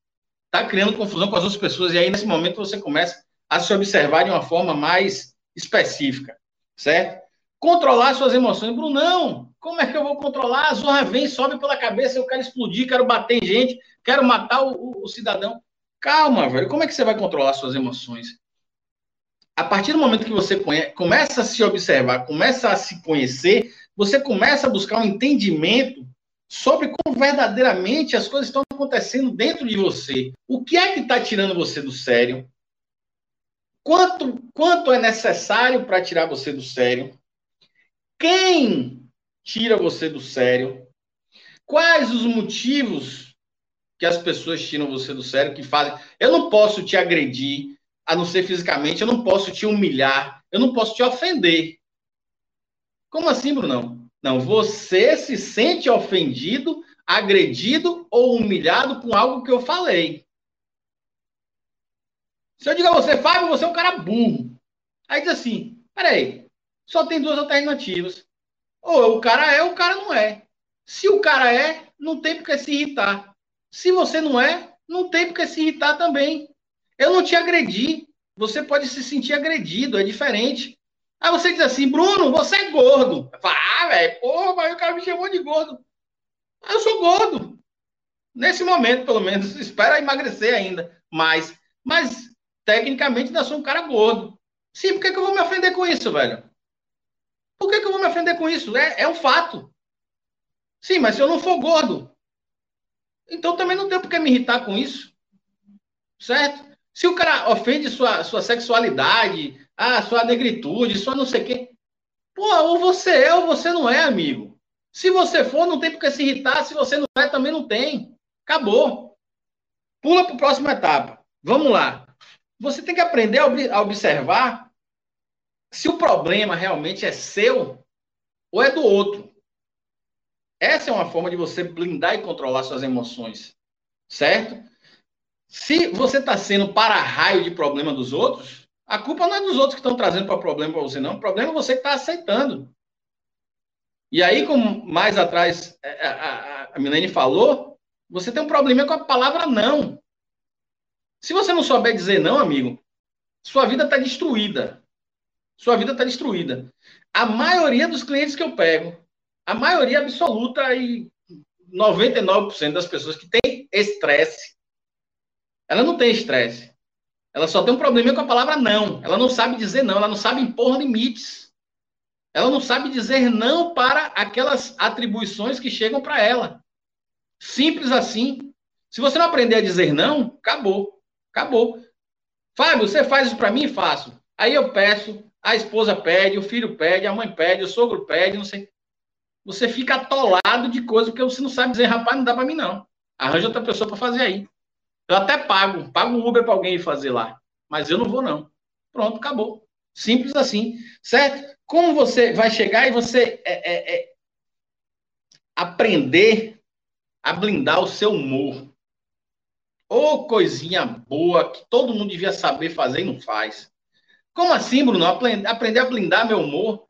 está criando confusão com as outras pessoas, e aí nesse momento você começa a se observar de uma forma mais específica, certo? Controlar suas emoções. Brunão, como é que eu vou controlar? A zorra vem, sobe pela cabeça, eu quero explodir, quero bater em gente, quero matar o, o, o cidadão. Calma, velho, como é que você vai controlar suas emoções? A partir do momento que você conhece, começa a se observar, começa a se conhecer, você começa a buscar um entendimento sobre como verdadeiramente as coisas estão acontecendo dentro de você. O que é que está tirando você do sério? Quanto, quanto é necessário para tirar você do sério? Quem tira você do sério? Quais os motivos que as pessoas tiram você do sério, que fazem. Eu não posso te agredir, a não ser fisicamente, eu não posso te humilhar, eu não posso te ofender. Como assim, Brunão? Não, você se sente ofendido, agredido ou humilhado com algo que eu falei. Se eu digo a você, Fábio, você é um cara burro. Aí diz assim: peraí, só tem duas alternativas. Ou o cara é ou o cara não é. Se o cara é, não tem por que se irritar. Se você não é, não tem por que se irritar também. Eu não te agredi. Você pode se sentir agredido, é diferente. Aí você diz assim, Bruno, você é gordo. Fala, ah, velho, porra, mas o cara me chamou de gordo. Eu sou gordo. Nesse momento, pelo menos, *laughs* espera emagrecer ainda. Mas, mas tecnicamente, ainda sou um cara gordo. Sim, por que, que eu vou me ofender com isso, velho? Por que, que eu vou me ofender com isso? É, é um fato. Sim, mas se eu não for gordo, então também não tem por que me irritar com isso. Certo? Se o cara ofende sua, sua sexualidade, a sua negritude, sua não sei o quê. Pô, ou você é ou você não é, amigo. Se você for, não tem por que se irritar. Se você não é, também não tem. Acabou. Pula para a próxima etapa. Vamos lá. Você tem que aprender a observar se o problema realmente é seu ou é do outro. Essa é uma forma de você blindar e controlar suas emoções, certo? Se você está sendo para-raio de problema dos outros, a culpa não é dos outros que estão trazendo para problema para você, não. O problema é você que está aceitando. E aí, como mais atrás é, a, a, a Milene falou, você tem um problema com a palavra não. Se você não souber dizer não, amigo, sua vida está destruída. Sua vida está destruída. A maioria dos clientes que eu pego a maioria absoluta e 99% das pessoas que têm estresse, ela não tem estresse. Ela só tem um problema com a palavra não. Ela não sabe dizer não, ela não sabe impor limites. Ela não sabe dizer não para aquelas atribuições que chegam para ela. Simples assim. Se você não aprender a dizer não, acabou. Acabou. Fábio, você faz isso para mim? Faço. Aí eu peço, a esposa pede, o filho pede, a mãe pede, o sogro pede, não sei você fica atolado de coisa que você não sabe dizer, rapaz, não dá para mim não. Arranja outra pessoa para fazer aí. Eu até pago, pago um Uber para alguém fazer lá, mas eu não vou não. Pronto, acabou. Simples assim, certo? Como você vai chegar e você é, é, é, aprender a blindar o seu humor? Ô oh, coisinha boa que todo mundo devia saber fazer e não faz. Como assim, Bruno? Aprender a blindar meu humor?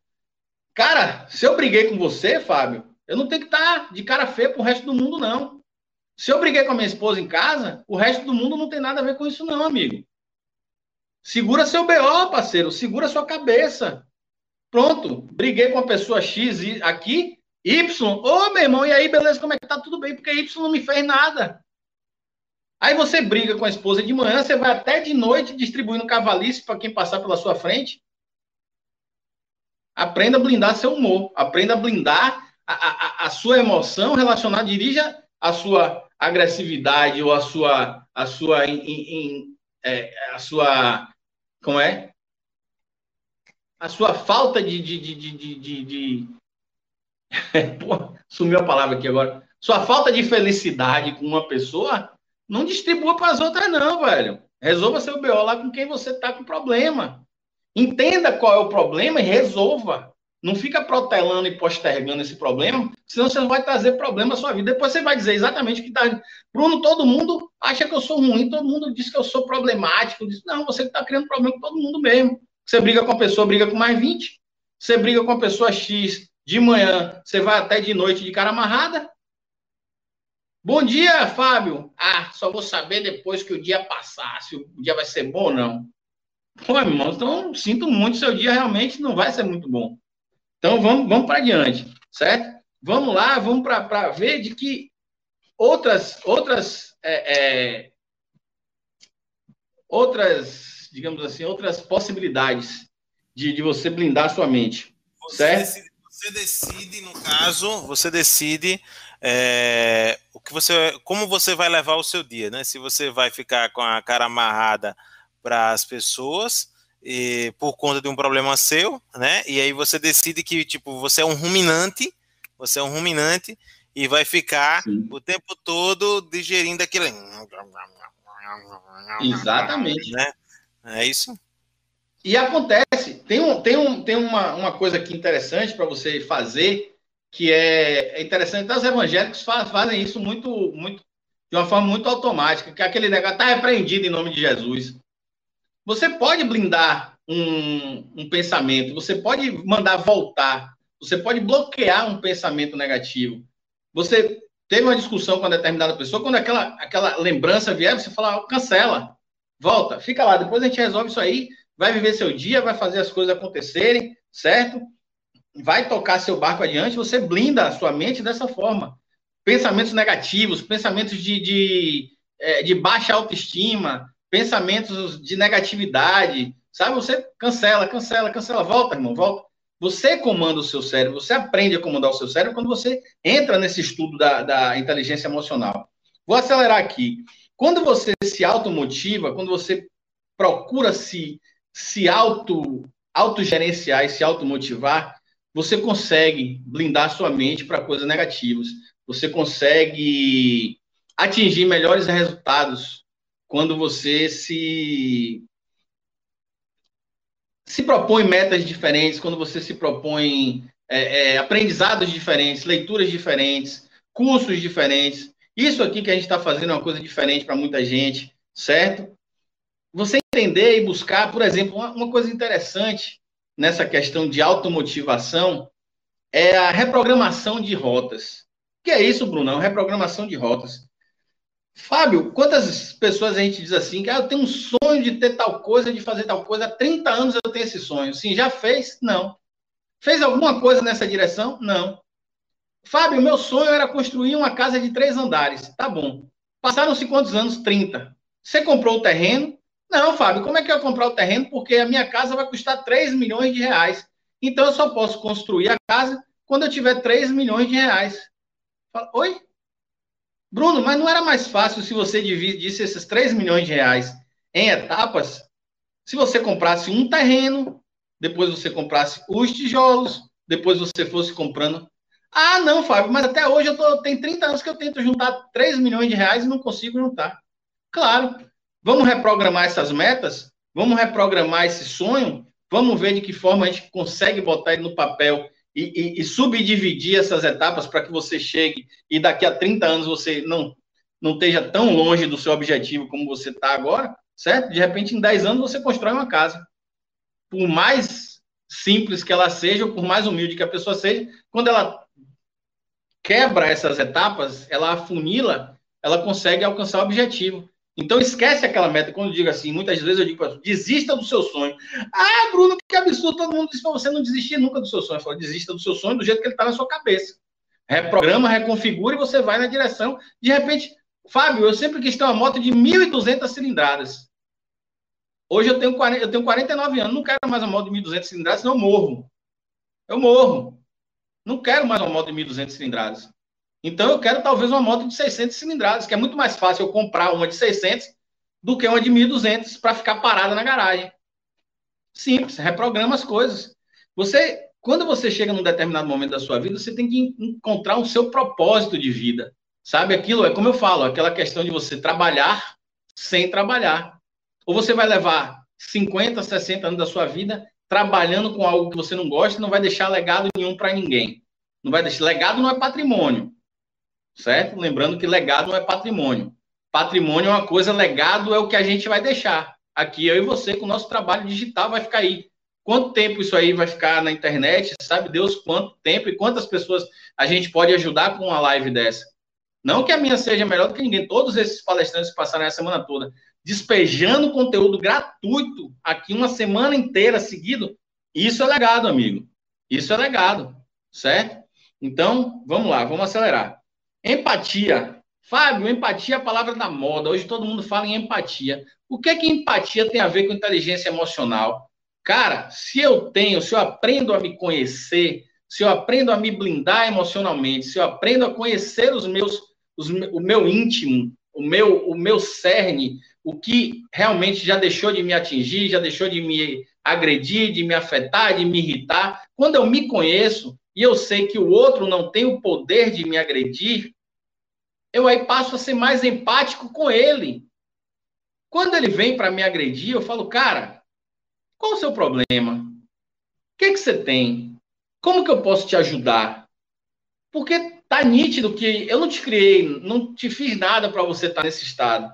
Cara, se eu briguei com você, Fábio, eu não tenho que estar tá de cara feia pro resto do mundo, não. Se eu briguei com a minha esposa em casa, o resto do mundo não tem nada a ver com isso, não, amigo. Segura seu BO, parceiro. Segura sua cabeça. Pronto. Briguei com a pessoa X aqui, Y. Ô, meu irmão, e aí, beleza? Como é que tá? Tudo bem, porque Y não me fez nada. Aí você briga com a esposa de manhã, você vai até de noite distribuindo cavalice para quem passar pela sua frente. Aprenda a blindar seu humor. Aprenda a blindar a, a, a sua emoção relacionada. Dirija a sua agressividade ou a sua a sua in, in, é, a sua como é a sua falta de de, de, de, de, de... *laughs* Pô, sumiu a palavra aqui agora sua falta de felicidade com uma pessoa não distribua para as outras não velho resolva seu BO lá com quem você está com problema Entenda qual é o problema e resolva. Não fica protelando e postergando esse problema, senão você vai trazer problema à sua vida. Depois você vai dizer exatamente o que está. Bruno, todo mundo acha que eu sou ruim, todo mundo diz que eu sou problemático. Diz, não, você está criando problema com todo mundo mesmo. Você briga com a pessoa, briga com mais 20. Você briga com a pessoa X de manhã, você vai até de noite de cara amarrada. Bom dia, Fábio. Ah, só vou saber depois que o dia passar, se o dia vai ser bom ou não. Pô, irmão, então sinto muito, seu dia realmente não vai ser muito bom. Então vamos, vamos para adiante, certo? Vamos lá, vamos para ver de que outras, outras, é, é, outras, digamos assim, outras possibilidades de, de você blindar a sua mente, você certo? Decide, você decide, no caso, você decide é, o que você, como você vai levar o seu dia, né? Se você vai ficar com a cara amarrada para as pessoas e, por conta de um problema seu, né? E aí você decide que tipo você é um ruminante, você é um ruminante E vai ficar Sim. o tempo todo digerindo aquilo. Exatamente. Né? É isso? E acontece, tem, um, tem, um, tem uma, uma coisa aqui interessante para você fazer, que é, é interessante, os evangélicos faz, fazem isso muito, muito, de uma forma muito automática, que é aquele negócio está repreendido em nome de Jesus. Você pode blindar um, um pensamento, você pode mandar voltar, você pode bloquear um pensamento negativo. Você teve uma discussão com uma determinada pessoa, quando aquela, aquela lembrança vier, você fala, cancela, volta, fica lá, depois a gente resolve isso aí, vai viver seu dia, vai fazer as coisas acontecerem, certo? Vai tocar seu barco adiante, você blinda a sua mente dessa forma. Pensamentos negativos, pensamentos de, de, é, de baixa autoestima, pensamentos de negatividade, sabe? Você cancela, cancela, cancela, volta, irmão, volta. Você comanda o seu cérebro, você aprende a comandar o seu cérebro quando você entra nesse estudo da, da inteligência emocional. Vou acelerar aqui. Quando você se automotiva, quando você procura se se auto, autogerenciar e se automotivar, você consegue blindar sua mente para coisas negativas. Você consegue atingir melhores resultados quando você se se propõe metas diferentes, quando você se propõe é, é, aprendizados diferentes, leituras diferentes, cursos diferentes. Isso aqui que a gente está fazendo é uma coisa diferente para muita gente, certo? você entender e buscar, por exemplo, uma, uma coisa interessante nessa questão de automotivação é a reprogramação de rotas. O que é isso, Brunão? Reprogramação de rotas. Fábio, quantas pessoas a gente diz assim, que ah, eu tenho um sonho de ter tal coisa, de fazer tal coisa, há 30 anos eu tenho esse sonho. Sim, já fez? Não. Fez alguma coisa nessa direção? Não. Fábio, meu sonho era construir uma casa de três andares. Tá bom. Passaram-se quantos anos? 30. Você comprou o terreno, não, Fábio, como é que eu vou comprar o terreno? Porque a minha casa vai custar 3 milhões de reais. Então eu só posso construir a casa quando eu tiver 3 milhões de reais. Fala, Oi? Bruno, mas não era mais fácil se você dividisse esses 3 milhões de reais em etapas? Se você comprasse um terreno, depois você comprasse os tijolos, depois você fosse comprando. Ah, não, Fábio, mas até hoje eu tô, tem 30 anos que eu tento juntar 3 milhões de reais e não consigo juntar. Claro, Vamos reprogramar essas metas? Vamos reprogramar esse sonho? Vamos ver de que forma a gente consegue botar ele no papel e, e, e subdividir essas etapas para que você chegue e daqui a 30 anos você não, não esteja tão longe do seu objetivo como você está agora, certo? De repente, em 10 anos, você constrói uma casa. Por mais simples que ela seja, ou por mais humilde que a pessoa seja, quando ela quebra essas etapas, ela afunila, ela consegue alcançar o objetivo. Então esquece aquela meta. Quando eu digo assim, muitas vezes eu digo para desista do seu sonho. Ah, Bruno, que absurdo, todo mundo disse para você não desistir nunca do seu sonho. Eu falo, desista do seu sonho do jeito que ele está na sua cabeça. Reprograma, reconfigura e você vai na direção. De repente, Fábio, eu sempre quis ter uma moto de 1.200 cilindradas. Hoje eu tenho, 40, eu tenho 49 anos, não quero mais uma moto de 1.200 cilindradas, senão eu morro. Eu morro. Não quero mais uma moto de 1.200 cilindradas. Então eu quero talvez uma moto de 600 cilindradas, que é muito mais fácil eu comprar uma de 600 do que uma de 1200 para ficar parada na garagem. Simples, reprograma as coisas. Você, quando você chega num determinado momento da sua vida, você tem que encontrar o seu propósito de vida. Sabe aquilo? É como eu falo, aquela questão de você trabalhar sem trabalhar. Ou você vai levar 50, 60 anos da sua vida trabalhando com algo que você não gosta não vai deixar legado nenhum para ninguém. Não vai deixar legado não é patrimônio certo? Lembrando que legado não é patrimônio. Patrimônio é uma coisa, legado é o que a gente vai deixar. Aqui eu e você, com o nosso trabalho digital, vai ficar aí. Quanto tempo isso aí vai ficar na internet? Sabe Deus quanto tempo e quantas pessoas a gente pode ajudar com uma live dessa? Não que a minha seja melhor do que ninguém. Todos esses palestrantes que passaram a semana toda despejando conteúdo gratuito aqui uma semana inteira seguido, isso é legado, amigo. Isso é legado, certo? Então, vamos lá, vamos acelerar. Empatia. Fábio, empatia é a palavra da moda. Hoje todo mundo fala em empatia. O que é que empatia tem a ver com inteligência emocional? Cara, se eu tenho, se eu aprendo a me conhecer, se eu aprendo a me blindar emocionalmente, se eu aprendo a conhecer os meus, os, o meu íntimo, o meu, o meu cerne, o que realmente já deixou de me atingir, já deixou de me agredir, de me afetar, de me irritar. Quando eu me conheço, e eu sei que o outro não tem o poder de me agredir, eu aí passo a ser mais empático com ele. Quando ele vem para me agredir, eu falo, cara, qual o seu problema? O que, que você tem? Como que eu posso te ajudar? Porque tá nítido que eu não te criei, não te fiz nada para você estar tá nesse estado.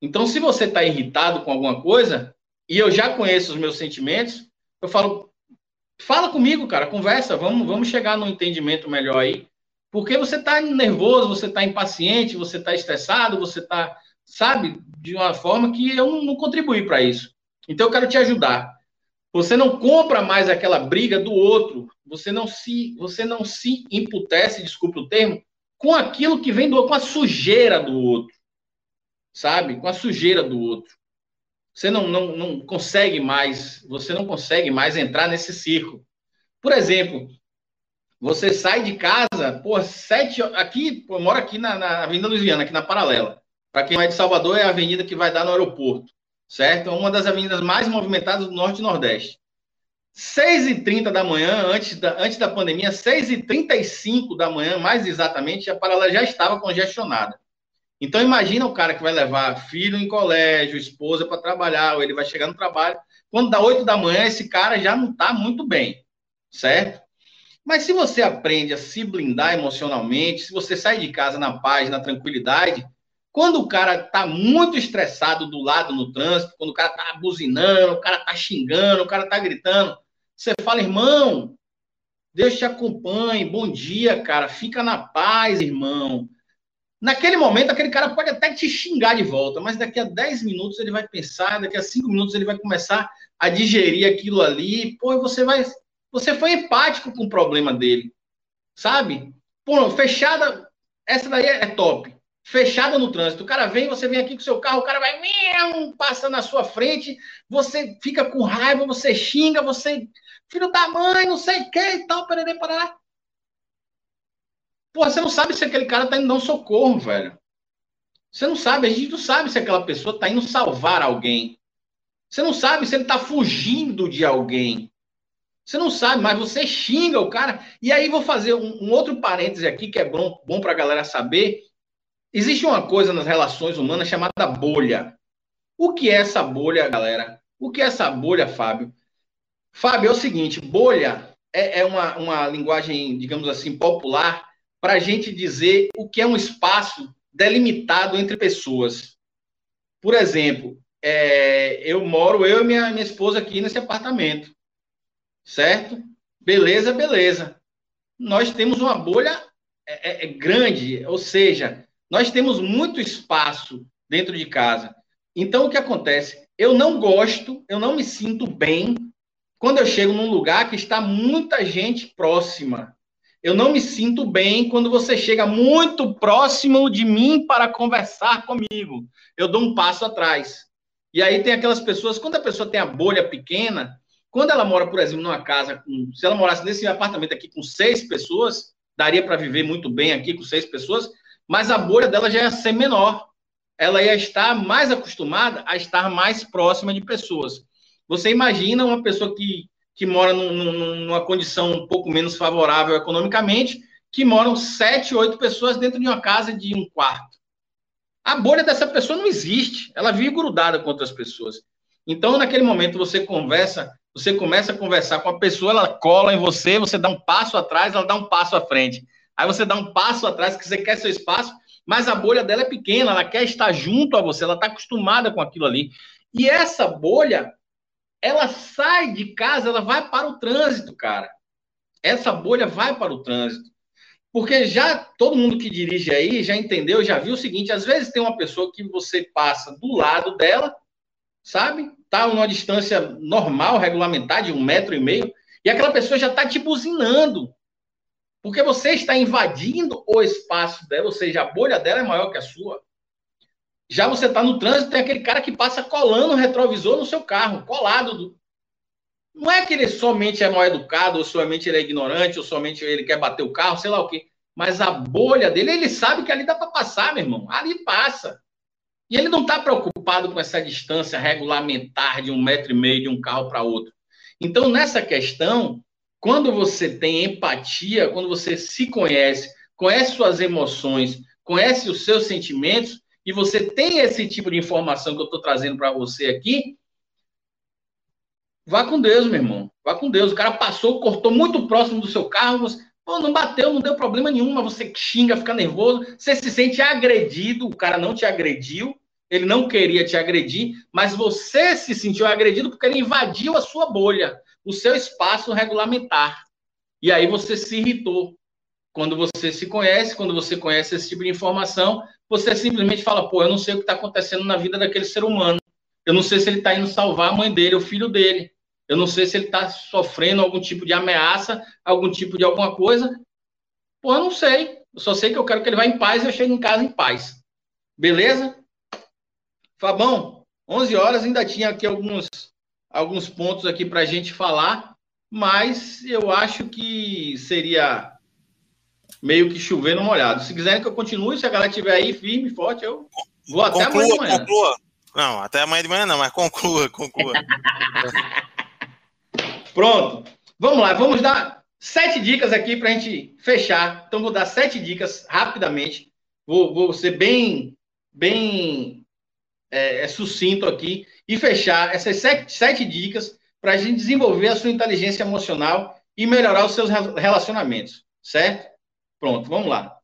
Então, se você está irritado com alguma coisa, e eu já conheço os meus sentimentos, eu falo, fala comigo, cara, conversa, vamos, vamos chegar num entendimento melhor aí. Porque você está nervoso, você está impaciente, você está estressado, você está, sabe, de uma forma que eu não, não contribuí para isso. Então eu quero te ajudar. Você não compra mais aquela briga do outro. Você não se, você não se imputece, desculpe o termo, com aquilo que vem do com a sujeira do outro. Sabe? Com a sujeira do outro. Você não, não, não consegue mais, você não consegue mais entrar nesse círculo. Por exemplo, você sai de casa, pô, sete aqui, pô, eu moro aqui na, na Avenida Luiziana, aqui na Paralela. Para quem é de Salvador, é a avenida que vai dar no aeroporto, certo? É uma das avenidas mais movimentadas do Norte e Nordeste. 6h30 da manhã, antes da, antes da pandemia, 6h35 da manhã, mais exatamente, a Paralela já estava congestionada. Então, imagina o cara que vai levar filho em colégio, esposa para trabalhar, ou ele vai chegar no trabalho. Quando dá 8 da manhã, esse cara já não está muito bem, certo? Mas se você aprende a se blindar emocionalmente, se você sai de casa na paz, na tranquilidade, quando o cara tá muito estressado do lado no trânsito, quando o cara tá buzinando, o cara tá xingando, o cara tá gritando, você fala, irmão, Deus te acompanhe, bom dia, cara, fica na paz, irmão. Naquele momento, aquele cara pode até te xingar de volta, mas daqui a 10 minutos ele vai pensar, daqui a 5 minutos ele vai começar a digerir aquilo ali, pô, você vai você foi empático com o problema dele, sabe? Pô, fechada, essa daí é top. Fechada no trânsito. O cara vem, você vem aqui com seu carro, o cara vai passa na sua frente, você fica com raiva, você xinga, você filho da mãe, não sei o que e tal, pererê, parará. Pô, você não sabe se aquele cara tá indo dar um socorro, velho. Você não sabe, a gente não sabe se aquela pessoa tá indo salvar alguém. Você não sabe se ele tá fugindo de alguém. Você não sabe, mas você xinga o cara. E aí vou fazer um, um outro parêntese aqui que é bom, bom para a galera saber. Existe uma coisa nas relações humanas chamada bolha. O que é essa bolha, galera? O que é essa bolha, Fábio? Fábio, é o seguinte: bolha é, é uma, uma linguagem, digamos assim, popular para a gente dizer o que é um espaço delimitado entre pessoas. Por exemplo, é, eu moro, eu e minha, minha esposa aqui nesse apartamento certo? Beleza, beleza. Nós temos uma bolha é, é, é, grande, ou seja, nós temos muito espaço dentro de casa. Então, o que acontece? Eu não gosto, eu não me sinto bem quando eu chego num lugar que está muita gente próxima. Eu não me sinto bem quando você chega muito próximo de mim para conversar comigo. Eu dou um passo atrás. E aí tem aquelas pessoas, quando a pessoa tem a bolha pequena, quando ela mora, por exemplo, numa casa, com, se ela morasse nesse apartamento aqui com seis pessoas, daria para viver muito bem aqui com seis pessoas, mas a bolha dela já ia ser menor. Ela ia estar mais acostumada a estar mais próxima de pessoas. Você imagina uma pessoa que, que mora num, numa condição um pouco menos favorável economicamente, que moram sete, oito pessoas dentro de uma casa de um quarto. A bolha dessa pessoa não existe. Ela vive grudada com outras pessoas. Então, naquele momento, você conversa você começa a conversar com a pessoa, ela cola em você, você dá um passo atrás, ela dá um passo à frente. Aí você dá um passo atrás, que você quer seu espaço, mas a bolha dela é pequena, ela quer estar junto a você, ela está acostumada com aquilo ali. E essa bolha, ela sai de casa, ela vai para o trânsito, cara. Essa bolha vai para o trânsito. Porque já todo mundo que dirige aí já entendeu, já viu o seguinte: às vezes tem uma pessoa que você passa do lado dela, sabe? Tá numa distância normal, regulamentar, de um metro e meio, e aquela pessoa já está te buzinando. Porque você está invadindo o espaço dela, ou seja, a bolha dela é maior que a sua. Já você está no trânsito, tem aquele cara que passa colando o retrovisor no seu carro, colado. Do... Não é que ele somente é mal educado, ou somente ele é ignorante, ou somente ele quer bater o carro, sei lá o quê. Mas a bolha dele, ele sabe que ali dá para passar, meu irmão. Ali passa. E ele não está preocupado com essa distância regulamentar de um metro e meio de um carro para outro. Então, nessa questão, quando você tem empatia, quando você se conhece, conhece suas emoções, conhece os seus sentimentos, e você tem esse tipo de informação que eu estou trazendo para você aqui, vá com Deus, meu irmão. Vá com Deus. O cara passou, cortou muito próximo do seu carro, você, pô, não bateu, não deu problema nenhum, mas você xinga, fica nervoso, você se sente agredido, o cara não te agrediu, ele não queria te agredir, mas você se sentiu agredido porque ele invadiu a sua bolha o seu espaço regulamentar. E aí você se irritou. Quando você se conhece, quando você conhece esse tipo de informação, você simplesmente fala: pô, eu não sei o que está acontecendo na vida daquele ser humano. Eu não sei se ele está indo salvar a mãe dele, o filho dele. Eu não sei se ele está sofrendo algum tipo de ameaça, algum tipo de alguma coisa. Pô, eu não sei. Eu só sei que eu quero que ele vá em paz e eu chegue em casa em paz. Beleza? Fabão, 11 horas ainda tinha aqui alguns alguns pontos aqui para a gente falar, mas eu acho que seria meio que chover no molhado. Se quiserem que eu continue, se a galera estiver aí firme, forte, eu vou até conclua, amanhã de manhã. Conclua. Não, até amanhã de manhã não, mas conclua, *laughs* conclua. Pronto. Vamos lá, vamos dar sete dicas aqui para a gente fechar. Então, vou dar sete dicas rapidamente. Vou, vou ser bem, bem é, é sucinto aqui e fechar essas sete, sete dicas para a gente desenvolver a sua inteligência emocional e melhorar os seus relacionamentos, certo? Pronto, vamos lá.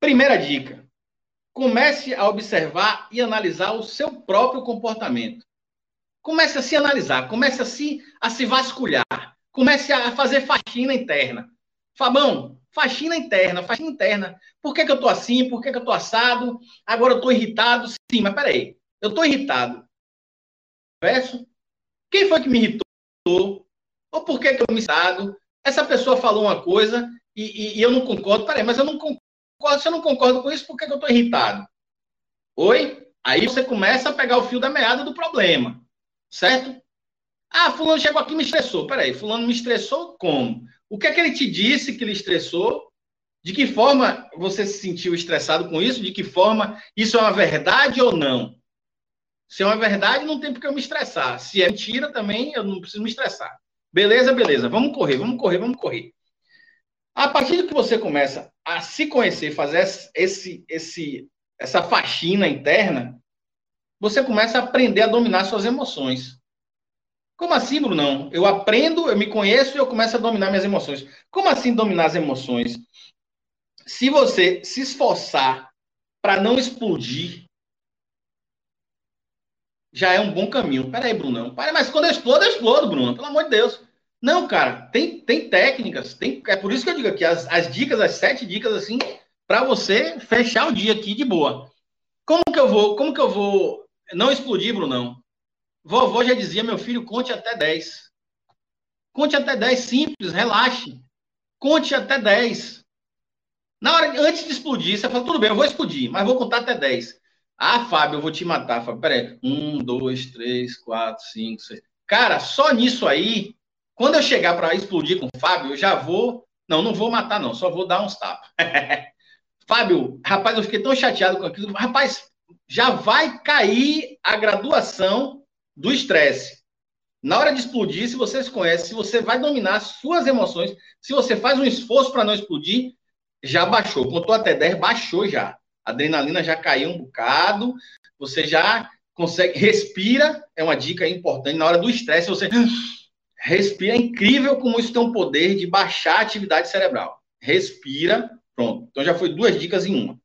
Primeira dica: comece a observar e analisar o seu próprio comportamento. Comece a se analisar, comece a se, a se vasculhar, comece a fazer faxina interna. Fabão, faxina interna, faxina interna. Por que, que eu tô assim? Por que, que eu tô assado? Agora eu tô irritado. Sim, mas peraí. Eu tô irritado verso? Quem foi que me irritou? Ou por que, que eu me estado? Essa pessoa falou uma coisa e, e, e, eu não concordo. Peraí, mas eu não concordo. Se eu não concordo com isso, por que, que eu estou irritado? Oi? Aí você começa a pegar o fio da meada do problema. Certo? Ah, fulano chegou aqui e me estressou. Peraí, fulano me estressou como? O que é que ele te disse que lhe estressou? De que forma você se sentiu estressado com isso? De que forma isso é uma verdade ou não? Se é uma verdade, não tem por que eu me estressar. Se é mentira, também eu não preciso me estressar. Beleza, beleza. Vamos correr, vamos correr, vamos correr. A partir do que você começa a se conhecer, fazer esse, esse, essa faxina interna, você começa a aprender a dominar suas emoções. Como assim, Brunão? Eu aprendo, eu me conheço e eu começo a dominar minhas emoções. Como assim dominar as emoções? Se você se esforçar para não explodir, já é um bom caminho. Peraí, Bruno. Peraí, mas quando eu explodo, eu explodo, Bruno. Pelo amor de Deus. Não, cara, tem, tem técnicas. Tem, é por isso que eu digo aqui, as, as dicas, as sete dicas, assim, para você fechar o dia aqui de boa. Como que eu vou, como que eu vou não explodir, Brunão? Vovó já dizia, meu filho, conte até 10. Conte até 10, simples, relaxe. Conte até 10. Na hora, antes de explodir, você fala, tudo bem, eu vou explodir, mas vou contar até 10. Ah, Fábio, eu vou te matar. Fábio, peraí. Um, dois, três, quatro, cinco, seis. Cara, só nisso aí, quando eu chegar para explodir com o Fábio, eu já vou. Não, não vou matar, não, só vou dar uns tapas. *laughs* Fábio, rapaz, eu fiquei tão chateado com aquilo. Rapaz, já vai cair a graduação do estresse. Na hora de explodir, se você se conhece, se você vai dominar suas emoções, se você faz um esforço para não explodir, já baixou. Contou até 10, baixou já. A adrenalina já caiu um bocado, você já consegue, respira, é uma dica importante, na hora do estresse você respira, é incrível como isso tem um poder de baixar a atividade cerebral. Respira, pronto. Então já foi duas dicas em uma.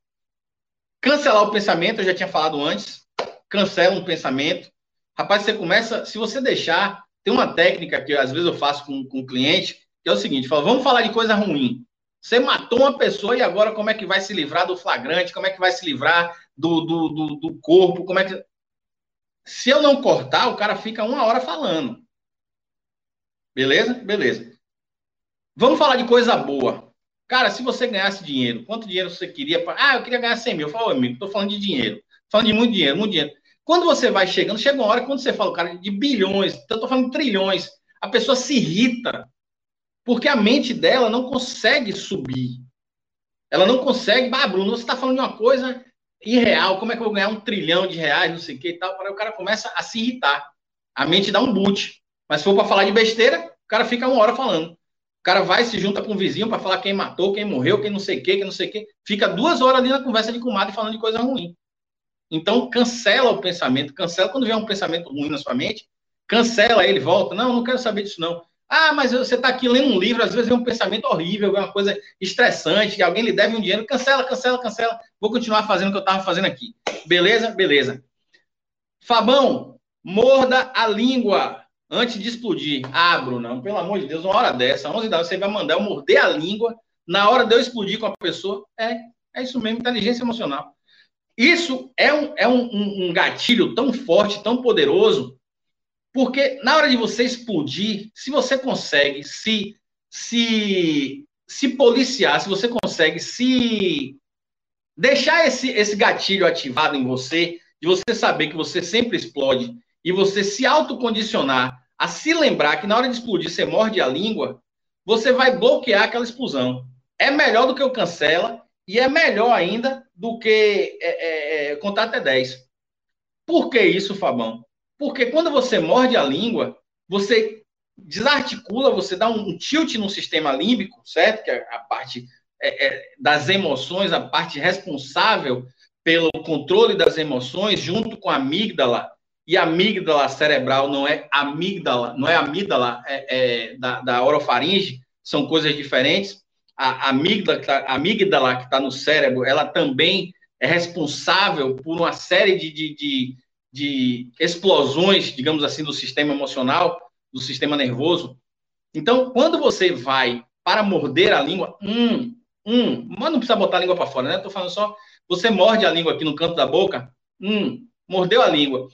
Cancelar o pensamento, eu já tinha falado antes, cancela um pensamento. Rapaz, você começa, se você deixar, tem uma técnica que às vezes eu faço com, com cliente, que é o seguinte, fala, vamos falar de coisa ruim. Você matou uma pessoa e agora como é que vai se livrar do flagrante? Como é que vai se livrar do, do, do, do corpo? Como é que. Se eu não cortar, o cara fica uma hora falando. Beleza? Beleza. Vamos falar de coisa boa. Cara, se você ganhasse dinheiro, quanto dinheiro você queria? Pra... Ah, eu queria ganhar 100 mil. Eu falo, amigo, estou falando de dinheiro. Falando de muito dinheiro, muito dinheiro. Quando você vai chegando, chega uma hora, quando você fala, cara, de bilhões, eu estou falando de trilhões, a pessoa se irrita porque a mente dela não consegue subir. Ela não consegue. Ah, Bruno, você está falando de uma coisa irreal. Como é que eu vou ganhar um trilhão de reais, não sei o que e tal? Para o cara começa a se irritar. A mente dá um boot. Mas se for para falar de besteira, o cara fica uma hora falando. O cara vai se junta com o vizinho para falar quem matou, quem morreu, quem não sei o quê, quem não sei o quê. Fica duas horas ali na conversa de comadre falando de coisa ruim. Então, cancela o pensamento, cancela quando vier um pensamento ruim na sua mente, cancela ele, volta. Não, não quero saber disso, não. Ah, mas você está aqui lendo um livro, às vezes é um pensamento horrível, é uma coisa estressante, que alguém lhe deve um dinheiro, cancela, cancela, cancela. Vou continuar fazendo o que eu estava fazendo aqui. Beleza? Beleza. Fabão, morda a língua antes de explodir. Ah, Bruno, pelo amor de Deus, uma hora dessa, 11 da você vai mandar eu morder a língua na hora de eu explodir com a pessoa. É, é isso mesmo, inteligência emocional. Isso é um, é um, um gatilho tão forte, tão poderoso, porque na hora de você explodir, se você consegue se, se, se policiar, se você consegue se deixar esse, esse gatilho ativado em você, de você saber que você sempre explode, e você se autocondicionar a se lembrar que na hora de explodir você morde a língua, você vai bloquear aquela explosão. É melhor do que o cancela e é melhor ainda do que é, é, é contar até 10. Por que isso, Fabão? Porque quando você morde a língua, você desarticula, você dá um tilt no sistema límbico, certo? Que é a parte é, é, das emoções, a parte responsável pelo controle das emoções, junto com a amígdala. E amígdala cerebral não é amígdala, não é amígdala é, é da, da orofaringe, são coisas diferentes. A, amígdala, que está no cérebro, ela também é responsável por uma série de, de, de de explosões, digamos assim, do sistema emocional, do sistema nervoso. Então, quando você vai para morder a língua, um, um, mas não precisa botar a língua para fora, né? Estou falando só, você morde a língua aqui no canto da boca, um, mordeu a língua.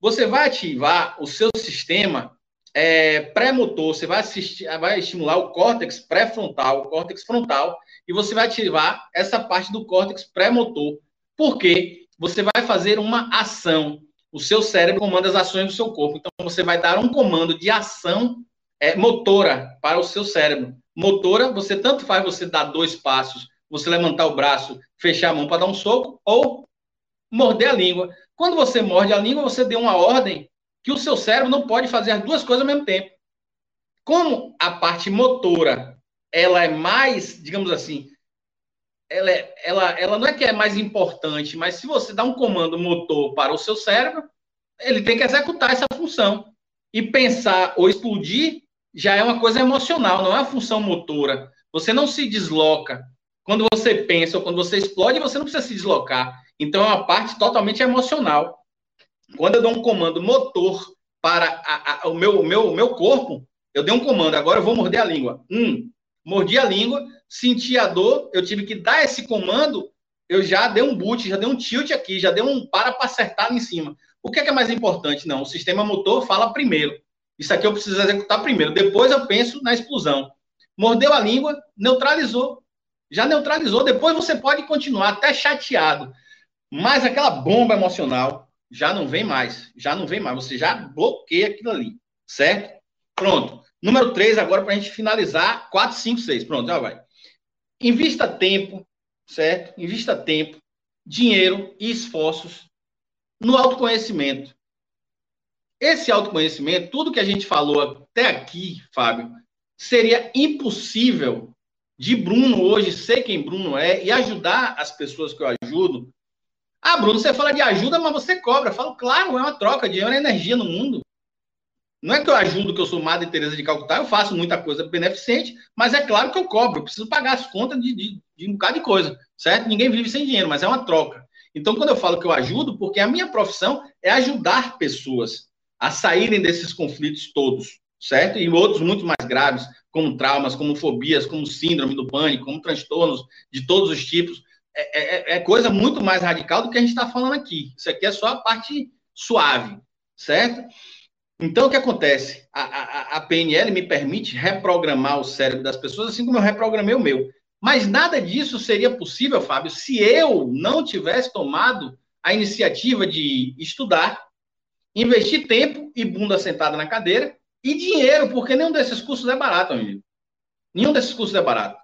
Você vai ativar o seu sistema é, pré-motor, você vai, assistir, vai estimular o córtex pré-frontal, o córtex frontal, e você vai ativar essa parte do córtex pré-motor. Por quê? Você vai fazer uma ação o seu cérebro comanda as ações do seu corpo. Então, você vai dar um comando de ação é, motora para o seu cérebro. Motora, você tanto faz você dar dois passos, você levantar o braço, fechar a mão para dar um soco, ou morder a língua. Quando você morde a língua, você deu uma ordem que o seu cérebro não pode fazer as duas coisas ao mesmo tempo. Como a parte motora, ela é mais, digamos assim, ela, é, ela, ela não é que é mais importante, mas se você dá um comando motor para o seu cérebro, ele tem que executar essa função. E pensar ou explodir já é uma coisa emocional, não é uma função motora. Você não se desloca. Quando você pensa ou quando você explode, você não precisa se deslocar. Então é uma parte totalmente emocional. Quando eu dou um comando motor para a, a, o, meu, meu, meu corpo, eu dei um comando, agora eu vou morder a língua. Um, mordi a língua, senti a dor, eu tive que dar esse comando, eu já dei um boot, já dei um tilt aqui, já dei um para para acertar em cima. O que é, que é mais importante? Não, o sistema motor fala primeiro. Isso aqui eu preciso executar primeiro. Depois eu penso na explosão. Mordeu a língua, neutralizou. Já neutralizou. Depois você pode continuar até chateado. Mas aquela bomba emocional já não vem mais. Já não vem mais. Você já bloqueia aquilo ali. Certo? Pronto. Número 3, agora para a gente finalizar. 4, 5, 6. Pronto, já vai. Invista tempo, certo? Invista tempo, dinheiro e esforços no autoconhecimento. Esse autoconhecimento, tudo que a gente falou até aqui, Fábio, seria impossível de Bruno hoje ser quem Bruno é e ajudar as pessoas que eu ajudo. Ah, Bruno, você fala de ajuda, mas você cobra. Eu falo, claro, é uma troca de energia no mundo. Não é que eu ajudo, que eu sou Madre Teresa de Calcutá, eu faço muita coisa beneficente, mas é claro que eu cobro, eu preciso pagar as contas de, de, de um bocado de coisa, certo? Ninguém vive sem dinheiro, mas é uma troca. Então, quando eu falo que eu ajudo, porque a minha profissão é ajudar pessoas a saírem desses conflitos todos, certo? E outros muito mais graves, como traumas, como fobias, como síndrome do pânico, como transtornos de todos os tipos. É, é, é coisa muito mais radical do que a gente está falando aqui. Isso aqui é só a parte suave, certo? Então, o que acontece? A, a, a, PNL me permite reprogramar o cérebro das pessoas, assim como eu reprogramei o meu. Mas nada disso seria possível, Fábio, se eu não tivesse tomado a iniciativa de estudar, investir tempo e bunda sentada na cadeira e dinheiro, porque nenhum desses cursos é barato, amigo. Nenhum desses cursos é barato.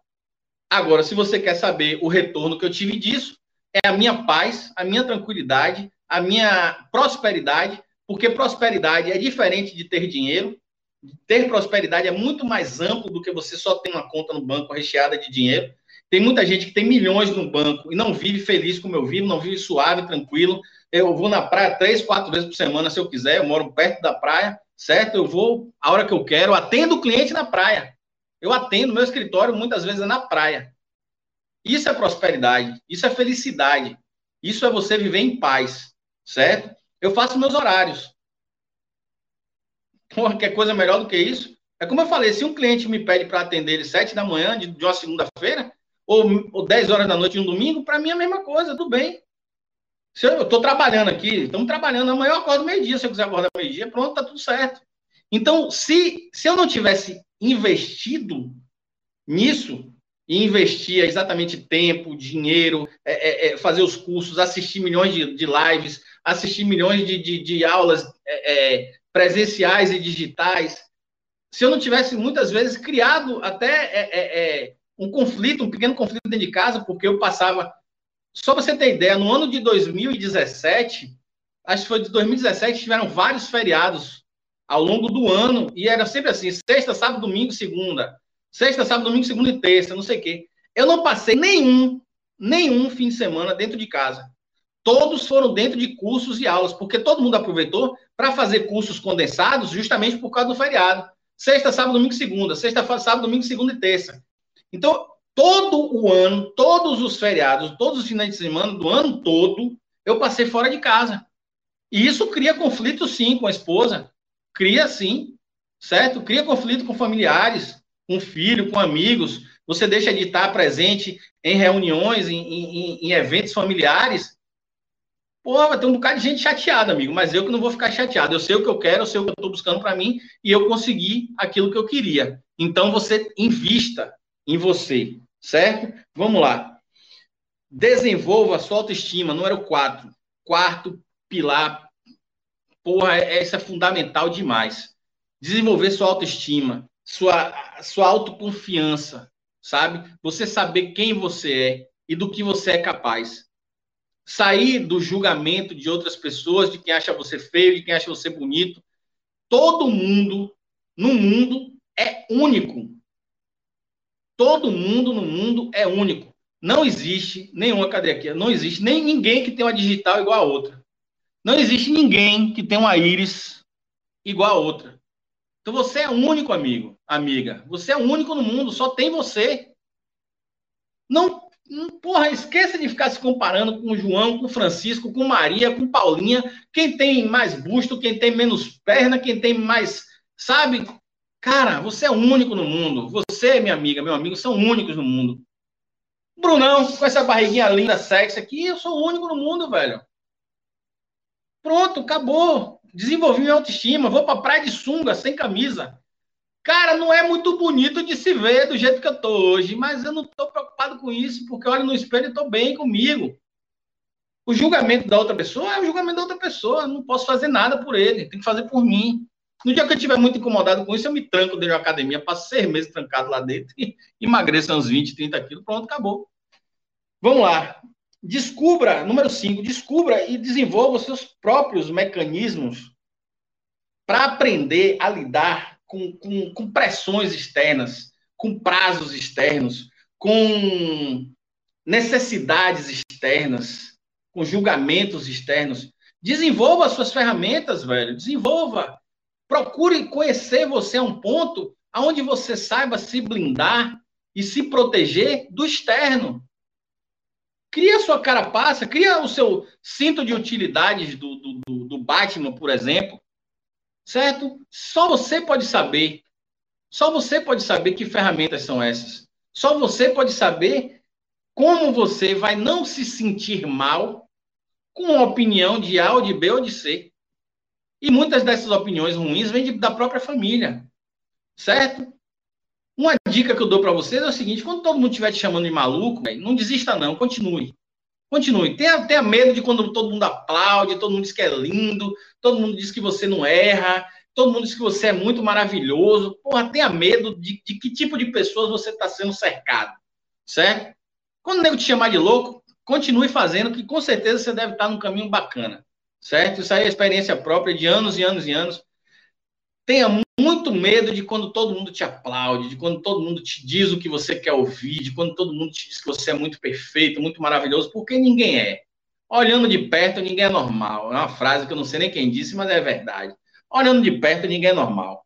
Agora, se você quer saber o retorno que eu tive disso, é a minha paz, a minha tranquilidade, a minha prosperidade porque prosperidade é diferente de ter dinheiro, ter prosperidade é muito mais amplo do que você só ter uma conta no banco recheada de dinheiro. Tem muita gente que tem milhões no banco e não vive feliz como eu vivo, não vive suave, tranquilo. Eu vou na praia três, quatro vezes por semana, se eu quiser. Eu moro perto da praia, certo? Eu vou a hora que eu quero, atendo o cliente na praia. Eu atendo, meu escritório muitas vezes é na praia. Isso é prosperidade, isso é felicidade, isso é você viver em paz, certo? Eu faço meus horários. *laughs* Porra, quer coisa melhor do que isso? É como eu falei, se um cliente me pede para atender ele sete da manhã de, de uma segunda-feira, ou, ou 10 horas da noite de um domingo, para mim é a mesma coisa, tudo bem. Se eu estou trabalhando aqui, estamos trabalhando, amanhã eu acordo meio-dia, se eu quiser acordar meio-dia, pronto, tá tudo certo. Então, se, se eu não tivesse investido nisso, e investir exatamente tempo, dinheiro, é, é, é, fazer os cursos, assistir milhões de, de lives, assistir milhões de, de, de aulas é, é, presenciais e digitais, se eu não tivesse muitas vezes criado até é, um conflito, um pequeno conflito dentro de casa, porque eu passava. Só você ter ideia, no ano de 2017, acho que foi de 2017, tiveram vários feriados ao longo do ano, e era sempre assim: sexta, sábado, domingo, segunda. Sexta, sábado, domingo, segunda e terça, não sei o quê. Eu não passei nenhum, nenhum fim de semana dentro de casa. Todos foram dentro de cursos e aulas, porque todo mundo aproveitou para fazer cursos condensados justamente por causa do feriado. Sexta, sábado, domingo, segunda. Sexta, sábado, domingo, segunda e terça. Então, todo o ano, todos os feriados, todos os finais de semana do ano todo, eu passei fora de casa. E isso cria conflito, sim, com a esposa. Cria, sim, certo? Cria conflito com familiares, com filho, com amigos. Você deixa de estar presente em reuniões, em, em, em eventos familiares. Pô, vai ter um bocado de gente chateada, amigo, mas eu que não vou ficar chateado. Eu sei o que eu quero, eu sei o que eu estou buscando para mim e eu consegui aquilo que eu queria. Então você invista em você, certo? Vamos lá. Desenvolva sua autoestima, número 4. Quarto pilar. Porra, essa é fundamental demais. Desenvolver sua autoestima, sua, sua autoconfiança, sabe? Você saber quem você é e do que você é capaz. Sair do julgamento de outras pessoas, de quem acha você feio, de quem acha você bonito. Todo mundo no mundo é único. Todo mundo no mundo é único. Não existe nenhuma, cadê aqui? Não existe nem ninguém que tenha uma digital igual a outra. Não existe ninguém que tenha uma íris igual a outra. Então você é único, amigo, amiga. Você é único no mundo, só tem você. Não, porra, esqueça de ficar se comparando com o João, com o Francisco, com Maria, com Paulinha. Quem tem mais busto, quem tem menos perna, quem tem mais, sabe? Cara, você é único no mundo. Você, minha amiga, meu amigo, são únicos no mundo. Brunão, com essa barriguinha linda, sexy aqui, eu sou o único no mundo, velho. Pronto, acabou. Desenvolvi minha autoestima. Vou pra praia de sunga, sem camisa. Cara, não é muito bonito de se ver do jeito que eu tô hoje, mas eu não tô preocupado com isso, porque eu olho no espelho e tô bem comigo. O julgamento da outra pessoa é o julgamento da outra pessoa. Eu não posso fazer nada por ele, tem que fazer por mim. No dia que eu estiver muito incomodado com isso, eu me tranco dentro da academia, passo seis meses trancado lá dentro *laughs* e emagreço uns 20, 30 quilos, pronto, acabou. Vamos lá. Descubra, número 5, descubra e desenvolva os seus próprios mecanismos para aprender a lidar com, com, com pressões externas, com prazos externos, com necessidades externas, com julgamentos externos. Desenvolva as suas ferramentas, velho. Desenvolva. Procure conhecer você a um ponto onde você saiba se blindar e se proteger do externo. Cria a sua carapaça, cria o seu cinto de utilidades do, do, do Batman, por exemplo. Certo? Só você pode saber. Só você pode saber que ferramentas são essas. Só você pode saber como você vai não se sentir mal com a opinião de A ou de B ou de C. E muitas dessas opiniões ruins vêm de, da própria família. Certo? Uma dica que eu dou para vocês é o seguinte: quando todo mundo estiver te chamando de maluco, não desista, não, continue. Continue. Tenha, tenha medo de quando todo mundo aplaude, todo mundo diz que é lindo, todo mundo diz que você não erra, todo mundo diz que você é muito maravilhoso. Porra, tenha medo de, de que tipo de pessoas você está sendo cercado. Certo? Quando o nego te chamar de louco, continue fazendo, que com certeza você deve estar num caminho bacana certo? Isso aí é experiência própria de anos e anos e anos. Tenha muito medo de quando todo mundo te aplaude, de quando todo mundo te diz o que você quer ouvir, de quando todo mundo te diz que você é muito perfeito, muito maravilhoso, porque ninguém é. Olhando de perto, ninguém é normal. É uma frase que eu não sei nem quem disse, mas é verdade. Olhando de perto, ninguém é normal.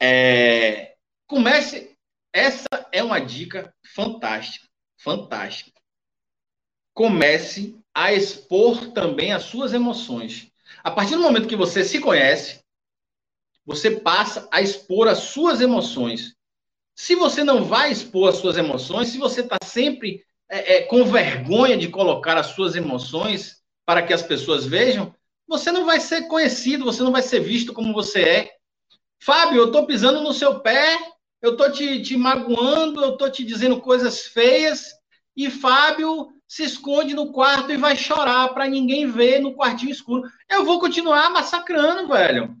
É... Comece. Essa é uma dica fantástica. Fantástica. Comece a expor também as suas emoções. A partir do momento que você se conhece, você passa a expor as suas emoções. Se você não vai expor as suas emoções, se você está sempre é, é, com vergonha de colocar as suas emoções para que as pessoas vejam, você não vai ser conhecido, você não vai ser visto como você é. Fábio, eu estou pisando no seu pé, eu estou te, te magoando, eu estou te dizendo coisas feias, e Fábio se esconde no quarto e vai chorar para ninguém ver no quartinho escuro. Eu vou continuar massacrando, velho.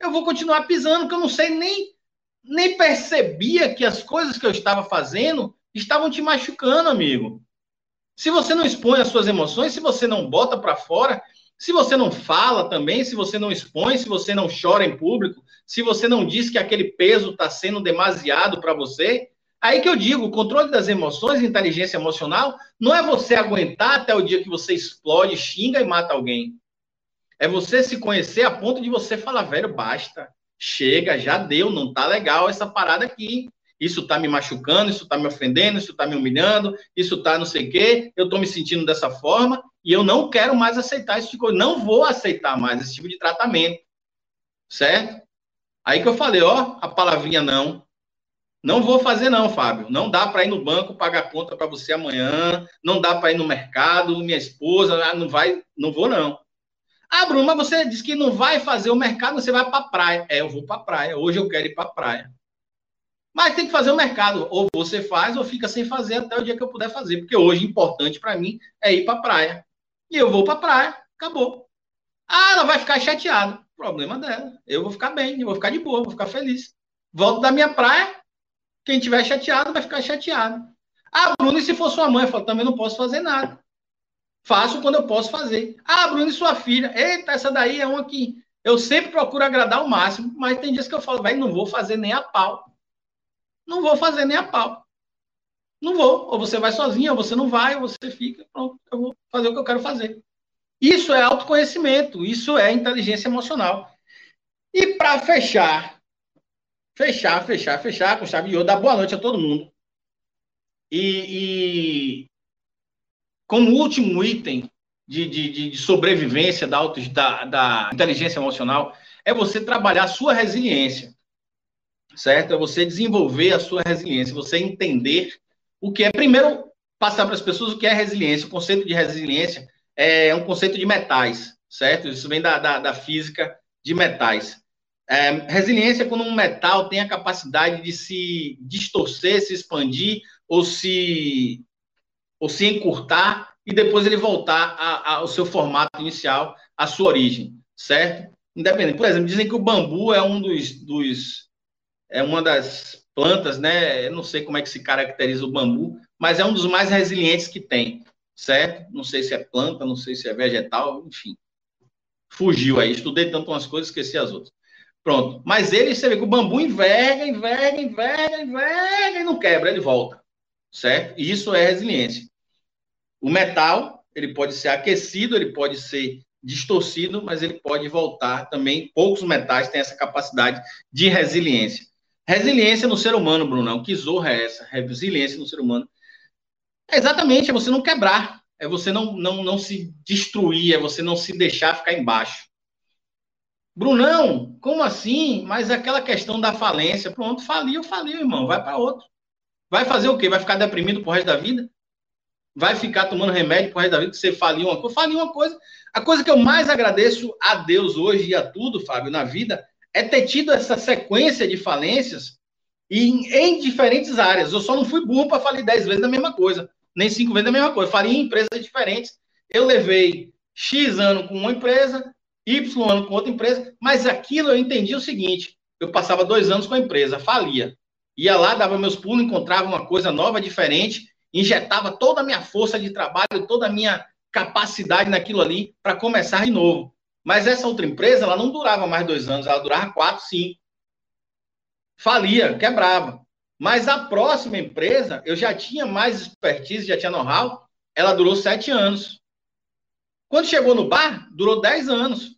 Eu vou continuar pisando, porque eu não sei nem nem percebia que as coisas que eu estava fazendo estavam te machucando, amigo. Se você não expõe as suas emoções, se você não bota para fora, se você não fala também, se você não expõe, se você não chora em público, se você não diz que aquele peso está sendo demasiado para você, aí que eu digo, o controle das emoções, inteligência emocional, não é você aguentar até o dia que você explode, xinga e mata alguém. É você se conhecer a ponto de você falar, velho, basta, chega, já deu, não tá legal essa parada aqui isso está me machucando, isso está me ofendendo, isso está me humilhando, isso está não sei o quê, eu estou me sentindo dessa forma e eu não quero mais aceitar esse tipo de coisa, não vou aceitar mais esse tipo de tratamento, certo? Aí que eu falei, ó, a palavrinha não, não vou fazer não, Fábio, não dá para ir no banco pagar conta para você amanhã, não dá para ir no mercado, minha esposa, ah, não vai, não vou não. Ah, Bruno, mas você disse que não vai fazer o mercado, você vai para a praia. É, eu vou para a praia. Hoje eu quero ir para a praia. Mas tem que fazer o mercado. Ou você faz ou fica sem fazer até o dia que eu puder fazer. Porque hoje, importante para mim é ir para a praia. E eu vou para a praia. Acabou. Ah, ela vai ficar chateada. Problema dela. Eu vou ficar bem, eu vou ficar de boa, vou ficar feliz. Volto da minha praia. Quem tiver chateado vai ficar chateado. Ah, Bruno, e se for sua mãe? Eu falo, também não posso fazer nada. Faço quando eu posso fazer. Ah, Bruno, e sua filha? Eita, essa daí é uma que eu sempre procuro agradar o máximo, mas tem dias que eu falo, vai, não vou fazer nem a pau. Não vou fazer nem a pau. Não vou. Ou você vai sozinho, ou você não vai, ou você fica. Pronto, eu vou fazer o que eu quero fazer. Isso é autoconhecimento, isso é inteligência emocional. E para fechar, fechar, fechar, fechar com chave de ouro, dar boa noite a todo mundo. E como último item de, de, de sobrevivência da, auto, da, da inteligência emocional, é você trabalhar a sua resiliência certo? É você desenvolver a sua resiliência, você entender o que é. Primeiro, passar para as pessoas o que é resiliência. O conceito de resiliência é um conceito de metais, certo? Isso vem da, da, da física de metais. É, resiliência é quando um metal tem a capacidade de se distorcer, se expandir ou se, ou se encurtar e depois ele voltar a, a, ao seu formato inicial, à sua origem, certo? Independente. Por exemplo, dizem que o bambu é um dos, dos é uma das plantas, né? Eu não sei como é que se caracteriza o bambu, mas é um dos mais resilientes que tem, certo? Não sei se é planta, não sei se é vegetal, enfim. Fugiu aí, estudei tanto umas coisas, esqueci as outras. Pronto. Mas ele, você vê que o bambu enverga, enverga, enverga, enverga e não quebra, ele volta, certo? Isso é resiliência. O metal, ele pode ser aquecido, ele pode ser distorcido, mas ele pode voltar também. Poucos metais têm essa capacidade de resiliência. Resiliência no ser humano, Brunão. Que zorra é essa? Resiliência no ser humano. É exatamente, é você não quebrar. É você não, não, não se destruir, é você não se deixar ficar embaixo. Brunão, como assim? Mas aquela questão da falência, pronto, faliu, faliu, irmão, vai para outro. Vai fazer o quê? Vai ficar deprimido pro resto da vida? Vai ficar tomando remédio pro resto da vida que você faliu uma coisa? Faliu uma coisa. A coisa que eu mais agradeço a Deus hoje e a tudo, Fábio, na vida, é ter tido essa sequência de falências em, em diferentes áreas. Eu só não fui burro para falir dez vezes a mesma coisa, nem cinco vezes a mesma coisa. Falei em empresas diferentes. Eu levei X ano com uma empresa, Y ano com outra empresa, mas aquilo eu entendi o seguinte: eu passava dois anos com a empresa, falia. Ia lá, dava meus pulos, encontrava uma coisa nova, diferente, injetava toda a minha força de trabalho, toda a minha capacidade naquilo ali para começar de novo. Mas essa outra empresa, ela não durava mais dois anos, ela durava quatro, cinco. Falia, quebrava. Mas a próxima empresa, eu já tinha mais expertise, já tinha know-how, ela durou sete anos. Quando chegou no bar, durou dez anos.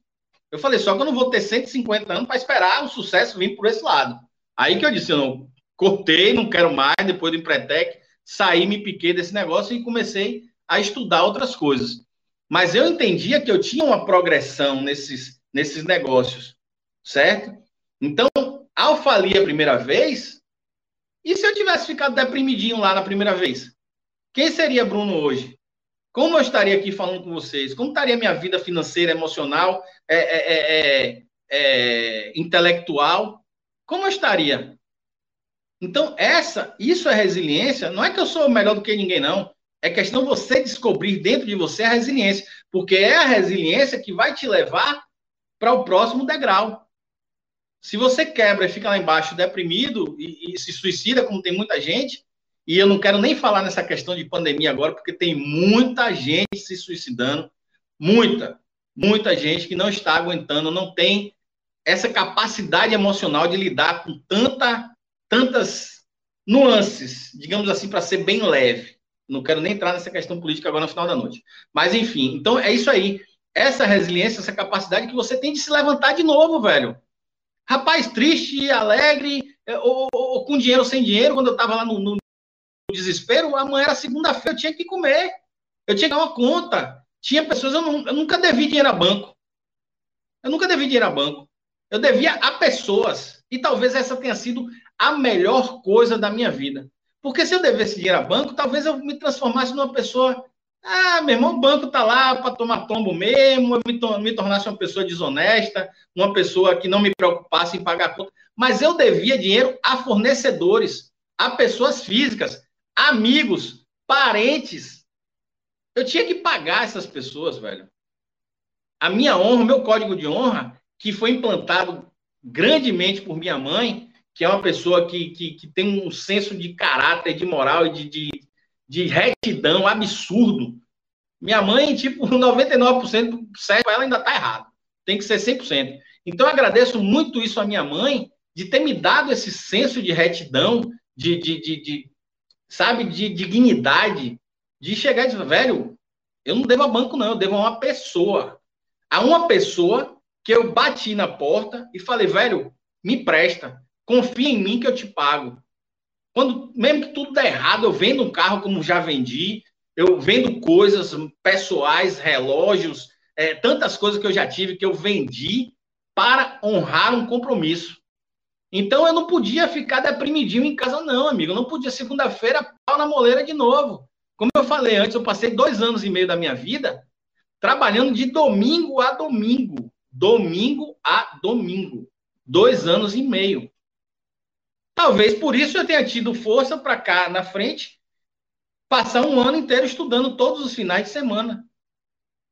Eu falei, só que eu não vou ter 150 anos para esperar o sucesso vir por esse lado. Aí que eu disse, eu não cortei, não quero mais, depois do Empretec, saí, me piquei desse negócio e comecei a estudar outras coisas. Mas eu entendia que eu tinha uma progressão nesses, nesses negócios, certo? Então, ao falir a primeira vez, e se eu tivesse ficado deprimidinho lá na primeira vez? Quem seria Bruno hoje? Como eu estaria aqui falando com vocês? Como estaria minha vida financeira, emocional, é, é, é, é, intelectual? Como eu estaria? Então, essa, isso é resiliência. Não é que eu sou melhor do que ninguém, não. É questão você descobrir dentro de você a resiliência. Porque é a resiliência que vai te levar para o próximo degrau. Se você quebra e fica lá embaixo deprimido e, e se suicida, como tem muita gente, e eu não quero nem falar nessa questão de pandemia agora, porque tem muita gente se suicidando, muita, muita gente que não está aguentando, não tem essa capacidade emocional de lidar com tanta, tantas nuances, digamos assim, para ser bem leve. Não quero nem entrar nessa questão política agora no final da noite. Mas, enfim, então é isso aí. Essa resiliência, essa capacidade que você tem de se levantar de novo, velho. Rapaz, triste, alegre, é, ou, ou com dinheiro ou sem dinheiro, quando eu estava lá no, no, desespero, amanhã era segunda-feira, eu tinha que comer. Eu tinha que dar uma conta. Tinha pessoas, eu, não, eu nunca devi dinheiro a banco. Eu nunca devi dinheiro a banco. Eu devia a pessoas. E talvez essa tenha sido a melhor coisa da minha vida. Porque se eu devesse dinheiro a banco, talvez eu me transformasse numa pessoa. Ah, meu irmão, o banco tá lá para tomar tombo mesmo, eu me, to me tornasse uma pessoa desonesta, uma pessoa que não me preocupasse em pagar conta. Mas eu devia dinheiro a fornecedores, a pessoas físicas amigos, parentes. Eu tinha que pagar essas pessoas, velho. A minha honra, o meu código de honra, que foi implantado grandemente por minha mãe, que é uma pessoa que, que, que tem um senso de caráter, de moral e de, de, de retidão absurdo. Minha mãe, tipo, *laughs* 99% certo, ela ainda tá errado. Tem que ser 100%. Então, eu agradeço muito isso à minha mãe, de ter me dado esse senso de retidão, de, de, de, de, sabe, de dignidade, de chegar e dizer, velho, eu não devo a banco, não, eu devo a uma pessoa. A uma pessoa que eu bati na porta e falei, velho, me presta, confia em mim que eu te pago. Quando, mesmo que tudo der errado, eu vendo um carro como já vendi, eu vendo coisas pessoais, relógios, é, tantas coisas que eu já tive que eu vendi para honrar um compromisso. Então eu não podia ficar deprimidinho em casa, não, amigo. Eu não podia segunda-feira pau na moleira de novo. Como eu falei antes, eu passei dois anos e meio da minha vida trabalhando de domingo a domingo. Domingo a domingo. Dois anos e meio. Talvez por isso eu tenha tido força para cá na frente passar um ano inteiro estudando todos os finais de semana.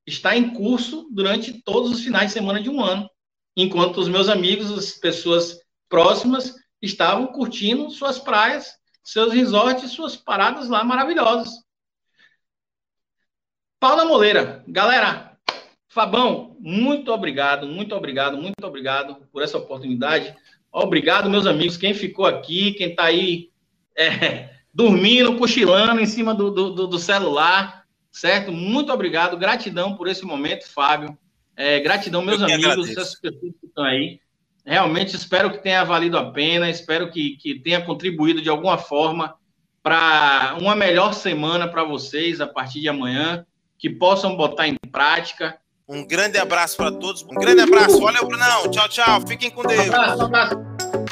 Está em curso durante todos os finais de semana de um ano. Enquanto os meus amigos, as pessoas próximas estavam curtindo suas praias, seus resorts, suas paradas lá maravilhosas. Paula Moleira, galera, Fabão, muito obrigado, muito obrigado, muito obrigado por essa oportunidade. Obrigado, meus amigos, quem ficou aqui, quem está aí é, dormindo, cochilando em cima do, do, do, celular, certo? Muito obrigado, gratidão por esse momento, Fábio. É, gratidão, meus amigos, essas pessoas que estão aí. Realmente espero que tenha valido a pena, espero que, que tenha contribuído de alguma forma para uma melhor semana para vocês a partir de amanhã, que possam botar em prática. Um grande abraço para todos, um grande abraço, valeu, Brunão, tchau, tchau, fiquem com Deus. Um abraço, um abraço.